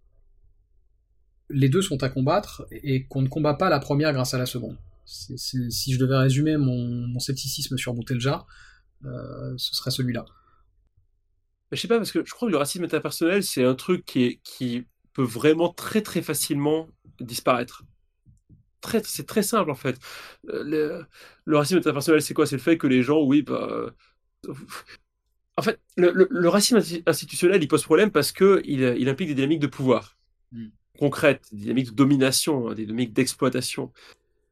les deux sont à combattre et qu'on ne combat pas la première grâce à la seconde. si je devais résumer mon, scepticisme sur Boutelja, euh, ce serait celui-là. Je sais pas, parce que je crois que le racisme interpersonnel, c'est un truc qui, qui peut vraiment très très facilement disparaître c'est très simple en fait. Euh, le, racisme interpersonnel, c'est quoi? C'est le fait que les gens, oui, bah. Euh, en fait, le, racisme institutionnel, il pose problème parce qu'il il implique des dynamiques de pouvoir hmm. concrètes, des dynamiques de domination, hein, des dynamiques d'exploitation.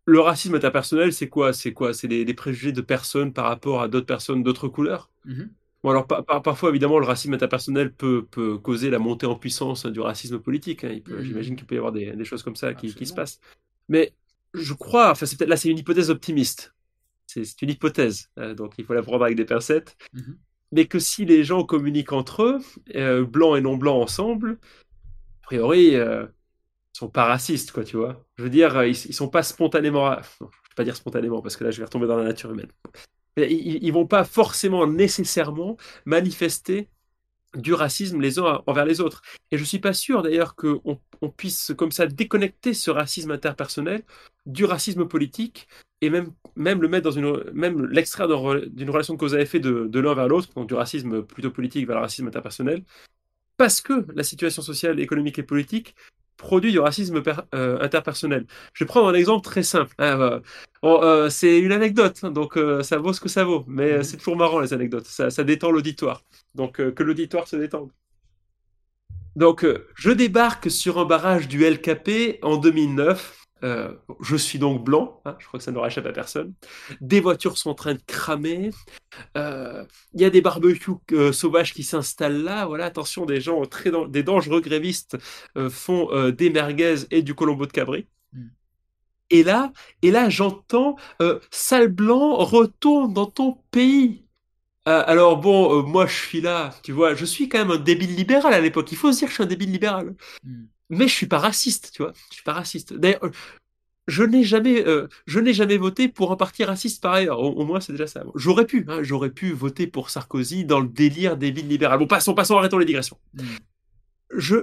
Le racisme interpersonnel, c'est quoi? C'est quoi? C'est les, préjugés de personnes par rapport à d'autres personnes d'autres couleurs? Mm-hmm. Bon, alors parfois, évidemment, le racisme interpersonnel peut, peut, causer la montée en puissance du racisme politique. Hein. Mm-hmm. J'imagine qu'il peut y avoir des, choses comme ça qui, qui, se passent. Mais je crois, enfin, c'est peut-être là, c'est une hypothèse optimiste. C'est une hypothèse, euh, donc il faut la prendre avec des pincettes. Mhm. Mais que si les gens communiquent entre eux, euh, blancs et non blancs ensemble, a priori, euh, ils sont pas racistes, quoi, tu vois. Je veux dire, ils, ils sont pas spontanément. Non, je vais pas dire spontanément, parce que là, je vais retomber dans la nature humaine. ils, ils vont pas forcément, nécessairement manifester du racisme les uns envers les autres. Et je suis pas sûr d'ailleurs qu'on on puisse comme ça déconnecter ce racisme interpersonnel du racisme politique et même, même le mettre dans une même l'extraire d'une relation de cause à effet de, de l'un vers l'autre, donc du racisme plutôt politique vers le racisme interpersonnel, parce que la situation sociale, économique et politique produit du racisme euh, interpersonnel. Je vais prendre un exemple très simple. Hein, euh, c'est une anecdote, hein, donc euh, ça vaut ce que ça vaut, mais mhm. c'est toujours marrant les anecdotes. Ça, ça détend l'auditoire. Donc que l'auditoire se détende. Donc je débarque sur un barrage du LKP en 2009 euh, je suis donc blanc, hein, je crois que ça n'aura échappé à personne. Des voitures sont en train de cramer. Euh, il y a des barbecues euh, sauvages qui s'installent là. Voilà, attention, des gens très des dangereux grévistes font des merguez et du colombo de cabri. Hmm. Et là, et là, j'entends sale blanc retourne dans ton pays. alors bon, moi je suis là, tu vois, je suis quand même un débile libéral à l'époque. Il faut se dire que je suis un débile libéral. Hmm mais je suis pas raciste, tu vois. Je suis pas raciste. D'ailleurs, je n'ai jamais, euh, je n'ai jamais voté pour un parti raciste par ailleurs. Au, moins, c'est déjà ça. J'aurais pu, hein, j'aurais pu voter pour Sarkozy dans le délire des villes libérales. Bon, passons, passons, arrêtons les digressions. Hmm.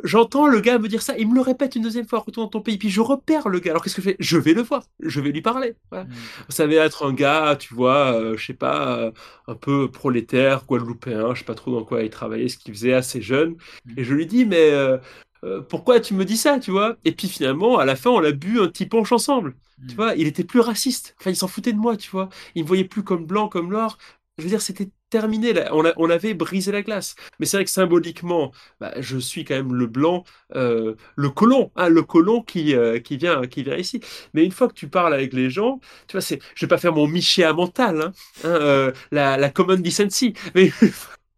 j'entends le gars me dire ça, il me le répète une deuxième fois, retourne dans ton pays, puis je repère le gars. Alors qu'est-ce que je fais? Je vais le voir, je vais lui parler. Hmm. Ça va être un gars, tu vois, euh, je sais pas, euh, un peu prolétaire, guadeloupéen, je sais pas trop dans quoi il travaillait, ce qu'il faisait, assez jeune. Hmm. Et je lui dis, mais euh, pourquoi tu me dis ça, tu vois? Et puis finalement, à la fin, on a bu un petit punch ensemble. Tu hmm. vois, il était plus raciste. Enfin, il s'en foutait de moi, tu vois. Il me voyait plus comme blanc, comme l'or. Je veux dire, c'était terminé. Là. On, avait brisé la glace. Mais c'est vrai que symboliquement, bah, je suis quand même le blanc, euh, le colon, hein, le colon qui, euh, qui, vient, qui vient ici. Mais une fois que tu parles avec les gens, tu vois, c'est, je vais pas faire mon michéa mental, hein, hein la, la common decency. Mais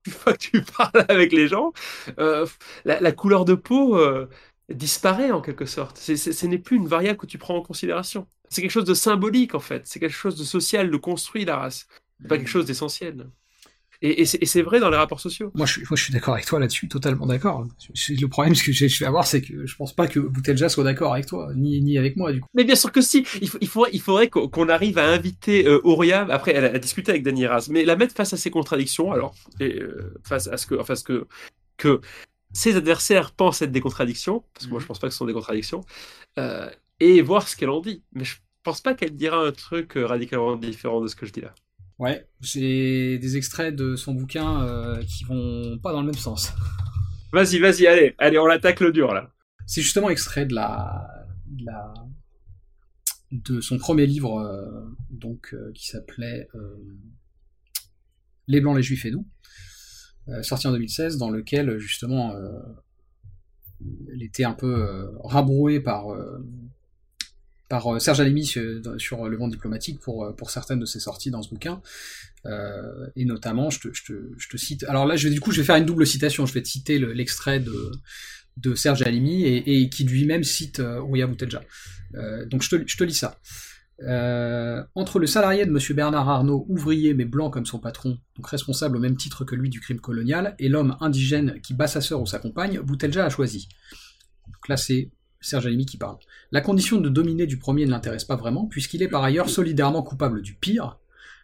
une fois que tu parles avec les gens, euh, la, couleur de peau euh, disparaît en quelque sorte. ce n'est plus une variable que tu prends en considération. C'est quelque chose de symbolique en fait. C'est quelque chose de social, de construit la race. Pas quelque chose d'essentiel. Et, c'est vrai dans les rapports sociaux. Moi, je suis, moi, je suis d'accord avec toi là-dessus, totalement d'accord. Le problème que je vais avoir, c'est que je pense pas que Boutelja soit d'accord avec toi, ni, ni avec moi, du coup. Mais bien sûr que si. Il, il faudrait, il faudrait qu'on arrive à inviter euh, Auria, après, elle a, discuté avec Dani Raz, mais la mettre face à ses contradictions, alors, et, euh, face à ce que, enfin, ce que, que ses adversaires pensent être des contradictions, parce que moi, je pense pas que ce sont des contradictions, euh, et voir ce qu'elle en dit. Mais je pense pas qu'elle dira un truc euh, radicalement différent de ce que je dis là. Ouais, j'ai des extraits de son bouquin euh, qui vont pas dans le même sens. Vas-y, vas-y, allez, allez, on l'attaque le dur là. C'est justement extrait de la, de, la... de son premier livre, euh, donc euh, qui s'appelait Les Blancs, les Juifs et nous, sorti en 2016, dans lequel justement elle était un peu rabrouée par par euh, Serge Alimi sur, le monde diplomatique pour, euh, pour certaines de ses sorties dans ce bouquin. Euh, et notamment, je te, je, te, je te, cite. Alors là, je vais, du coup, je vais faire une double citation. Je vais te citer l'extrait de, de Serge Alimi et, qui lui-même cite Ouya Boutelja. donc je te, je te lis ça. entre le salarié de M. Bernard Arnault, ouvrier mais blanc comme son patron, donc responsable au même titre que lui du crime colonial, et l'homme indigène qui bat sa sœur ou sa compagne, Boutelja a choisi. Donc là, c'est Serge Alimi qui parle. La condition de dominer du premier ne l'intéresse pas vraiment, puisqu'il est par ailleurs solidairement coupable du pire.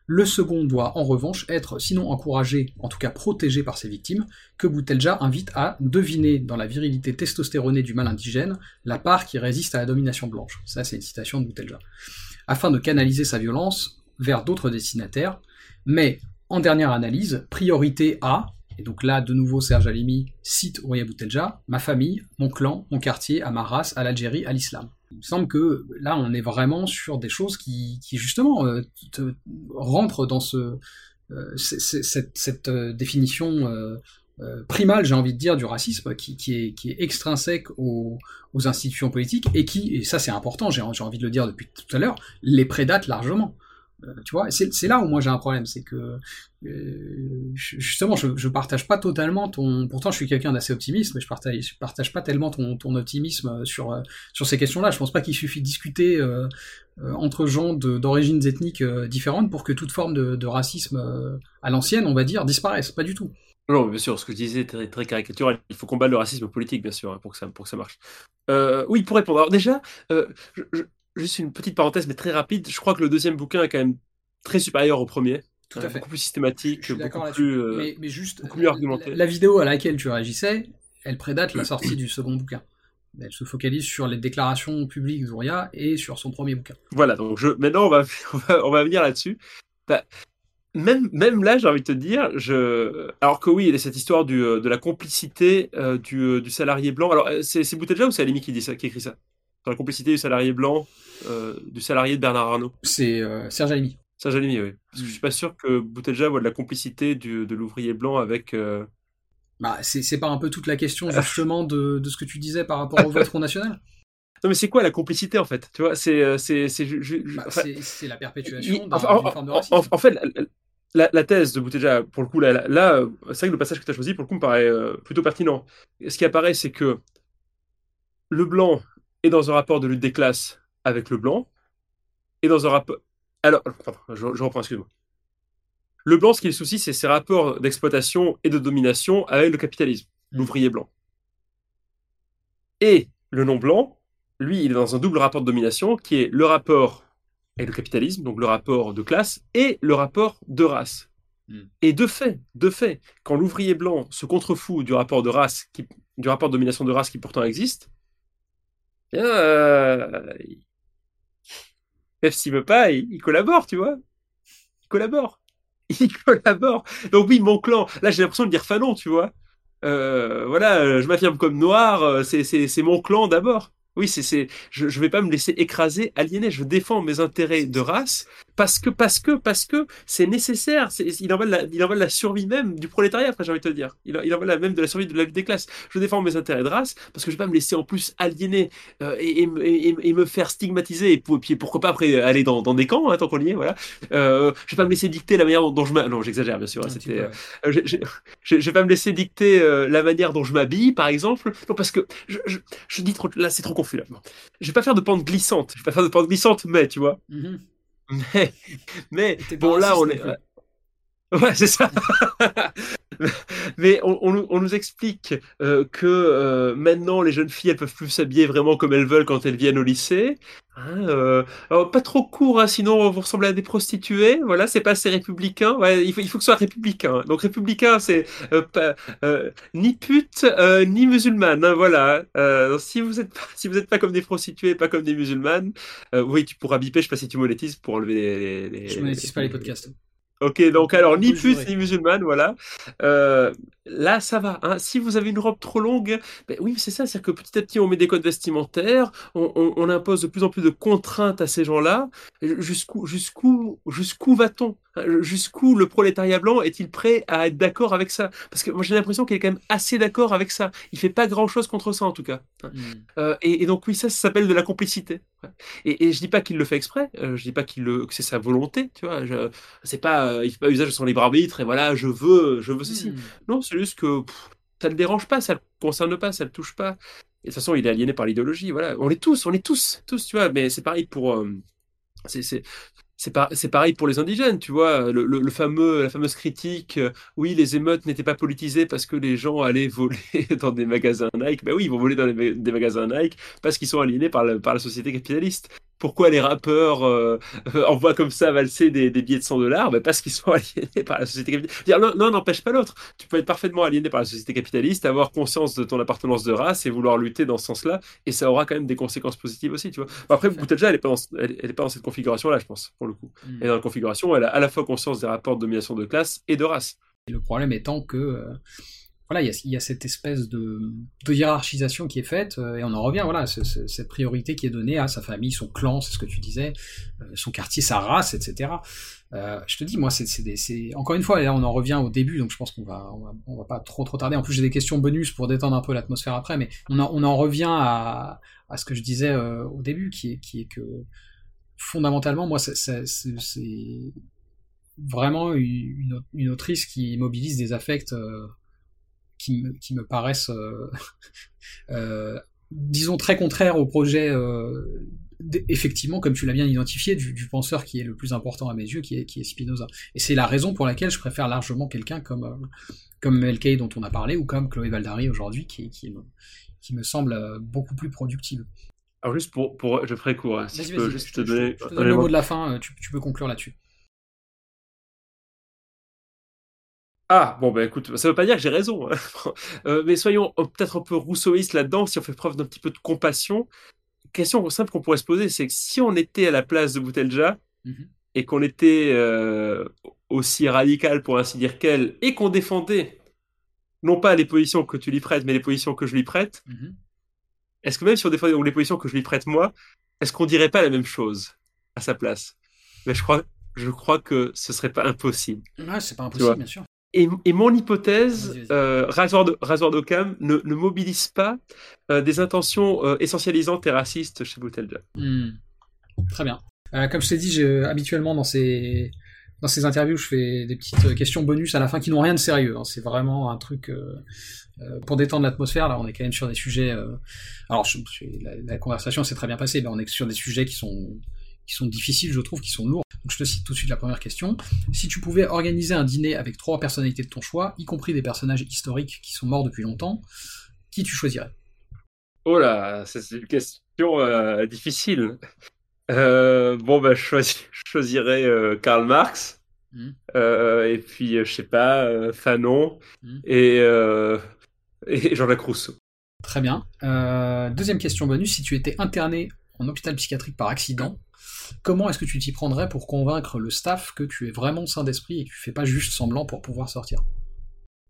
Le second doit en revanche être sinon encouragé, en tout cas protégé par ses victimes, que Boutelja invite à deviner dans la virilité testostéronée du mal indigène la part qui résiste à la domination blanche. Ça c'est une citation de Boutelja. Afin de canaliser sa violence vers d'autres destinataires, mais en dernière analyse, priorité à et donc là, de nouveau, Serge Alimi cite Ouria Boutelja, ma famille, mon clan, mon quartier, à ma race, à l'Algérie, à l'islam. Il me semble que là, on est vraiment sur des choses qui, justement, euh, rentrent dans ce, euh, cette, euh, définition primale, j'ai envie de dire, du racisme, qui, est, qui est, extrinsèque aux, aux, institutions politiques et qui, et ça c'est important, j'ai envie de le dire depuis tout à l'heure, les prédate largement. Euh, tu vois, c'est là où moi j'ai un problème, c'est que euh, justement je, je partage pas totalement ton. Pourtant, je suis quelqu'un d'assez optimiste, mais je partage, partage pas tellement ton, optimisme sur euh, sur ces questions-là. Je pense pas qu'il suffit de discuter entre gens d'origines ethniques différentes pour que toute forme de, racisme à l'ancienne, on va dire, disparaisse. Pas du tout. Non, bien sûr, ce que je disais est très, très caricatural. Il faut combattre le racisme politique, bien sûr, hein, pour, que ça, pour que ça marche. Oui, pour répondre. Alors déjà, juste une petite parenthèse, mais très rapide. Je crois que le deuxième bouquin est quand même très supérieur au premier. Tout à fait. Beaucoup plus systématique, beaucoup plus. euh, mais, mais juste, beaucoup mieux argumenté. La, la vidéo à laquelle tu réagissais, elle prédate la sortie du second bouquin. Elle se focalise sur les déclarations publiques d'Ouria et sur son premier bouquin. Voilà, donc je, maintenant on va, on va, on va venir là-dessus. Bah, même, même là, j'ai envie de te dire, je... alors que oui, il y a cette histoire du, euh, de la complicité euh, du, euh, du salarié blanc. Alors, euh, c'est c'est Boutelja ou c'est Alimi qui, dit ça, qui écrit ça? Sur la complicité du salarié blanc, euh, du salarié de Bernard Arnault C'est euh, Serge Alimi. Ça, Alimi, oui. Parce que je suis pas sûr que Boutelja voit de la complicité du, de l'ouvrier blanc avec. euh, Bah, c'est pas un peu toute la question justement de, de ce que tu disais par rapport au vote Front National? Non, mais c'est quoi la complicité en fait? Tu vois, c'est. c'est, Bah, enfin, la perpétuation enfin, d'une en, forme de racisme. en- en fait, la, la- la thèse de Boutelja, pour le coup, là, là, c'est vrai que le passage que tu as choisi, pour le coup, me paraît plutôt pertinent. Ce qui apparaît, c'est que le blanc est dans un rapport de lutte des classes avec le blanc, et dans un rapport. Alors, pardon, je, je reprends, excuse-moi. Le blanc, ce qui est le souci, c'est ses rapports d'exploitation et de domination avec le capitalisme, Mm. l'ouvrier blanc. Et le non-blanc, lui, il est dans un double rapport de domination qui est le rapport avec le capitalisme, donc le rapport de classe, et le rapport de race. Mm. Et de fait, de fait, quand l'ouvrier blanc se contrefout du rapport de race, qui, du rapport de domination de race qui pourtant existe, euh, même s'il veut pas, il, collabore, tu vois. Il collabore. Il collabore. Donc oui, mon clan. Là, j'ai l'impression de dire Fanon, tu vois. Euh, voilà, euh, je m'affirme comme noir. euh, c'est mon clan d'abord. Oui, c'est c'est. Je je vais pas me laisser écraser, aliéner. Je défends mes intérêts de race parce que parce que parce que c'est nécessaire. C'est il en va de la il en va la survie même du prolétariat. Après, j'ai envie de te dire. Il en, il en va la- même de la survie de la lutte des classes. Je défends mes intérêts de race parce que je vais pas me laisser en plus aliéner euh, et, et, me- et- et me faire stigmatiser et, puis pourquoi pas après aller dans, dans des camps hein, tant qu'on y est. Voilà. Euh, je vais pas me laisser dicter la manière dont, je m'a- non j'exagère bien sûr. Hein, C'était euh, je, je, je- je vais pas me laisser dicter la manière dont je m'habille, par exemple. Non, parce que je, je, je dis trop, là, c'est trop confus. Là. Je vais pas faire de pente glissante. Je vais pas faire de pente glissante, mais tu vois. Mhm. Mais, mais pas bon, là, on est. plus. Ouais, c'est ça. Mais on, on nous- on nous explique euh, que euh, maintenant les jeunes filles elles peuvent plus s'habiller vraiment comme elles veulent quand elles viennent au lycée. Hein, euh, alors, pas trop court, hein, sinon vous ressemblez à des prostituées. Voilà, c'est pas assez républicain. Ouais, il faut, il faut que ce soit républicain. Donc républicain, c'est euh, euh, ni pute euh, ni musulmane. hein, voilà. Euh, si vous êtes pas, si vous êtes pas comme des prostituées, pas comme des musulmanes, euh, oui, tu pourras biper. Je sais pas si tu monétises pour enlever les. les, les- Je monétise pas les podcasts. Ok, donc alors ni jurer. ni musulmane, voilà. Euh, là, ça va. Hein. Si vous avez une robe trop longue, ben oui, c'est ça, c'est que petit à petit, on met des codes vestimentaires, on, on- on impose de plus en plus de contraintes à ces gens-là. Jusqu'où, jusqu'où, jusqu'où va-t-on? Jusqu'où le prolétariat blanc est-il prêt à être d'accord avec ça? Parce que moi, j'ai l'impression qu'il est quand même assez d'accord avec ça. Il fait pas grand-chose contre ça, en tout cas. Mhm. Euh, et, et donc oui, ça, ça s'appelle de la complicité. Et, et je dis pas qu'il le fait exprès, euh, je dis pas qu'il le, que c'est sa volonté, tu vois. C'est pas, euh, il fait pas usage de son libre arbitre et voilà, je veux, je veux ceci. Mhm. Non, c'est juste que pff, ça le dérange pas, ça le concerne pas, ça le touche pas. Et de toute façon, il est aliéné par l'idéologie. Voilà, on est tous, on est tous, tous, tu vois. Mais c'est pareil pour, euh, c'est, c'est, pareil pour les indigènes, tu vois. Le, fameux, la fameuse critique, euh, oui, les émeutes n'étaient pas politisées parce que les gens allaient voler dans des magasins Nike. Ben oui, ils vont voler dans des magasins Nike parce qu'ils sont aliénés par la société capitaliste. Pourquoi les rappeurs euh, envoient comme ça valser des, des billets de 100 dollars? Ben Parce qu'ils sont aliénés par la société capitaliste. Non, n'empêche pas l'autre. Tu peux être parfaitement aliéné par la société capitaliste, avoir conscience de ton appartenance de race et vouloir lutter dans ce sens-là, et ça aura quand même des conséquences positives aussi, tu vois. Après. Boutelja, elle est pas dans, elle, elle est pas dans cette configuration-là, je pense, pour le coup. Mhm. Et dans la configuration, elle a à la fois conscience des rapports de domination de classe et de race. Et le problème étant que euh, voilà, il y a, il y a cette espèce de, de hiérarchisation qui est faite, euh, et on en revient, voilà, c'est- cette priorité qui est donnée à sa famille, son clan, c'est ce que tu disais, euh, son quartier, sa race, etc. Euh, je te dis, moi, c'est encore une fois, là, on en revient au début, donc je pense qu'on va, on va, pas trop trop tarder. En plus, j'ai des questions bonus pour détendre un peu l'atmosphère après, mais on en, on en revient à, à ce que je disais euh, au début, qui est, qui est que fondamentalement, moi, c'est- vraiment une, une- une autrice qui mobilise des affects euh, qui, me, qui me paraissent, euh, euh, disons, très contraires au projet, euh, effectivement, comme tu l'as bien identifié, du, du penseur qui est le plus important à mes yeux, qui est, qui est Spinoza. Et c'est la raison pour laquelle je préfère largement quelqu'un comme, comme dont on a parlé, ou comme Chloé Valdari aujourd'hui, qui, qui, me, qui me semble beaucoup plus productive. Alors juste pour, pour je ferai court, hein, si peux juste je te donner je te un donne le mot de la fin, tu, tu peux conclure là-dessus. Ah, bon, bah écoute, ça veut pas dire que j'ai raison. Hein. Euh, mais soyons peut-être un peu rousseauistes là-dedans, si on fait preuve d'un petit peu de compassion. Question simple qu'on pourrait se poser, c'est que si on était à la place de Boutelja Mhm. et qu'on était euh, aussi radical, pour ainsi dire, qu'elle, et qu'on défendait non pas les positions que tu lui prêtes, mais les positions que je lui prête, Mhm. est-ce que même si on défendait les positions que je lui prête moi, est-ce qu'on dirait pas la même chose à sa place? Mais je crois, je crois que ce serait pas impossible. Ouais, c'est pas impossible, bien sûr. Et, et mon hypothèse, euh, rasoir d'Occam ne, ne mobilise pas euh, des intentions euh, essentialisantes et racistes chez Boutelja. Hmm. Très bien. Euh, comme je t'ai dit, habituellement dans ces dans ces interviews, je fais des petites questions bonus à la fin qui n'ont rien de sérieux. hein. C'est vraiment un truc pour détendre l'atmosphère. Là, on est quand même sur des sujets. Alors, je- la, la conversation s'est très bien passée, mais on est sur des sujets qui sont qui sont difficiles, je trouve, qui sont lourds. Donc, je te cite tout de suite la première question. Si tu pouvais organiser un dîner avec trois personnalités de ton choix, y compris des personnages historiques qui sont morts depuis longtemps, qui tu choisirais? Oh là, c'est une question euh, difficile. Euh, bon, bah, je, choisis- je choisirais euh, Karl Marx, euh, et puis, je sais pas, Fanon, Mhm. et, et Jean-Jacques Rousseau. Très bien. Deuxième question bonus, si tu étais interné en hôpital psychiatrique par accident, comment est-ce que tu t'y prendrais pour convaincre le staff que tu es vraiment sain d'esprit et que tu fais pas juste semblant pour pouvoir sortir?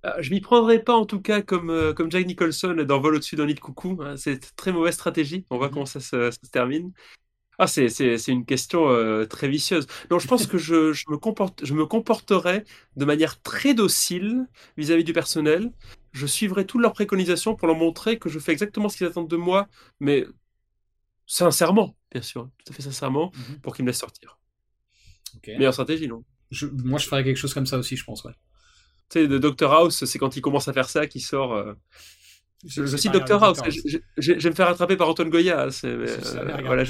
Euh, Je m'y prendrais pas en tout cas comme, euh, comme Jack Nicholson dans Vol au-dessus d'un nid de coucou. hein. C'est une très mauvaise stratégie. On voit Mhm. comment ça se, ça se termine. Ah, c'est, c'est, c'est une question euh, très vicieuse. Non, je pense que je, je, me comporte, je me comporterais de manière très docile vis-à-vis du personnel. Je suivrai toutes leurs préconisations pour leur montrer que je fais exactement ce qu'ils attendent de moi, mais sincèrement, bien sûr, tout à fait sincèrement, Mhm. pour qu'ils me laissent sortir. Ok. Meilleure stratégie, non? Je- moi, je ferais quelque chose comme ça aussi, je pense. Ouais. Tu sais, de Dr House, c'est quand il commence à faire ça qu'il sort. euh, Je, cite Dr House. Je, vais me faire attraper par Antoine Goya. euh, voilà.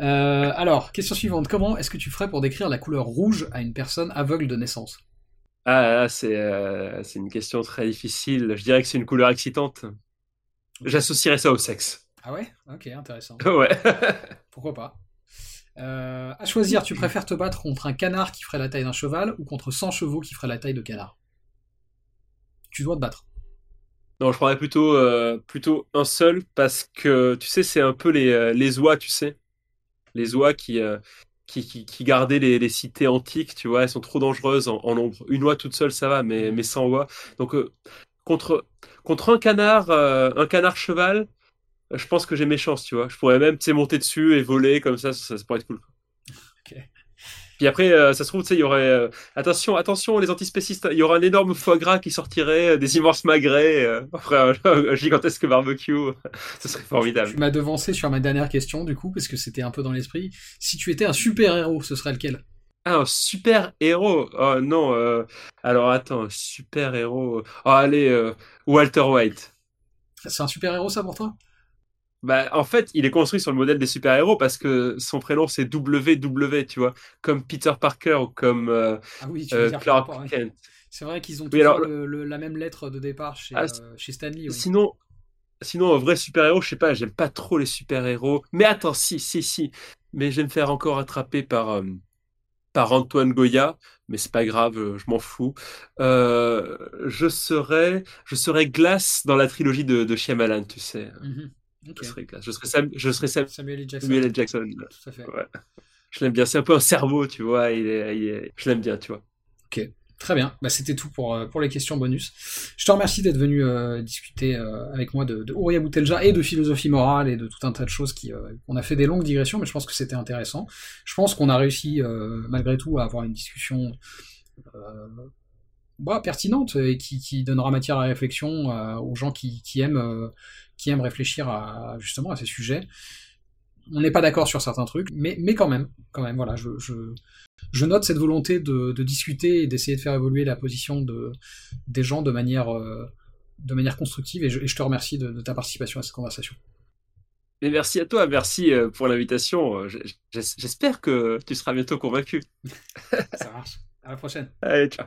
Euh, alors, question suivante. Comment est-ce que tu ferais pour décrire la couleur rouge à une personne aveugle de naissance? Ah, euh, c'est une question très difficile. Je dirais que c'est une couleur excitante. J'associerais ça au sexe. Ah ouais? Ok, intéressant. ouais. Pourquoi pas Euh, À choisir, tu préfères te battre contre un canard qui ferait la taille d'un cheval ou contre 100 chevaux qui feraient la taille de canard? Tu dois te battre. non, je prendrais plutôt, euh, plutôt un seul parce que, tu sais, c'est un peu les, euh, les oies, tu sais. Les oies qui, euh, qui, qui, qui gardaient les, les cités antiques, tu vois, elles sont trop dangereuses en, en nombre. Une oie toute seule, ça va, mais, mais 100 oies. Donc, contre, contre un canard, un canard cheval, je pense que j'ai mes chances, tu vois. Je pourrais même, tu monter dessus et voler comme ça, ça, ça pourrait être cool. Ok. Puis après, euh, ça se trouve, tu sais, il y aurait. euh, attention, attention, les antispécistes, il y aura un énorme foie gras qui sortirait, euh, des immenses magrets, après un, un gigantesque barbecue. Ce serait formidable. Tu m'as devancé sur ma dernière question, du coup, parce que c'était un peu dans l'esprit. Si tu étais un super-héros, ce serait lequel? Ah, un super héros. Oh non. Alors attends, super héros. Oh, allez, Walter White. C'est un super-héros, ça, pour toi? Bah, en fait, il est construit sur le modèle des super-héros parce que son prénom c'est WW, tu vois, comme Peter Parker ou comme euh, Ah oui, tu veux euh, Clark rapport. Kent. C'est vrai qu'ils ont Oui, toujours alors, le- le- la même lettre de départ chez, Ah, euh, chez Stanley. oui. Sinon, sinon, un vrai super-héros, je sais pas, j'aime pas trop les super-héros. Mais attends, si, si, si. Mais je vais me faire encore attraper par, par Antoine Goya, mais c'est pas grave, je m'en fous. Je serais, je serais Glace dans la trilogie de, de Shyamalan, tu sais. Mhm. Ok. Je serais Glace. Je serais Sam, je serais Sam- Samuel L. Jackson. Samuel L. Jackson. Tout à fait. Ouais. Je l'aime bien. C'est un peu un cerveau, tu vois. Il est, il est- Je l'aime bien, tu vois. Très bien, bah, c'était tout pour, euh, pour les questions bonus. Je te remercie d'être venu euh, discuter euh, avec moi de, de Ouria Boutelja et de philosophie morale et de tout un tas de choses qui euh, on a fait des longues digressions, mais je pense que c'était intéressant. Je pense qu'on a réussi malgré tout à avoir une discussion bah, pertinente et qui, qui donnera matière à réflexion aux gens qui, qui aiment qui aiment réfléchir à justement à ces sujets. On n'est pas d'accord sur certains trucs, mais, mais quand même, quand même, voilà, je, je, je note cette volonté de, de discuter et d'essayer de faire évoluer la position de, des gens de manière, euh, de manière constructive, et je, et je te remercie de, de ta participation à cette conversation. Et merci à toi, merci euh, pour l'invitation. Euh, J'espère que tu seras bientôt convaincu. Ça marche. À la prochaine. Allez, ciao.